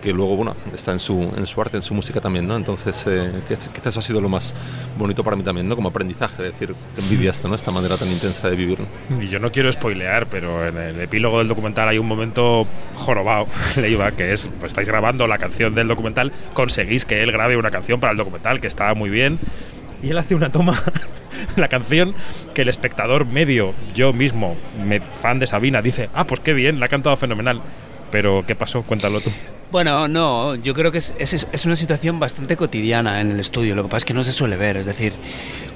que luego, bueno, está en su, en su arte, en su música también, ¿no? Entonces, eh, quizás eso ha sido lo más bonito para mí también, ¿no? Como aprendizaje, decir, que envidia esto, ¿no? Esta manera tan intensa de vivir. ¿no? Y yo no quiero spoilear, pero en el epílogo del documental hay un momento jorobado, le iba, que es, pues estáis grabando la canción del documental, conseguís que él grabe una canción para el documental, que está muy bien, y él hace una toma, la canción, que el espectador medio, yo mismo, me, fan de Sabina, dice, ah, pues qué bien, la ha cantado fenomenal. Pero, ¿qué pasó? Cuéntalo tú. Bueno, no, yo creo que es, es, es una situación bastante cotidiana en el estudio, lo que pasa es que no se suele ver, es decir,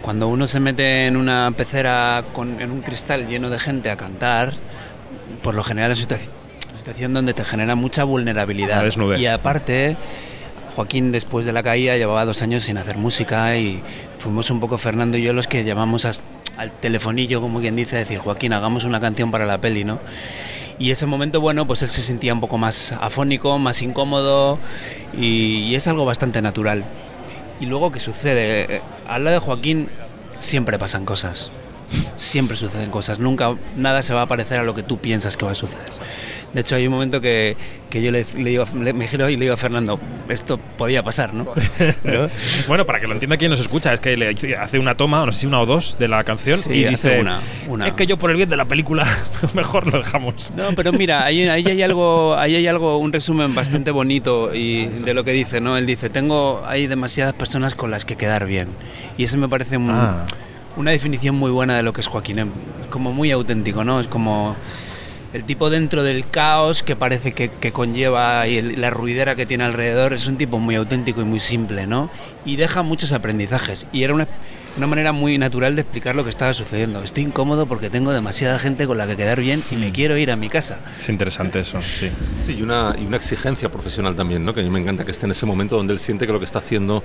cuando uno se mete en una pecera con, en un cristal lleno de gente a cantar, por lo general es una situación, situación donde te genera mucha vulnerabilidad. Desnudez. Y aparte, Joaquín después de la caída llevaba dos años sin hacer música y fuimos un poco Fernando y yo los que llamamos as- al telefonillo, como quien dice, decir, Joaquín, hagamos una canción para la peli, ¿no? Y ese momento, bueno, pues él se sentía un poco más afónico, más incómodo y, es algo bastante natural. Y luego, ¿qué sucede? Eh, Al lado de Joaquín siempre pasan cosas. Siempre suceden cosas. Nunca nada se va a parecer a lo que tú piensas que va a suceder. De hecho, hay un momento que, que yo le, le digo- le- me giro y le digo a Fernando, esto podía pasar, ¿no? ¿No? bueno, para que lo entienda quien nos escucha, es que le hace una toma, no sé si una o dos, de la canción Sí, y dice, una, una. es que yo por el bien de la película, mejor lo dejamos. No, pero mira, ahí, ahí hay algo, ahí hay algo, un resumen bastante bonito y de lo que dice, ¿no? Él dice, tengo, hay demasiadas personas con las que quedar bien. Y eso me parece un- Ah. una definición muy buena de lo que es Joaquín. Como muy auténtico, ¿no? Es como el tipo dentro del caos que parece que, conlleva y el- la ruidera que tiene alrededor. Es un tipo muy auténtico y muy simple, ¿no? Y deja muchos aprendizajes. Y era una, una manera muy natural de explicar lo que estaba sucediendo. Estoy incómodo porque tengo demasiada gente con la que quedar bien y me quiero ir a mi casa. Es interesante eso, sí. Sí, y una, y una exigencia profesional también, ¿no? que a mí me encanta que esté en ese momento donde él siente que lo que está haciendo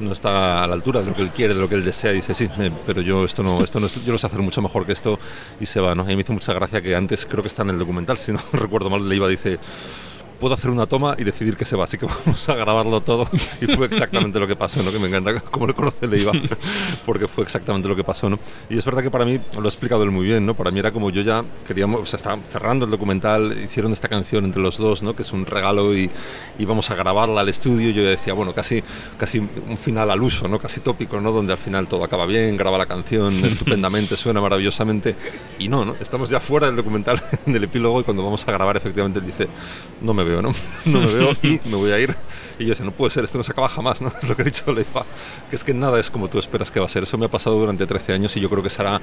no está a la altura de lo que él quiere, de lo que él desea, y dice, sí, eh, pero yo esto no, esto no yo lo sé hacer mucho mejor que esto, y se va. ¿no? A mí me hizo mucha gracia que antes, creo que está en el documental, si no recuerdo mal, le iba, dice, puedo hacer una toma y decidir que se va, así que vamos a grabarlo todo. Y fue exactamente lo que pasó, ¿no? que me encanta cómo le conoce Leiva, porque fue exactamente lo que pasó. ¿no? Y es verdad que para mí, lo ha explicado él muy bien, ¿no? para mí era como yo ya queríamos, o sea, estaba cerrando el documental, hicieron esta canción entre los dos, ¿no? que es un regalo y íbamos a grabarla al estudio. Yo decía, bueno, casi, casi un final al uso, ¿no? casi tópico, ¿no? donde al final todo acaba bien, graba la canción estupendamente, suena maravillosamente. Y no, ¿no? estamos ya fuera del documental, del epílogo, y cuando vamos a grabar, efectivamente, él dice, no me veo, ¿no? No me veo y me voy a ir. Y yo decía, no puede ser, esto no se acaba jamás, ¿no? Es lo que he dicho Leiva, que es que nada es como tú esperas que va a ser. Eso me ha pasado durante 13 años y yo creo que será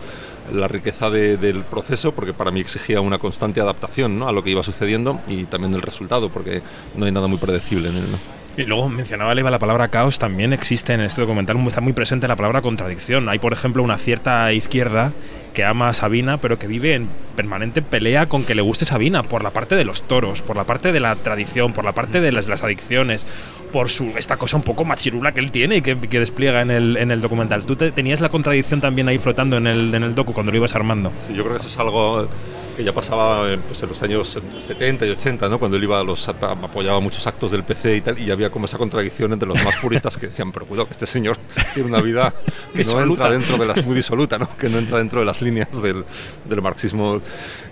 la riqueza de- del proceso, porque para mí exigía una constante adaptación ¿no? a lo que iba sucediendo y también del resultado, porque no hay nada muy predecible en él, ¿no? Y luego mencionaba Leiva la palabra caos, también existe en este documental, está muy presente la palabra contradicción. Hay, por ejemplo, una cierta izquierda que ama a Sabina, pero que vive en permanente pelea con que le guste Sabina, por la parte de los toros, por la parte de la tradición, por la parte de las, adicciones, por su esta cosa un poco machirula que él tiene y que, que despliega en el, en el documental. ¿Tú te- tenías la contradicción también ahí flotando en el, en el docu cuando lo ibas armando? Sí, yo creo que eso es algo que ya pasaba eh, pues, en los años 70 y 80, ¿no? cuando él iba a los, apoyaba muchos actos del PC y tal, y había como esa contradicción entre los más puristas que decían, pero cuidado que este señor tiene una vida que no entra dentro de las, muy disoluta, ¿no? que no entra dentro de las líneas del, del marxismo.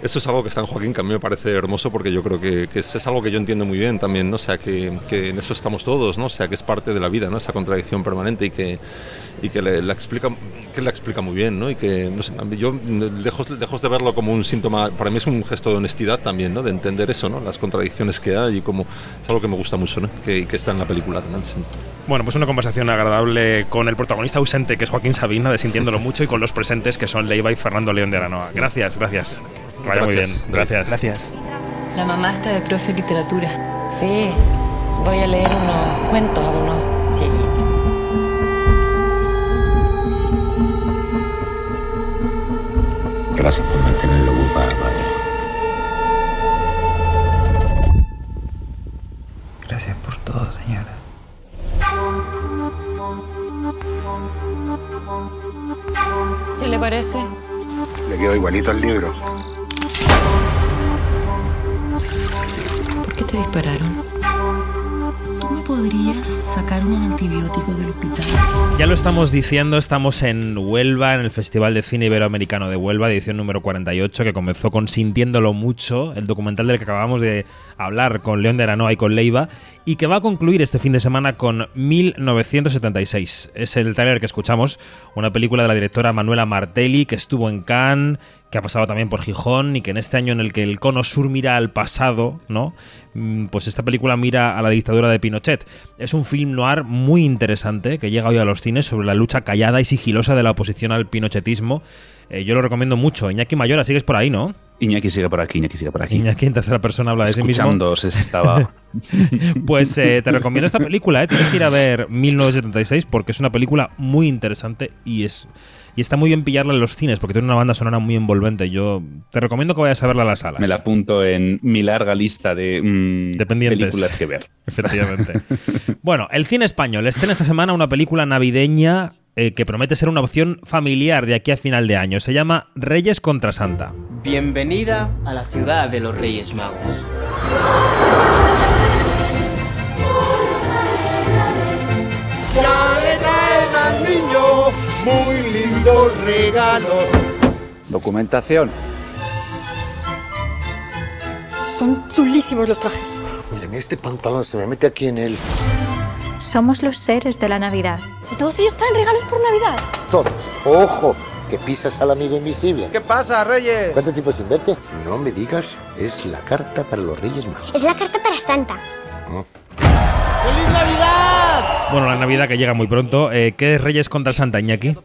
Eso es algo que está en Joaquín, que a mí me parece hermoso porque yo creo que, que es, es algo que yo entiendo muy bien también, ¿no? o sea, que, que en eso estamos todos, ¿no? o sea, que es parte de la vida, ¿no? esa contradicción permanente y que, y que le, la explica que la explica muy bien ¿no? y que no sé, yo lejos, lejos de verlo como un síntoma para mí es un gesto de honestidad también ¿no? de entender eso ¿no? las contradicciones que hay y como es algo que me gusta mucho ¿no? que, que está en la película también sí. Bueno, pues una conversación agradable con el protagonista ausente, que es Joaquín Sabina, de Sintiéndolo Mucho, y con los presentes, que son Leiva y Fernando León de Aranoa. Gracias, gracias. Que vaya muy bien. Gracias. Gracias. Gracias. La mamá está de profe de literatura. Sí, voy a leer unos cuentos a unos cieguitos. Gracias por mantenerlo ocupado, ¿Qué le parece? Le quedó igualito al libro. ¿Por qué te dispararon? ¿Tú me podrías sacar unos antibióticos del hospital? Ya lo estamos diciendo, estamos en Huelva, en el Festival de Cine Iberoamericano de Huelva, edición número 48, que comenzó con Sintiéndolo Mucho, el documental del que acabamos de hablar con León de Aranoa y con Leiva, y que va a concluir este fin de semana con 1976. Es el trailer que escuchamos, una película de la directora Manuela Martelli, que estuvo en Cannes, que ha pasado también por Gijón y que en este año en el que el cono sur mira al pasado, ¿no? Mm, Pues esta película mira a la dictadura de Pinochet. Es un film noir muy interesante que llega hoy a los cines sobre la lucha callada y sigilosa de la oposición al pinochetismo. Eh, yo lo recomiendo mucho. Iñaki Mayora, sigues por ahí, ¿no? Iñaki sigue por aquí, Iñaki sigue por aquí. Iñaki en tercera persona habla de sí mismo. Escuchándoos estaba. Pues eh, te recomiendo esta película, ¿eh? tienes que ir a ver 1976 porque es una película muy interesante y es y está muy bien pillarla en los cines porque tiene una banda sonora muy envolvente. Yo te recomiendo que vayas a verla a las salas. Me la apunto en mi larga lista de mm, Dependientes. películas que ver. Efectivamente. bueno, el cine español estrena esta semana una película navideña eh, que promete ser una opción familiar de aquí a final de año. Se llama Reyes contra Santa. Bienvenida a la ciudad de los Reyes Magos. Ya le traen al niño muy lindos regalos. Documentación. Son chulísimos los trajes. Miren, este pantalón se me mete aquí en él. Somos los seres de la Navidad. ¿Y todos ellos traen regalos por Navidad? Todos. Ojo, que pisas al amigo invisible. ¿Qué pasa, Reyes? ¿Cuánto tiempo sin verte? No me digas, es la carta para los Reyes Magos. Es la carta para Santa. ¡Feliz Navidad! Bueno, la Navidad que llega muy pronto. Eh, ¿Qué es Reyes contra Santa, Iñaki?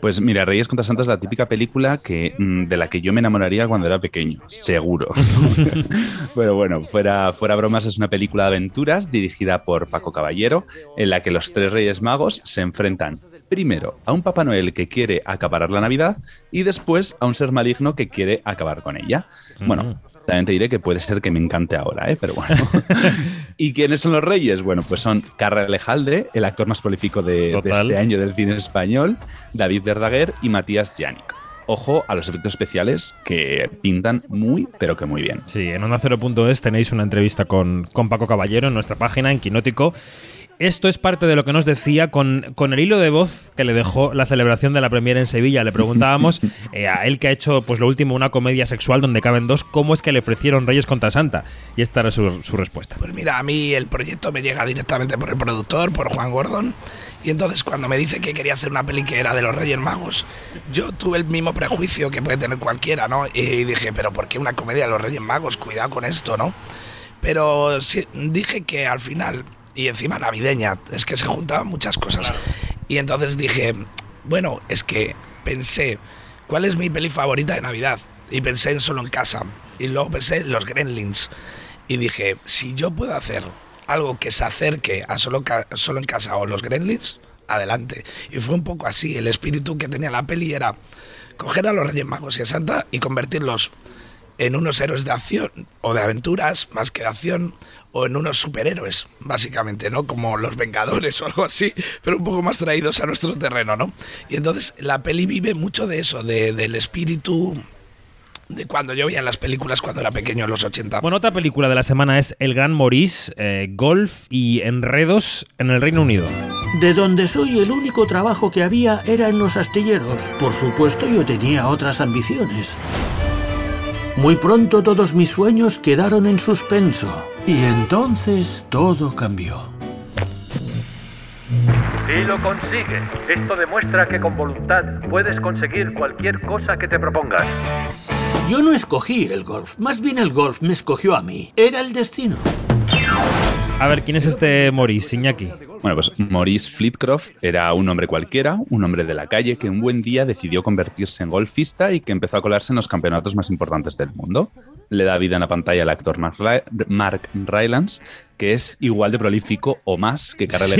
Pues mira, Reyes contra Santa es la típica película que, mm, de la que yo me enamoraría cuando era pequeño, seguro. Pero bueno, fuera, fuera bromas, es una película de aventuras dirigida por Paco Caballero, en la que los tres Reyes Magos se enfrentan primero a un Papá Noel que quiere acaparar la Navidad y después a un ser maligno que quiere acabar con ella. Bueno, también te diré que puede ser que me encante ahora, ¿eh? pero bueno. ¿Y quiénes son los reyes? Bueno, pues son Carra Alejalde, el actor más prolífico de, este año del cine español, David Verdaguer y Matías Yannick. Ojo a los efectos especiales que pintan muy, pero que muy bien. Sí, en Onda 0.es tenéis una entrevista con, con Paco Caballero en nuestra página, en Quinótico. Esto es parte de lo que nos decía con, con el hilo de voz que le dejó la celebración de la premiera en Sevilla. Le preguntábamos eh, a él que ha hecho, pues lo último, una comedia sexual donde caben dos, cómo es que le ofrecieron Reyes contra Santa. Y esta era su, su respuesta. Pues mira, a mí el proyecto me llega directamente por el productor, por Juan Gordon. Y entonces cuando me dice que quería hacer una peli que era de los Reyes Magos, yo tuve el mismo prejuicio que puede tener cualquiera, ¿no? Y dije, pero ¿por qué una comedia de los Reyes Magos? Cuidado con esto, ¿no? Pero sí, dije que al final, y encima navideña, es que se juntaban muchas cosas. Y entonces dije, bueno, es que pensé, ¿cuál es mi peli favorita de Navidad? Y pensé en Solo en Casa. Y luego pensé en Los Gremlins. Y dije, si yo puedo hacer algo que se acerque a solo, ca- solo en casa o los Gremlins, adelante. Y fue un poco así. El espíritu que tenía la peli era coger a los Reyes Magos y a Santa y convertirlos en unos héroes de acción o de aventuras, más que de acción, o en unos superhéroes, básicamente, ¿no? Como los Vengadores o algo así, pero un poco más traídos a nuestro terreno, ¿no? Y entonces la peli vive mucho de eso, de, del espíritu de cuando yo veía las películas cuando era pequeño en los 80. Bueno, otra película de la semana es El Gran Maurice, eh, Golf y Enredos en el Reino Unido. De donde soy el único trabajo que había era en los astilleros. Por supuesto yo tenía otras ambiciones. Muy pronto todos mis sueños quedaron en suspenso. Y entonces todo cambió. Y lo consigue. Esto demuestra que con voluntad puedes conseguir cualquier cosa que te propongas. Yo no escogí el golf, más bien el golf me escogió a mí. Era el destino. A ver, ¿quién es este Maurice, Iñaki? Bueno, pues Maurice Flitcroft era un hombre cualquiera, un hombre de la calle que un buen día decidió convertirse en golfista y que empezó a colarse en los campeonatos más importantes del mundo. Le da vida en la pantalla al actor Mark, Ry- Mark Rylance, que es igual de prolífico o más que Cara Sí.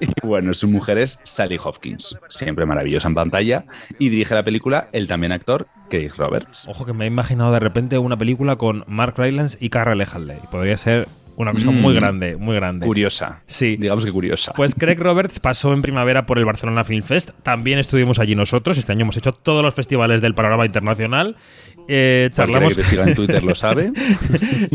Y bueno, su mujer es Sally Hopkins, siempre maravillosa en pantalla, y dirige la película el también actor Craig Roberts. Ojo que me he imaginado de repente una película con Mark Rylance y Carra Halley. Podría ser una cosa Mm. muy grande, muy grande. Curiosa. Sí. Digamos que curiosa. Pues Craig Roberts pasó en primavera por el Barcelona Film Fest. También estuvimos allí nosotros. Este año hemos hecho todos los festivales del panorama internacional. Eh, charlamos, que te siga en Twitter lo sabe.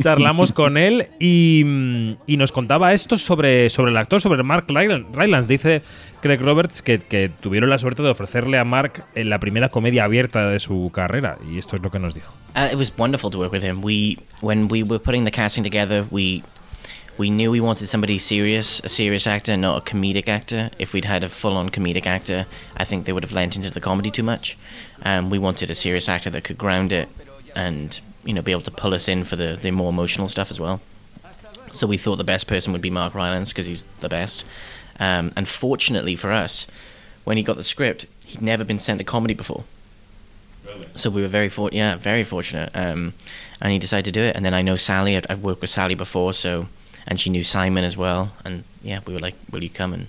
charlamos con él y, mm, y nos contaba esto sobre, sobre el actor, sobre Mark Rylan- Rylance. Dice Craig Roberts que, que tuvieron la suerte de ofrecerle a Mark en la primera comedia abierta de su carrera. Y esto es lo que nos dijo. Uh, it was wonderful to work with him. We, when we were putting the casting together, we we knew we wanted somebody serious, a serious actor, not a comedic actor. If we'd had a full-on comedic actor, I think they would have lent into the comedy too much. Um, we wanted a serious actor that could ground it and you know be able to pull us in for the the more emotional stuff as well. So we thought the best person would be Mark Rylance because he's the best. Um, and fortunately for us, when he got the script, he'd never been sent a comedy before. So we were very for yeah, very fortunate. Um, and he decided to do it. And then I know Sally. I'd worked with Sally before, so and she knew Simon as well. And yeah, we were like, "Will you come?" And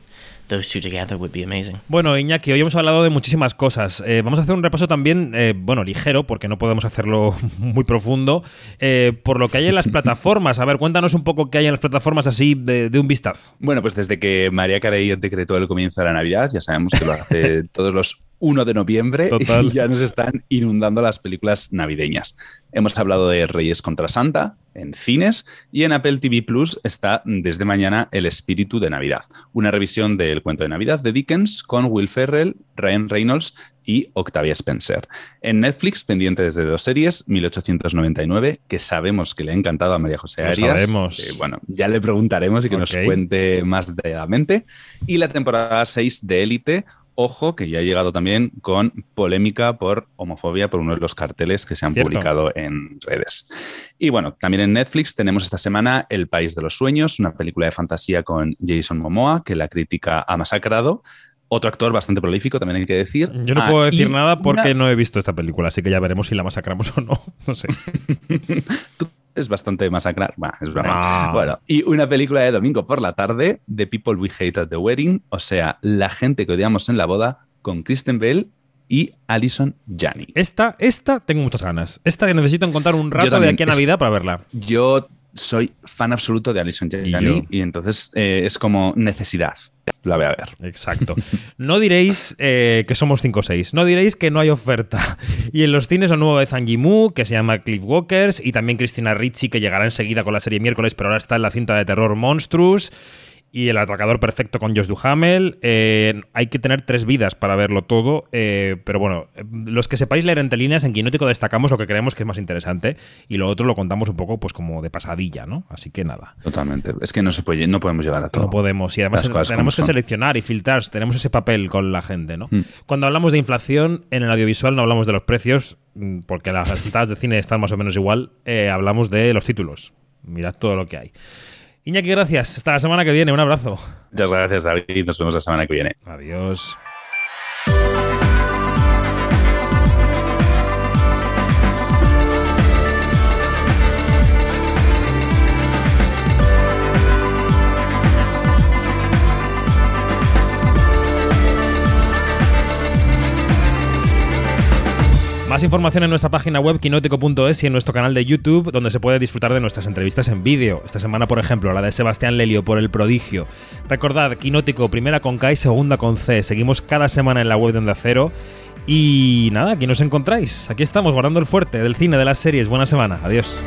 those two together would be amazing. Bueno, Iñaki, hoy hemos hablado de muchísimas cosas. Eh, vamos a hacer un repaso también, eh, bueno, ligero, porque no podemos hacerlo muy profundo, eh, por lo que hay en las plataformas. A ver, cuéntanos un poco qué hay en las plataformas así de, de un vistazo. Bueno, pues desde que María Carey decretó el comienzo de la Navidad, ya sabemos que lo hace todos los 1 de noviembre Total. y ya nos están inundando las películas navideñas. Hemos hablado de Reyes contra Santa en cines y en Apple TV Plus está desde mañana El Espíritu de Navidad, una revisión del cuento de Navidad de Dickens con Will Ferrell, Ryan Reynolds y Octavia Spencer. En Netflix, pendiente desde dos series, 1899, que sabemos que le ha encantado a María José Lo Arias. sabemos. Eh, bueno, ya le preguntaremos y que nos cuente más detalladamente. Y la temporada 6 de Élite, ojo, que ya ha llegado también con polémica por homofobia por uno de los carteles que se han Cierto. publicado en redes. Y bueno, también en Netflix tenemos esta semana El País de los Sueños, una película de fantasía con Jason Momoa, que la crítica ha masacrado. Otro actor bastante prolífico, también hay que decir. Yo no Ah, puedo decir y nada porque una- no he visto esta película, así que ya veremos si la masacramos o no. No sé. es bastante masacrar. Bueno, es broma. Ah. Bueno, y una película de domingo por la tarde, The People We Hate at the Wedding, o sea, La gente que odiamos en la boda, con Kristen Bell y Alison Janney. Esta, esta tengo muchas ganas. Esta que necesito encontrar un rato de aquí a Navidad para verla. Yo soy fan absoluto de Alison. Janney y, entonces eh, es como necesidad. La voy a ver. Exacto. No diréis eh, que somos 5 o 6. No diréis que no hay oferta. Y en los cines, el nuevo de Zhang Yimou, que se llama Cliff Walkers, y también Cristina Ricci, que llegará enseguida con la serie miércoles, pero ahora está en la cinta de terror Monstrous. Y El atracador perfecto con Josh Duhamel. Eh, hay que tener tres vidas para verlo todo. eh, pero bueno, los que sepáis leer entre líneas, en Quinótico destacamos lo que creemos que es más interesante. Y lo otro lo contamos un poco pues como de pasadilla, ¿no? Así que nada. Totalmente. Es que no se puede, no podemos llegar a todo. No podemos. Y además tenemos que son. seleccionar y filtrar. Tenemos ese papel con la gente, ¿no? Mm. Cuando hablamos de inflación, en el audiovisual no hablamos de los precios, mm, porque las entradas de cine están más o menos igual. eh, hablamos de los títulos. Mirad todo lo que hay. Iñaki, gracias. Hasta la semana que viene. Un abrazo. Muchas gracias, David. Nos vemos la semana que viene. Adiós. Más información en nuestra página web quinótico.es y en nuestro canal de YouTube, donde se puede disfrutar de nuestras entrevistas en vídeo. Esta semana, por ejemplo, la de Sebastián Lelio por El Prodigio. Recordad, Quinótico, primera con K y segunda con C. Seguimos cada semana en la web de Onda Cero. Y nada, aquí nos encontráis. Aquí estamos, guardando el fuerte del cine, de las series. Buena semana. Adiós.